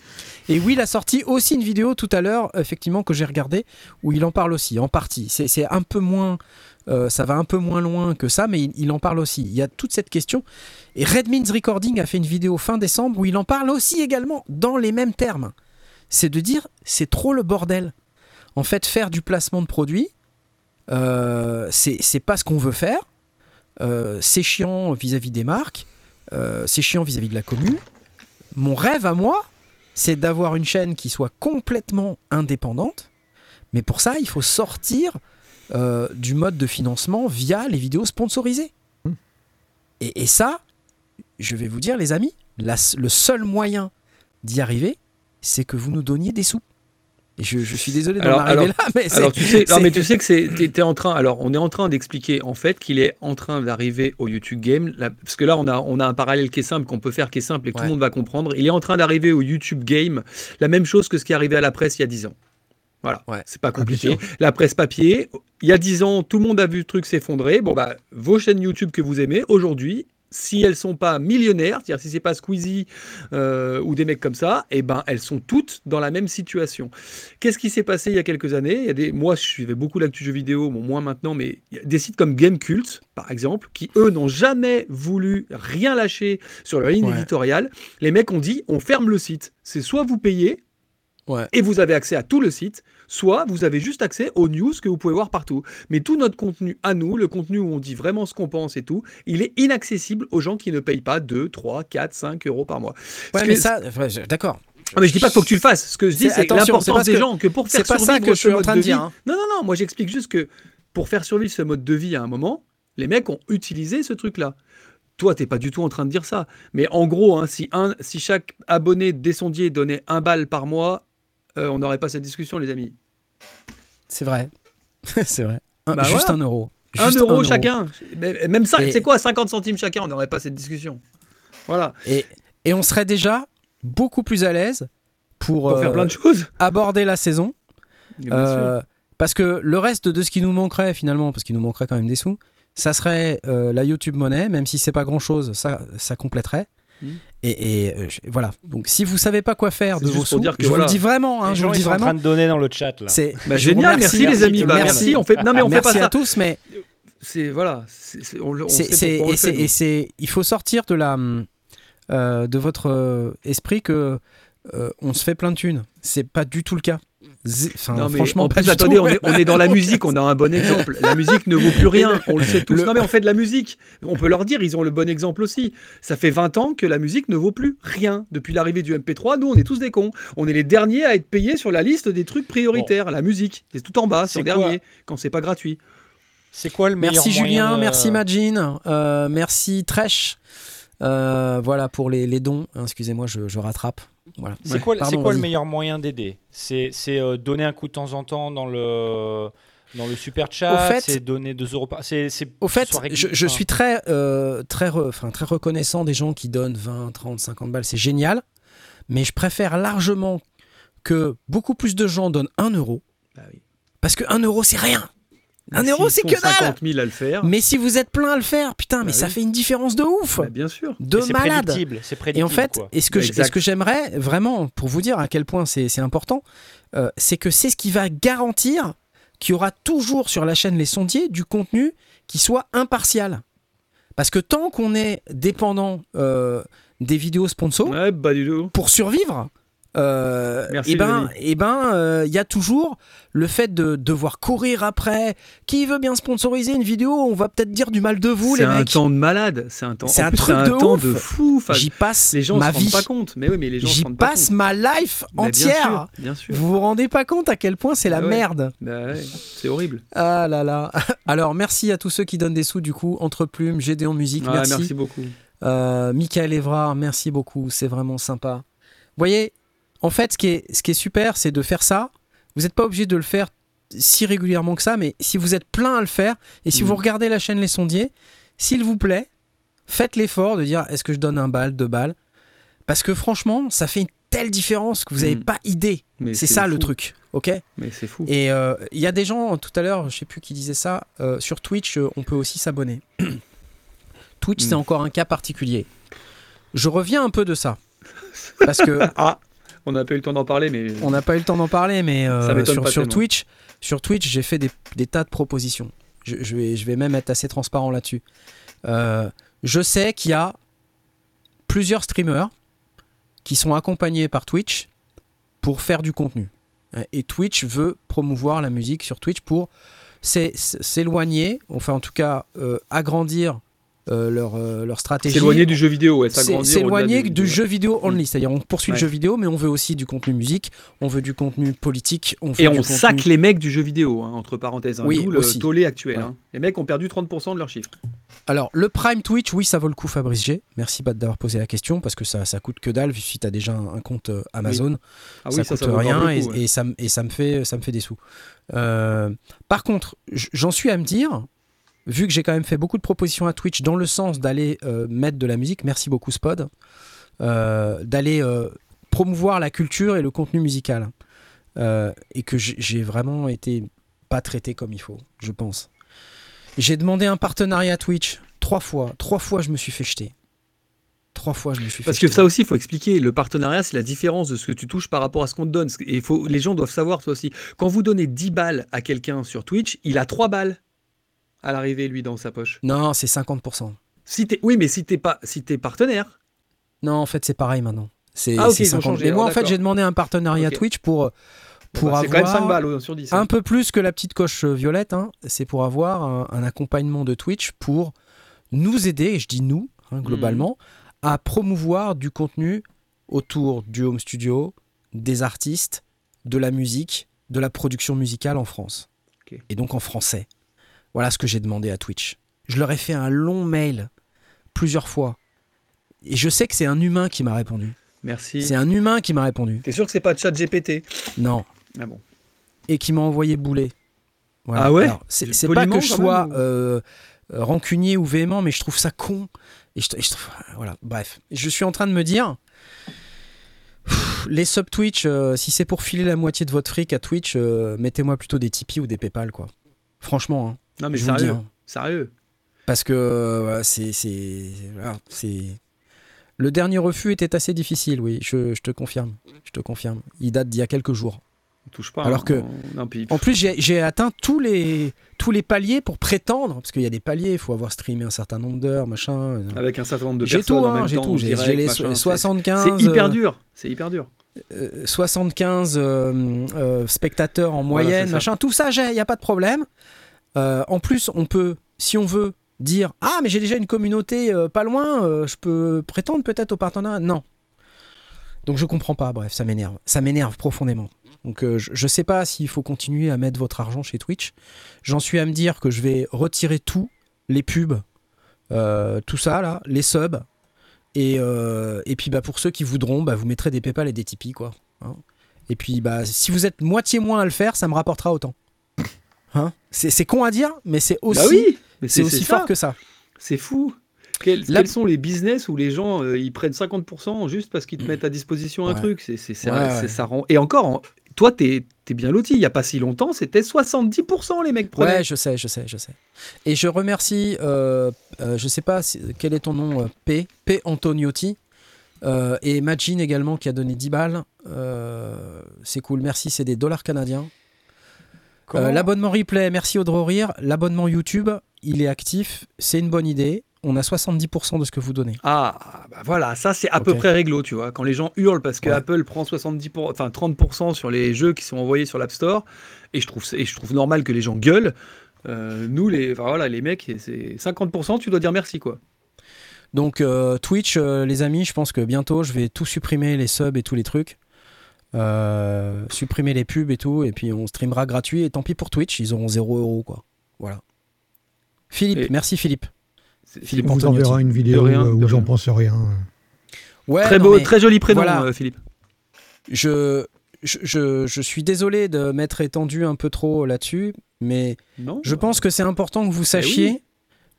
Et Will a sorti aussi une vidéo tout à l'heure, effectivement, que j'ai regardé, où il en parle aussi, en partie. C'est un peu moins. Euh, ça va un peu moins loin que ça, mais il, en parle aussi. Il y a toute cette question. Et Redmins Recording a fait une vidéo fin décembre où il en parle aussi également, dans les mêmes termes. C'est de dire, c'est trop le bordel. En fait, faire du placement de produits, euh, c'est pas ce qu'on veut faire. Euh, c'est chiant vis-à-vis des marques. c'est chiant vis-à-vis de la commune. Mon rêve à moi, c'est d'avoir une chaîne qui soit complètement indépendante. Mais pour ça, il faut sortir euh, du mode de financement via les vidéos sponsorisées. Hmm. Et, et ça, je vais vous dire, les amis, la- le seul moyen d'y arriver, c'est que vous nous donniez des sous. Et je, je suis désolé d'en arriver là, mais c'est- Alors tu sais, non, mais tu sais que c'est, t'es- en train. Alors on est en train d'expliquer en fait qu'il est en train d'arriver au YouTube Game, là, parce que là on a on a un parallèle qui est simple qu'on peut faire qui est simple et que tout le monde va comprendre. Il est en train d'arriver au YouTube Game, la même chose que ce qui est arrivé à la presse il y a 10 ans. Voilà, Ouais. c'est pas compliqué. la presse papier, il y a 10 ans, tout le monde a vu le truc s'effondrer. Bon bah vos chaînes YouTube que vous aimez aujourd'hui. Si elles sont pas millionnaires, c'est-à-dire si c'est pas Squeezie euh, ou des mecs comme ça, eh ben elles sont toutes dans la même situation. Qu'est-ce qui s'est passé il y a quelques années? Il y a des, Moi, je suivais beaucoup l'actu jeux vidéo, bon, moins maintenant, mais il y a des sites comme Gamecult, par exemple, qui, eux, n'ont jamais voulu rien lâcher sur leur ligne Ouais. éditoriale. Les mecs ont dit, on ferme le site. C'est soit vous payez, Ouais. et vous avez accès à tout le site, soit vous avez juste accès aux news que vous pouvez voir partout. Mais tout notre contenu à nous, le contenu où on dit vraiment ce qu'on pense et tout, il est inaccessible aux gens qui ne payent pas 2, 3, 4, 5 euros par mois. Ouais, mais que- ça, d'accord. ah, mais je dis pas qu'il faut que tu le fasses. Ce que je dis, C'est- l'importance des que- gens que pour faire C'est pas ça survivre que je ce suis en mode train de vie- dire. hein. Non, non, non. Moi, j'explique juste que pour faire survivre ce mode de vie à un moment, les mecs ont utilisé ce truc-là. Toi, t'es pas du tout en train de dire ça. Mais en gros, hein, si, un, si chaque abonné des sondiers donnait un bal par mois, euh, on n'aurait pas cette discussion, les amis. C'est vrai. c'est vrai. Un- Bah juste un euro. Un euro chacun. Même ça, c'est quoi 50 centimes chacun? On n'aurait pas cette discussion. Voilà. Et, et on serait déjà beaucoup plus à l'aise pour, Pour faire euh, plein de choses. aborder la saison. Euh, parce que le reste de ce qui nous manquerait finalement, parce qu'il nous manquerait quand même des sous, ça serait euh, la YouTube monnaie, même si c'est pas grand chose, ça, ça compléterait. Mm. Et, et, euh, je- voilà. Donc si vous savez pas quoi faire de vos sous, dire que je vous voilà. le dis vraiment, hein, je vous le dis sont en train vraiment. de donner dans le chat là. C'est Bah, je vous génial, remercie, merci, les amis. Bah, merci. merci. On fait, non mais on fait merci pas à ça. tous, mais C'est voilà. c'est- fait, et c'est- il faut sortir de la, euh, de votre euh, esprit que euh, on se fait plein de thunes. C'est pas du tout le cas. Enfin, Non, mais franchement, en plus, attendez, on est, on est dans la musique, on a un bon exemple. La musique ne vaut plus rien, on le sait tous. Le- Non, mais on fait de la musique. On peut leur dire, ils ont le bon exemple aussi. Ça fait 20 ans que la musique ne vaut plus rien. Depuis l'arrivée du MP3, nous, on est tous des cons. On est les derniers à être payés sur la liste des trucs prioritaires. La musique, c'est tout en bas, c'est dernier, quand c'est pas gratuit. C'est quoi le meilleur Merci Julien, de- merci Majin, euh, merci Tresh. Euh, voilà pour les, les dons. Excusez-moi, je, je rattrape. Voilà. C'est quoi, Pardon, c'est quoi le meilleur moyen d'aider C'est euh, donner un coup de temps en temps dans le Dans le super chat, c'est donner 2 euros par. C'est, au fait, je, je, suis très, euh, très, enfin, très reconnaissant des gens qui donnent 20, 30, 50 balles. C'est génial. Mais je préfère largement que beaucoup plus de gens donnent 1 euro. Bah oui. Parce que 1 euro, c'est rien. Un euro, c'est que dalle 50 000 à le faire. Mais si vous êtes plein à le faire, putain, mais bah ça fait une différence de ouf bah, Bien sûr. De malade C'est prédictible. Et en fait, est-ce que, est -ce que j'aimerais vraiment, pour vous dire à quel point c'est important, euh, c'est que c'est ce qui va garantir qu'il y aura toujours sur la chaîne Les Sondiers du contenu qui soit impartial. Parce que tant qu'on est dépendant euh, des vidéos sponsors, bah, pour survivre, euh, et ben, et ben, il euh, y a toujours le fait de devoir courir après. Qui veut bien sponsoriser une vidéo? On va peut-être dire du mal de vous, les mecs. C'est un temps de malade. C'est un temps. C'est un truc de, temps de fou. J'y passe les gens ma se vie. pas compte. Mais oui, mais les gens J'y passe ma life entière. Bien sûr, Vous vous rendez pas compte à quel point c'est la bah merde. Bah c'est horrible. Ah là là. Alors merci à tous ceux qui donnent des sous du coup. Entre Plumes, Gédéon Musique, ah, merci. Merci beaucoup. Euh, Michael Evrard, merci beaucoup. C'est vraiment sympa. Vous voyez, en fait, ce qui est, ce qui est super, c'est de faire ça. Vous n'êtes pas obligé de le faire si régulièrement que ça, mais si vous êtes plein à le faire, et si vous mm. regardez la chaîne Les Sondiers, s'il vous plaît, faites l'effort de dire est-ce que je donne un bal, deux balles? Parce que franchement, ça fait une telle différence que vous n'avez mm. pas idée. C'est ça le truc, ok? Mais c'est fou. Et euh, il y a des gens, tout à l'heure, je sais plus qui disait ça, euh, sur Twitch, euh, on peut aussi s'abonner. Twitch, c'est mm. encore un cas particulier. Je reviens un peu de ça. Parce que ah. On n'a pas eu le temps d'en parler, mais. On n'a pas eu le temps d'en parler, mais euh, sur, Twitch, sur Twitch, j'ai fait des, tas de propositions. Je, vais, je vais même être assez transparent là-dessus. Euh, je sais qu'il y a plusieurs streamers qui sont accompagnés par Twitch pour faire du contenu. Et Twitch veut promouvoir la musique sur Twitch pour s'éloigner, enfin en tout cas euh, agrandir euh, leur, euh, leur stratégie. S'éloigner du jeu vidéo, ouais, S'éloigner du, jeu vidéo only, c'est-à-dire on poursuit le jeu vidéo, mais on veut aussi du contenu musique, on veut du contenu politique. On Et on sac les mecs du jeu vidéo, hein, entre parenthèses. Hein, oui, le tollé actuel. Hein. Les mecs ont perdu 30% de leurs chiffres. Alors, le Prime Twitch, oui, ça vaut le coup, Fabrice G. Merci d'avoir posé la question, parce que ça, ça coûte que dalle, si tu as déjà un, compte euh, Amazon. Ah ça coûte rien et, ça, et ça, me fait, ça me fait des sous. par contre, j'en suis à me dire, vu que j'ai quand même fait beaucoup de propositions à Twitch dans le sens d'aller euh, mettre de la musique, merci beaucoup Spod, euh, d'aller euh, promouvoir la culture et le contenu musical. et que j'ai vraiment été pas traité comme il faut, je pense. J'ai demandé un partenariat à Twitch trois fois. Trois fois, je me suis fait jeter. Trois fois, je me suis Parce que ça aussi, il faut expliquer. Le partenariat, c'est la différence de ce que tu touches par rapport à ce qu'on te donne. Et faut, les gens doivent savoir, ça aussi. Quand vous donnez 10 balles à quelqu'un sur Twitch, il a 3 balles à l'arrivée, lui, dans sa poche Non, c'est 50%. Si es, oui, mais si t'es pas, si es partenaire. Non, en fait, c'est pareil maintenant. C'est ah, Mais moi, en fait, j'ai demandé un partenariat Twitch pour pour avoir quand même 5 balles sur 10, hein. un peu plus que la petite coche euh, violette. Hein. C'est pour avoir un, accompagnement de Twitch pour nous aider, et je dis nous hein, globalement, mhm. à promouvoir du contenu autour du home studio, des artistes, de la musique, de la production musicale en France. Et donc en français. Voilà ce que j'ai demandé à Twitch. Je leur ai fait un long mail plusieurs fois. Et je sais que c'est un humain qui m'a répondu. Merci. C'est un humain qui m'a répondu. T'es sûr que c'est pas Chat GPT Non. Ah bon. Et qui m'a envoyé bouler. Ah ouais? C'est pas que je sois euh, rancunier ou véhément, mais je trouve ça con. Et je, voilà, bref. Je suis en train de me dire, les sub Twitch, euh, si c'est pour filer la moitié de votre fric à Twitch, euh, mettez-moi plutôt des Tipeee ou des PayPal, quoi. Franchement. Hein. Non, mais sérieux. Hein. Sérieux. Parce que c'est. c'est Le dernier refus était assez difficile, oui, je, te confirme. Je te confirme. Il date d'il y a quelques jours. On touche pas. Alors hein, que, en plus, j'ai atteint tous les, tous les paliers pour prétendre, parce qu'il y a des paliers, il faut avoir streamé un certain nombre d'heures, machin. Avec un certain nombre de personnes. Tout, hein, j'ai tout, j'ai les 75. C'est hyper dur. C'est hyper dur. 75 euh, euh, spectateurs en moyenne, machin, tout ça, il n'y a pas de problème. Euh, en plus, on peut, si on veut, dire Ah, mais j'ai déjà une communauté pas loin, je peux prétendre peut-être au partenariat? Non. Donc je comprends pas, bref, ça m'énerve. Ça m'énerve profondément. Donc je, ne sais pas s'il faut continuer à mettre votre argent chez Twitch. J'en suis à me dire que je vais retirer tout, les pubs, tout ça là, les subs, euh, et, puis bah, pour ceux qui voudront, bah, vous mettrez des PayPal et des Tipeee. Quoi, hein. Et puis bah, si vous êtes moitié moins à le faire, ça me rapportera autant. Hein c'est con à dire, mais c'est aussi, bah oui, c'est aussi fort que ça. C'est fou. Quels, sont les business où les gens euh, ils prennent 50% juste parce qu'ils te mettent à disposition un truc? C'est, ça rend... Et encore, toi, tu es, bien loti. Il n'y a pas si longtemps, c'était 70% les mecs prenaient. Ouais, je sais, je sais, je sais. Et je remercie, euh, euh, je sais pas quel est ton nom, P, P Antoniotti. et Magin également qui a donné 10 balles. c'est cool, merci, c'est des dollars canadiens. L'abonnement replay, merci Audrey Rire. L'abonnement YouTube, il est actif, c'est une bonne idée on a 70% de ce que vous donnez. Ah, bah voilà, ça c'est à peu près réglo, tu vois. Quand les gens hurlent parce que Apple prend 70 enfin 30% sur les jeux qui sont envoyés sur l'App Store, et je trouve, et je trouve normal que les gens gueulent, euh, nous, les, voilà, les mecs, c'est 50%, tu dois dire merci, quoi. Donc euh, Twitch, euh, les amis, je pense que bientôt, je vais tout supprimer, les subs et tous les trucs. Supprimer les pubs et tout, et puis on streamera gratuit, et tant pis pour Twitch, ils auront 0 euros, quoi. Voilà. Philippe, merci Philippe. Philippe on vous enverra une vidéo où j'en pense rien. Ouais, très beau, très joli prénom, euh, Philippe. Je, je, je, suis désolé de m'être étendu un peu trop là-dessus, mais je pense que c'est important que vous eh sachiez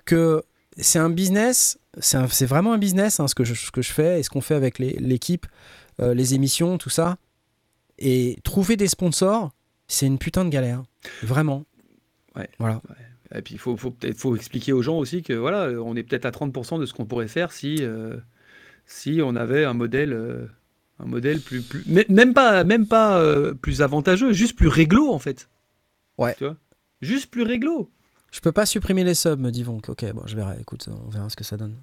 que c'est un business, c'est vraiment un business hein, ce, que je, ce que je fais et ce qu'on fait avec l'équipe, euh, les émissions, tout ça. Et trouver des sponsors, c'est une putain de galère. Vraiment. Ouais. Voilà. Et puis il faut, faut peut-être faut expliquer aux gens aussi que voilà, on est peut-être à 30% de ce qu'on pourrait faire si, euh, si on avait un modèle, euh, un modèle plus, plus, même pas, même pas euh, plus avantageux, juste plus réglo en fait. Ouais. Tu vois? Juste plus réglo. Je peux pas supprimer les subs, me dit Vonk. Ok, bon, je verrai. Écoute, on verra ce que ça donne.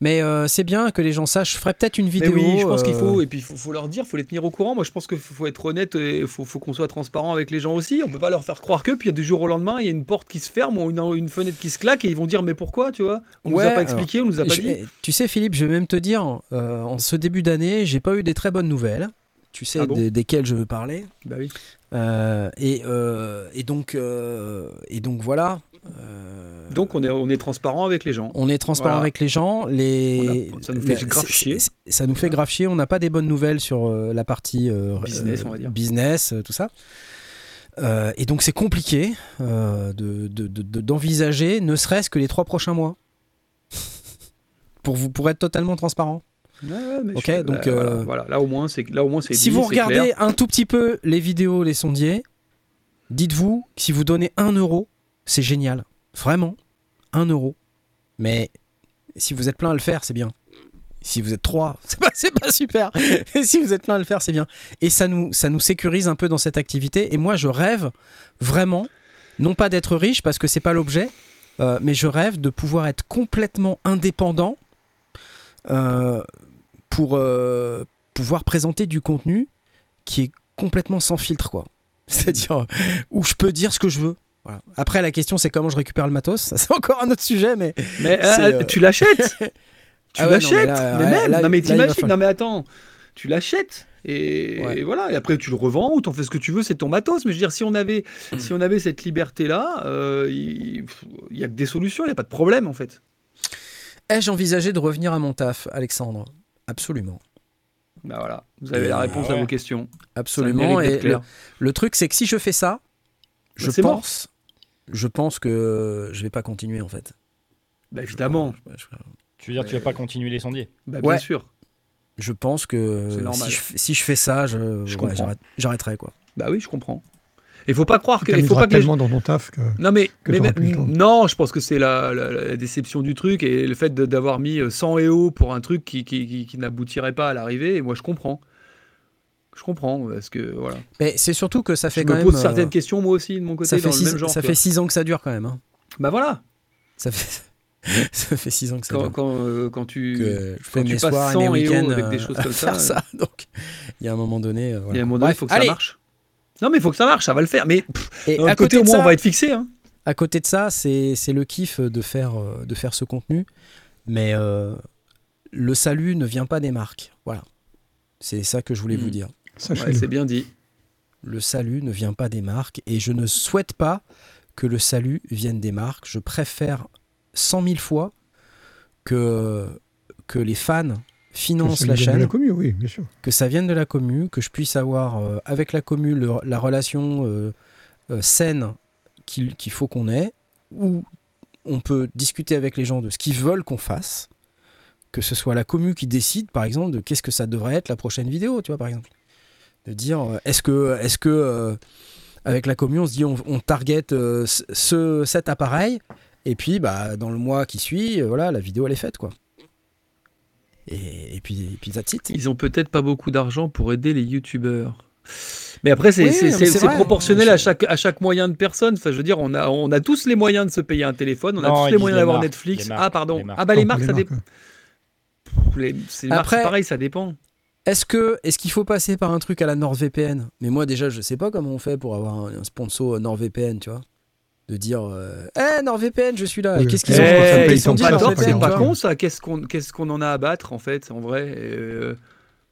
Mais euh, c'est bien que les gens sachent. Je ferai peut-être une vidéo. oui, je pense qu'il faut. Euh, et puis, il faut, leur dire, il faut les tenir au courant. Moi, je pense qu'il faut, être honnête et il faut, qu'on soit transparent avec les gens aussi. On peut pas leur faire croire que, puis il y a du jour au lendemain, il y a une porte qui se ferme ou une, fenêtre qui se claque et ils vont dire, mais pourquoi, tu vois? On nous a pas expliqué, on nous a pas dit. Tu sais, Philippe, je vais même te dire, euh, en ce début d'année, j'ai pas eu des très bonnes nouvelles. Tu sais ah desquelles je veux parler. Bah oui. Et, et, donc, et donc voilà. Donc on est, on est transparent avec les gens. On est transparent avec les gens. Les... ça nous fait grave chier. Ça nous fait grave chier. On n'a pas des bonnes nouvelles sur euh, la partie euh, business, on va dire. business, tout ça. Euh, et donc c'est compliqué d'envisager, de, ne serait-ce que les trois prochains mois, pour vous pour être totalement transparent. Ok, donc voilà, là au moins c'est là au moins c'est. Si vous regardez un tout petit peu les vidéos, les sondiers, dites-vous que si vous donnez un euro, c'est génial. Vraiment, un euro. Mais si vous êtes plein à le faire, c'est bien. Si vous êtes trois, c'est pas, pas super. Et si vous êtes plein à le faire, c'est bien. Et ça nous, ça nous sécurise un peu dans cette activité. Et moi, je rêve vraiment, non pas d'être riche parce que c'est pas l'objet, euh, mais je rêve de pouvoir être complètement indépendant euh, pour euh, pouvoir présenter du contenu qui est complètement sans filtre, quoi. C'est-à-dire où je peux dire ce que je veux. Après, la question, c'est comment je récupère le matos. Ça, c'est encore un autre sujet, mais. Mais euh, euh, tu l'achètes Tu ah l'achètes mais, même Non, mais t'imagines Non, mais attends, tu l'achètes. Et, voilà, et après tu le revends ou t'en fais ce que tu veux, c'est ton matos. Mais je veux dire, si on avait, si on avait cette liberté-là, euh, il y, a que des solutions, il n'y a pas de problème en fait. Ai-je envisagé de revenir à mon taf, Alexandre? Absolument. Bah voilà, vous avez la réponse à vos questions. Absolument. Et le, truc, c'est que si je fais ça, bah, je pense, je pense que je vais pas continuer en fait. Bah évidemment. Tu veux dire que tu vas pas continuer les sondiers? Bah, Bien sûr. Je pense que si je, fais ça, je, j'arrêterai quoi. Bah oui, je comprends. Il faut pas croire que. Il faut pas que dans ton taf que. Non mais, non, je pense que c'est la, déception du truc et le fait d'avoir mis 100 EO pour un truc qui, qui, qui n'aboutirait pas à l'arrivée. Et moi, je comprends. Je comprends, parce que voilà. Mais c'est surtout que ça fait je quand me même. pose certaines euh, questions moi aussi de mon côté ça fait six, même genre. Ça fait 6 ans que ça dure quand même. Hein. Bah voilà. Ça fait. ça fait 6 ans que ça quand, dure. Quand, euh, quand tu, que je fais mes soirs et mes week-ends avec des choses comme ça. Faire ça. Donc, il y a un moment donné. Euh, il y a un moment donné, il faut que ça marche. Non, mais il faut que ça marche, ça va le faire. Mais et à côté, au moins, on va être fixé. Hein. À côté de ça, c'est le kiff de faire, de faire ce contenu. Mais le salut ne vient pas des marques. Voilà. C'est ça que je voulais vous hmm. dire c'est bien dit. Le salut ne vient pas des marques et je ne souhaite pas que le salut vienne des marques. Je préfère cent mille fois que, que les fans financent la chaîne. La commu, oui, bien sûr. Que ça vienne de la commu, que je puisse avoir euh, avec la commu la relation euh, euh, saine qu'il faut qu'on ait, où on peut discuter avec les gens de ce qu'ils veulent qu'on fasse, que ce soit la commu qui décide, par exemple, de qu'est-ce que ça devrait être la prochaine vidéo, tu vois, par exemple. De dire, est-ce que, avec la commu, on se dit, on, on target ce, cet appareil, et puis, bah, dans le mois qui suit, voilà, la vidéo, elle est faite, quoi. Et, et puis, et puis, that's it. Ils ont peut-être pas beaucoup d'argent pour aider les youtubeurs. Mais après, c'est Oui, proportionnel à chaque, à chaque moyen de personne. Enfin, je veux dire, on a, on a tous les moyens de se payer un téléphone, on a Non, tous les moyens d'avoir Netflix. marques, ah, pardon. Ah, bah les marques, ça dépend. c'est pareil, ça dépend. Est-ce que est-ce qu'il faut passer par un truc à la NordVPN? Mais moi déjà je sais pas comment on fait pour avoir un, un sponsor NordVPN, tu vois. De dire euh, Eh NordVPN, je suis là. Oui. qu'est-ce qu'ils Ils ont Eh, ils sont pas ça c'est pas ton con ça. Qu'est-ce qu'on qu'est-ce qu'on en a à battre en fait, en vrai Euh,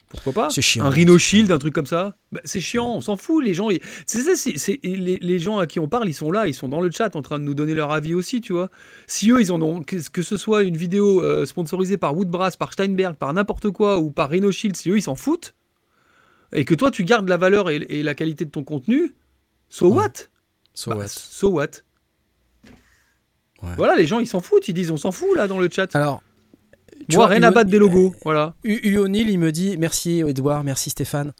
Pourquoi pas C'est chiant. Un Rhino Shield, un truc comme ça Bah, C'est chiant, on s'en fout. Les gens, ils- c'est ça, c'est- c'est- les, les gens à qui on parle, ils sont là, ils sont dans le chat en train de nous donner leur avis aussi, tu vois. Si eux, ils en ont, que, que ce soit une vidéo euh, sponsorisée par Woodbrass, par Steinberg, par n'importe quoi, ou par Rhino Shield, si eux, ils s'en foutent, et que toi, tu gardes la valeur et, et la qualité de ton contenu, so Ouais. what So Bah, what? so what? Ouais. Voilà, les gens, ils s'en foutent, ils disent on s'en fout là dans le chat. Alors, tu Moi, vois, rien à battre des logos, voilà. U- U O'Neill, il me dit merci Edouard, merci Stéphane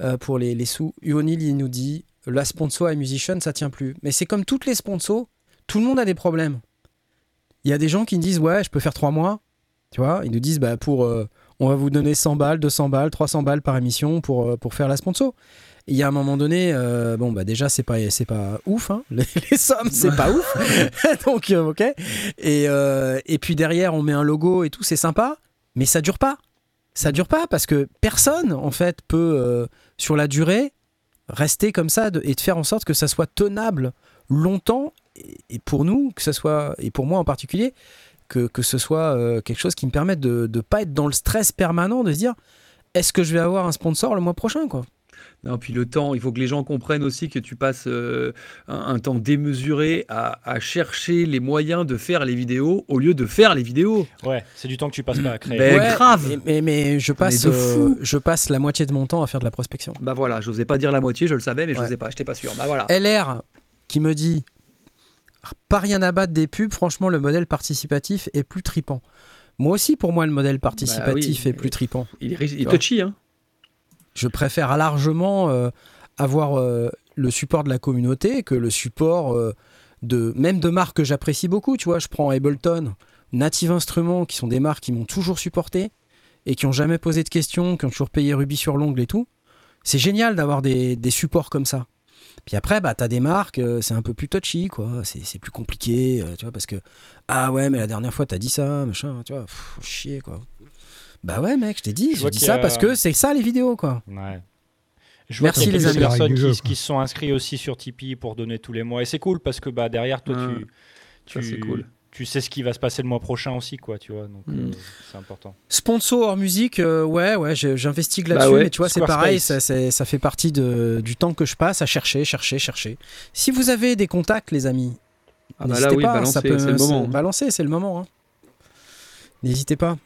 euh, pour les, les sous. U O'Neill, il nous dit la sponsor et musician, ça tient plus. Mais c'est comme toutes les sponsors, tout le monde a des problèmes. Il y a des gens qui me disent ouais, je peux faire trois mois. Tu vois, ils nous disent bah pour euh, on va vous donner 100 balles, 200 balles, 300 balles par émission pour, euh, pour faire la sponsor. Il y a un moment donné, euh, bon bah déjà c'est pas ouf, hein. les, sommes c'est pas ouf, donc euh, ok. Et, euh, et puis derrière on met un logo et tout, c'est sympa, mais ça dure pas ça dure pas parce que personne en fait peut sur la durée rester comme ça et de faire en sorte que ça soit tenable longtemps et, pour nous que ça soit et pour moi en particulier que, ce soit quelque chose qui me permette de ne pas être dans le stress permanent de se dire est-ce que je vais avoir un sponsor le mois prochain quoi? Non, puis le temps, il faut que les gens comprennent aussi que tu passes euh, un, un temps démesuré à, à chercher les moyens de faire les vidéos au lieu de faire les vidéos. Ouais, c'est du temps que tu passes pas à créer. Ben, grave. mais, mais, mais je passe euh, je passe la moitié de mon temps à faire de la prospection Bah voilà, j'osais pas dire la moitié, je le savais, mais je Ouais. n'osais pas, j'étais pas sûr. Bah voilà. LR qui me dit pas rien à battre des pubs, franchement le modèle participatif est plus tripant. Moi aussi pour moi le modèle participatif oui, est plus tripant. Il est, il est touchy, hein. Je préfère largement euh, avoir euh, le support de la communauté que le support euh, de même de marques que j'apprécie beaucoup, tu vois, je prends Ableton, Native Instruments qui sont des marques qui m'ont toujours supporté et qui ont jamais posé de questions, qui ont toujours payé rubis sur l'ongle et tout. C'est génial d'avoir des, supports comme ça. Puis après, bah, t'as des marques, c'est un peu plus touchy, quoi. C'est plus compliqué, tu vois, parce que ah ouais, mais la dernière fois t'as dit ça, machin, tu vois, chier, quoi. Bah ouais, mec, je t'ai dit, Je je dis ça a- parce que c'est ça les vidéos, quoi. Ouais. Je vois Merci, qu'il y a les amis. personnes qui, se sont inscrits aussi sur Tipeee pour donner tous les mois. Et c'est cool parce que bah, derrière, toi, tu, tu, cool. tu sais ce qui va se passer le mois prochain aussi, quoi, tu vois. Donc, Mm. euh, c'est important. Sponsor hors musique, euh, ouais, ouais, j'investigue là-dessus, Bah ouais, mais tu vois, c'est pareil, ça, fait partie de, du temps que je passe à chercher, chercher, chercher. Si vous avez des contacts, les amis, Ah bah n'hésitez là, oui, pas, balancer, ça peut, c'est le moment. hein. Balancer, c'est le moment. hein. N'hésitez pas,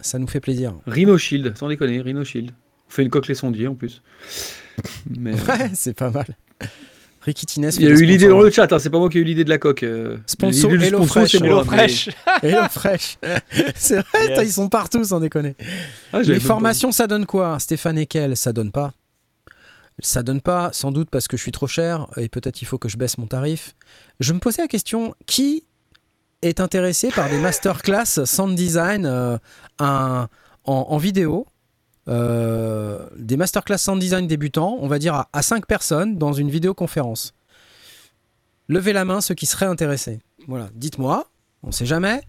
ça nous fait plaisir. Rhino Shield, sans déconner, Rhino Shield. On fait une coque les sondiers en plus. Mais, Ouais, c'est pas mal. Ricky Tines il y a eu l'idée dans le chat, hein, c'est pas moi qui ai eu l'idée de la coque. euh, Sponsor Hello sponsor, Fresh, c'est moi, Hello mais- Fresh Hello Fresh. c'est vrai, Yes. ils sont partout, sans déconner. Ah, Les formations, ça donne quoi? Stéphane Ekel, ça donne pas. Ça donne pas, sans doute parce que je suis trop cher et peut-être il faut que je baisse mon tarif. Je me posais la question qui est intéressé par des masterclass sound design euh, un- en, en vidéo euh, Des masterclass sound design débutants, on va dire à, à 5 personnes dans une vidéoconférence. Levez la main ceux qui seraient intéressés. Voilà, dites-moi, on sait jamais.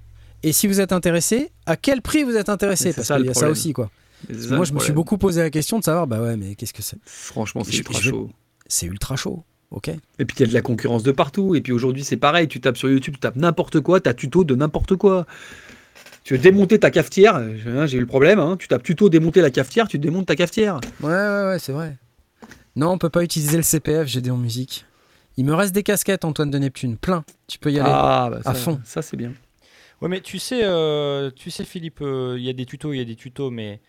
Et si vous êtes intéressé, à quel prix vous êtes intéressé? Parce qu'il y a ça aussi, quoi. Moi, je me suis beaucoup posé la question de savoir, bah ouais, mais qu'est-ce que c'est? Franchement, c'est ultra chaud. C'est ultra chaud, ok Et puis il y a de la concurrence de partout. Et puis aujourd'hui, c'est pareil. Tu tapes sur YouTube, tu tapes n'importe quoi, t'as tuto de n'importe quoi. Tu veux démonter ta cafetière, euh, j'ai eu le problème. hein, tu tapes tuto démonter la cafetière, tu démontes ta cafetière. Ouais, ouais, ouais, c'est vrai. Non, on peut pas utiliser le CPF GD en musique. Il me reste des casquettes, Antoine de Neptune, plein. Tu peux y aller. Ah, bah, ça, à fond. Ça, c'est bien. Ouais, mais tu sais, euh, tu sais Philippe, euh, il y a des tutos, il y a des tutos, mais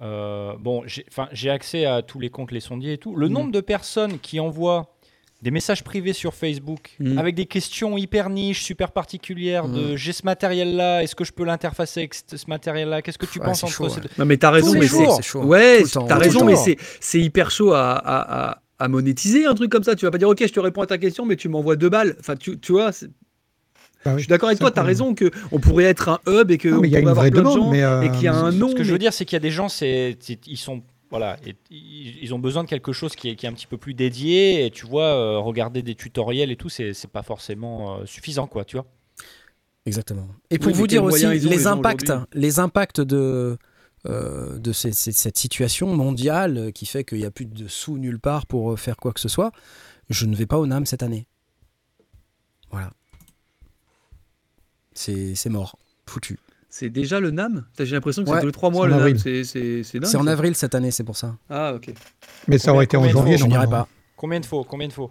euh, bon, j'ai accès à tous les comptes, les sondiers et tout. Le Mhm. nombre de personnes qui envoient des messages privés sur Facebook Mm. avec des questions hyper niches, super particulières Mm. de j'ai ce matériel-là, est-ce que je peux l'interfacer avec ce ce matériel-là Qu'est-ce que tu Ouais, penses entre chaud, ces ouais. deux Non, mais t'as raison, mais c'est chaud. Ouais, t'as raison, mais c'est c'est hyper chaud à, à, à, à monétiser un truc comme ça. Tu vas pas dire ok, je te réponds à ta question, mais tu m'envoies deux balles. Enfin, tu, tu vois, Bah oui, je suis d'accord avec toi. T'as problème. raison que on pourrait être un hub et que Non, on mais y a une avoir vraie plein de demande, gens mais, euh, et qu'il y a un nom. Ce que je veux dire, c'est qu'il y a des gens, c'est, c'est- ils sont, voilà, et- ils, ont besoin de quelque chose qui est, qui est un petit peu plus dédié. Et tu vois, euh, regarder des tutoriels et tout, c'est, pas forcément euh, suffisant, quoi, tu vois. Exactement. Et pour Oui, vous dire aussi les impacts, les impacts de euh, de ces- ces- cette situation mondiale qui fait qu'il n'y a plus de sous nulle part pour faire quoi que ce soit, je ne vais pas au NAM cette année. Voilà. C'est c'est mort, foutu. C'est déjà le NAM J'ai l'impression que Ouais, c'est tous les trois mois c'est le en NAM. avril. C'est c'est- c'est dingue. C'est en ça. avril cette année, c'est pour ça. Ah, ok. Mais ça aurait été en janvier, Je n'irai pas. Combien de faux Combien de faux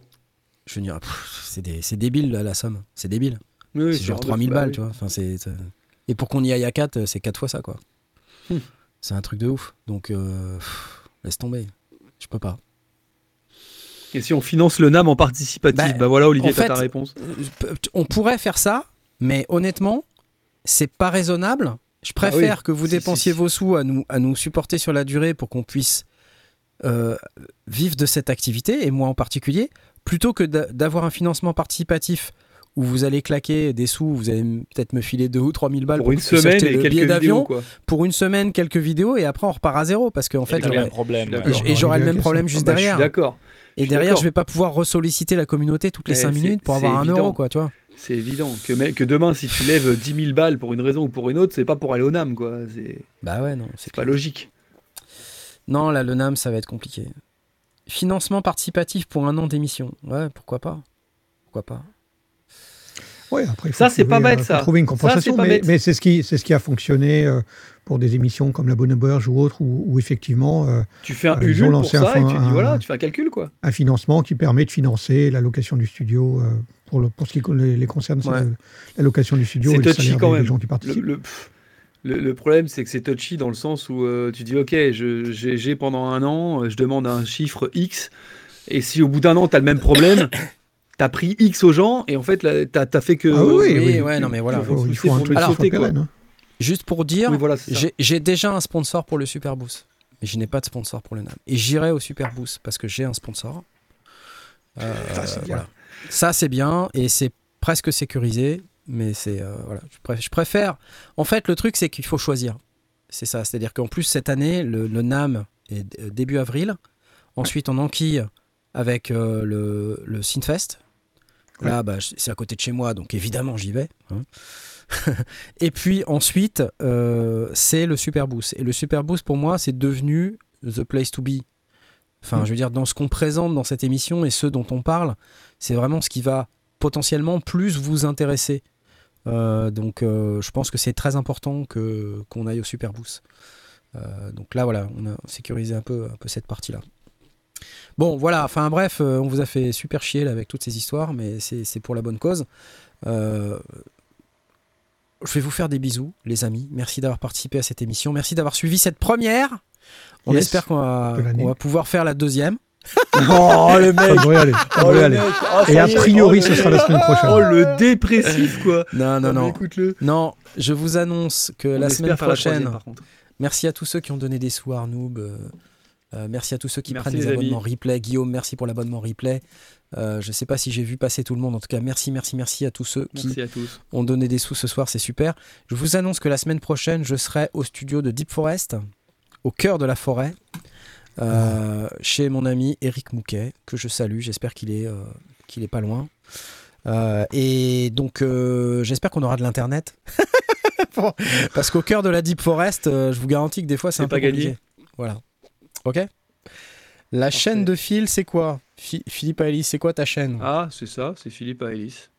Je n'irai pff, C'est débile la somme. C'est débile. Oui, oui, c'est genre en 3000 bah balles, oui. tu vois. Enfin, c'est, c'est- Et pour qu'on y aille à 4, c'est 4 fois ça, quoi. Hmm. C'est un truc de ouf. Donc, euh, pff, laisse tomber. Je peux pas. Et si on finance le NAM en participatif Bah, Bah voilà, Olivier, en t'as fait, ta réponse. Euh, On pourrait faire ça, mais honnêtement, c'est pas raisonnable. Je préfère Ah oui. que vous Si, dépensiez si, si. vos sous à nous, à nous supporter sur la durée pour qu'on puisse euh, vivre de cette activité, et moi en particulier, plutôt que d'a- d'avoir un financement participatif où vous allez claquer des sous, vous allez peut-être me filer 2 ou 3 000 balles Pour pour une semaine et le quelques d'avion, pour une semaine, quelques vidéos, et après on repart à zéro, parce qu'en fait, C'est le même j'aurais- problème. et j'aurai le même Question. problème juste bah, Je suis derrière. d'accord. Et derrière, je vais pas pouvoir ressolliciter la communauté toutes les Eh, 5 c'est- minutes pour avoir un évident. euro, quoi, tu vois. C'est évident que, demain, si tu lèves 10 000 balles pour une raison ou pour une autre, c'est pas pour aller au NAM, quoi. C'est Bah ouais, non, c'est c'est pas logique. Non, là, le NAM, ça va être compliqué. Financement participatif pour un an d'émission. Ouais, pourquoi pas? Pourquoi pas? Ouais, après, il faut Ça, c'est trouver, pas bête, euh, faut ça. trouver une Ça, compensation, mais, c'est ce qui, c'est ce qui a fonctionné euh, pour des émissions comme La Bonne Auberge ou autres, où, où effectivement euh, Tu fais un Euh, ils Ulule ont pour lancé ça un et tu dis voilà, tu fais un calcul, quoi. un financement qui permet de financer la location du studio euh, pour, le, pour ce qui les, les concerne, c'est Ouais. le- la location du studio C'est touchy quand des, des même. gens qui participent. le, le- le problème, c'est que c'est touchy dans le sens où euh, tu dis ok, je- j'ai pendant un an, euh, je demande un chiffre X, et si au bout d'un an, tu as le même problème, tu as pris X aux gens, et en fait, t'as as fait que. Ah oui, oui, oui, oui. ouais, non, mais voilà. il faut, il c'est faut un pour truc qui sauter, quoi. pérenne, hein. Juste pour dire, Oui, voilà, j'ai déjà un sponsor pour le Super Boost. Mais je n'ai pas de sponsor pour le NAM. Et j'irai au Super Boost parce que j'ai un sponsor. Euh, bien. voilà. Ça, c'est bien et c'est presque sécurisé. Mais c'est. euh, voilà. je, préfère, je préfère. En fait, le truc, c'est qu'il faut choisir. C'est ça. C'est-à-dire qu'en plus, cette année, le, le NAM est euh, début avril. Ensuite, on enquille avec euh, le, le Synfest. Là, bah, c'est à côté de chez moi, donc évidemment, j'y vais. hein. Et puis ensuite, euh, c'est le Super Boost. Et le Super Boost, pour moi, c'est devenu the place to be. Enfin, Mm. je veux dire, dans ce qu'on présente dans cette émission et ce dont on parle, c'est vraiment ce qui va potentiellement plus vous intéresser. Euh, donc, euh, je pense que c'est très important que qu'on aille au Super Boost. Euh, donc là, voilà, on a sécurisé un peu, un peu cette partie-là. Bon, voilà, enfin bref, on vous a fait super chier là, avec toutes ces histoires, mais c'est c'est pour la bonne cause. Euh, je vais vous faire des bisous, les amis. Merci d'avoir participé à cette émission. Merci d'avoir suivi cette première. On Yes, espère qu'on va, pouvoir faire la deuxième. Oh le Ça mec devrait aller. ça Oh, devrait le aller. mec Oh, ça Et a priori, Oh, ce le sera la semaine prochaine. Oh, le dépressif, quoi. Non, non, non. Écoute-le. Non, je vous annonce que On la semaine la prochaine, troisième, merci à tous ceux qui ont donné des sous à Arnoub. euh, euh, merci à tous ceux qui Merci, prennent les des amis. abonnements replay. Guillaume, merci pour l'abonnement replay. Euh, je ne sais pas si j'ai vu passer tout le monde. En tout cas, merci, merci, merci à tous ceux qui Merci à tous. ont donné des sous ce soir, c'est super. Je vous annonce que la semaine prochaine, je serai au studio de Deep Forest, au cœur de la forêt, euh, chez mon ami Eric Mouquet, que je salue. J'espère qu'il est, euh, qu'il est pas loin. Euh, et donc, j'espère qu'on aura de l'internet. Parce qu'au cœur de la Deep Forest, je vous garantis que des fois, c'est un peu pas gagné. compliqué. Voilà. Ok La chaîne de Phil, c'est quoi? Phi- Philippe Alice, c'est quoi ta chaîne? Ah, c'est ça, c'est Philippe Aélis.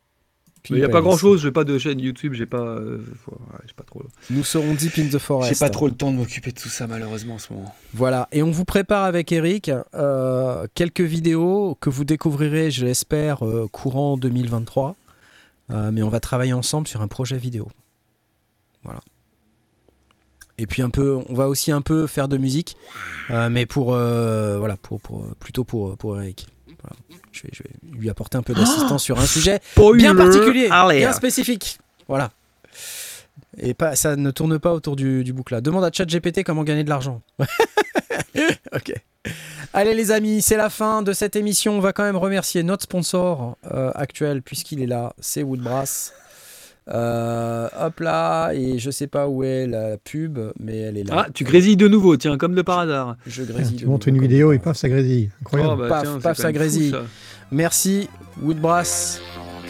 Il n'y a pas grand chose, j'ai pas de chaîne YouTube, j'ai pas. euh, ouais, pas trop. Nous serons Deep in the Forest. J'ai pas trop le temps de m'occuper de tout ça malheureusement en ce moment. Voilà, et on vous prépare avec Eric euh, quelques vidéos que vous découvrirez, je l'espère, euh, courant 2023. Euh, mais on va travailler ensemble sur un projet vidéo. Voilà. Et puis un peu, on va aussi un peu faire de musique, euh, mais pour euh, voilà, pour, pour plutôt pour pour Eric. Voilà. Je, vais, je vais lui apporter un peu d'assistance sur un sujet Spoiler bien particulier, bien spécifique. Voilà. Et pas, ça ne tourne pas autour du, du bouc là. Demande à ChatGPT comment gagner de l'argent. ok. Allez les amis, c'est la fin de cette émission. On va quand même remercier notre sponsor euh, actuel puisqu'il est là, c'est Woodbrass. Euh, hop là, et je sais pas où est la pub, mais elle est là. Ah, tu grésilles de nouveau, tiens, comme de par hasard. Je grésille. Tu montres une vidéo et paf, ça grésille. Incroyable. Oh, bah, Paf, tiens, paf, ça même fou, grésille. ça. Merci Woodbrass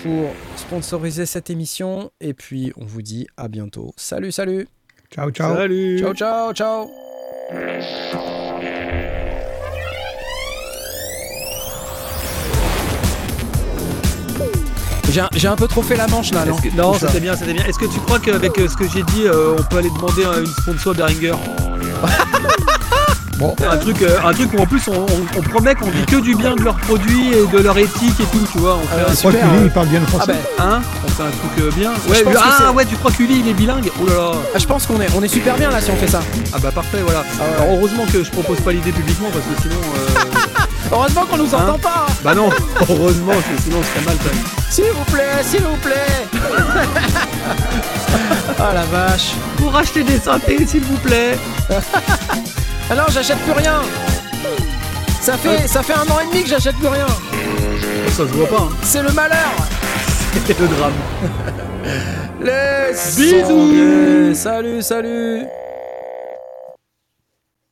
pour sponsoriser cette émission. Et puis on vous dit à bientôt. Salut, salut. Ciao, ciao. Salut. Ciao, ciao, ciao. J'ai un, peu trop fait la manche là, non que- Non, c'était bien, c'était bien. Est-ce que tu crois qu'avec euh, ce que j'ai dit, euh, on peut aller demander une sponsor Behringer Bon. Un truc, euh, un truc où en plus on, on- on promet qu'on dit que du bien de leurs produits et de leur éthique et tout, tu vois. On fait Euh, un Je crois euh, il parle bien le Ah français. ben, Hein On fait un truc euh, bien. Ouais, ah ouais, tu crois qu'Uli il est bilingue Oh là là. ah, je pense qu'on est, on est super bien là si on fait ça. Ah bah parfait, voilà. Ah ouais. Alors heureusement que je propose pas l'idée publiquement parce que sinon. euh, Heureusement qu'on nous entend Hein pas. bah non, heureusement, parce que sinon ce serait mal quand même. S'il vous plaît, s'il vous plaît. Ah la vache. Pour acheter des synthés, s'il vous plaît. Ah non, j'achète plus rien. Ça fait, ça fait un an et demi que j'achète plus rien. Ça se voit pas, hein. C'est le malheur. C'est le drame. Les Bisous. Salut, salut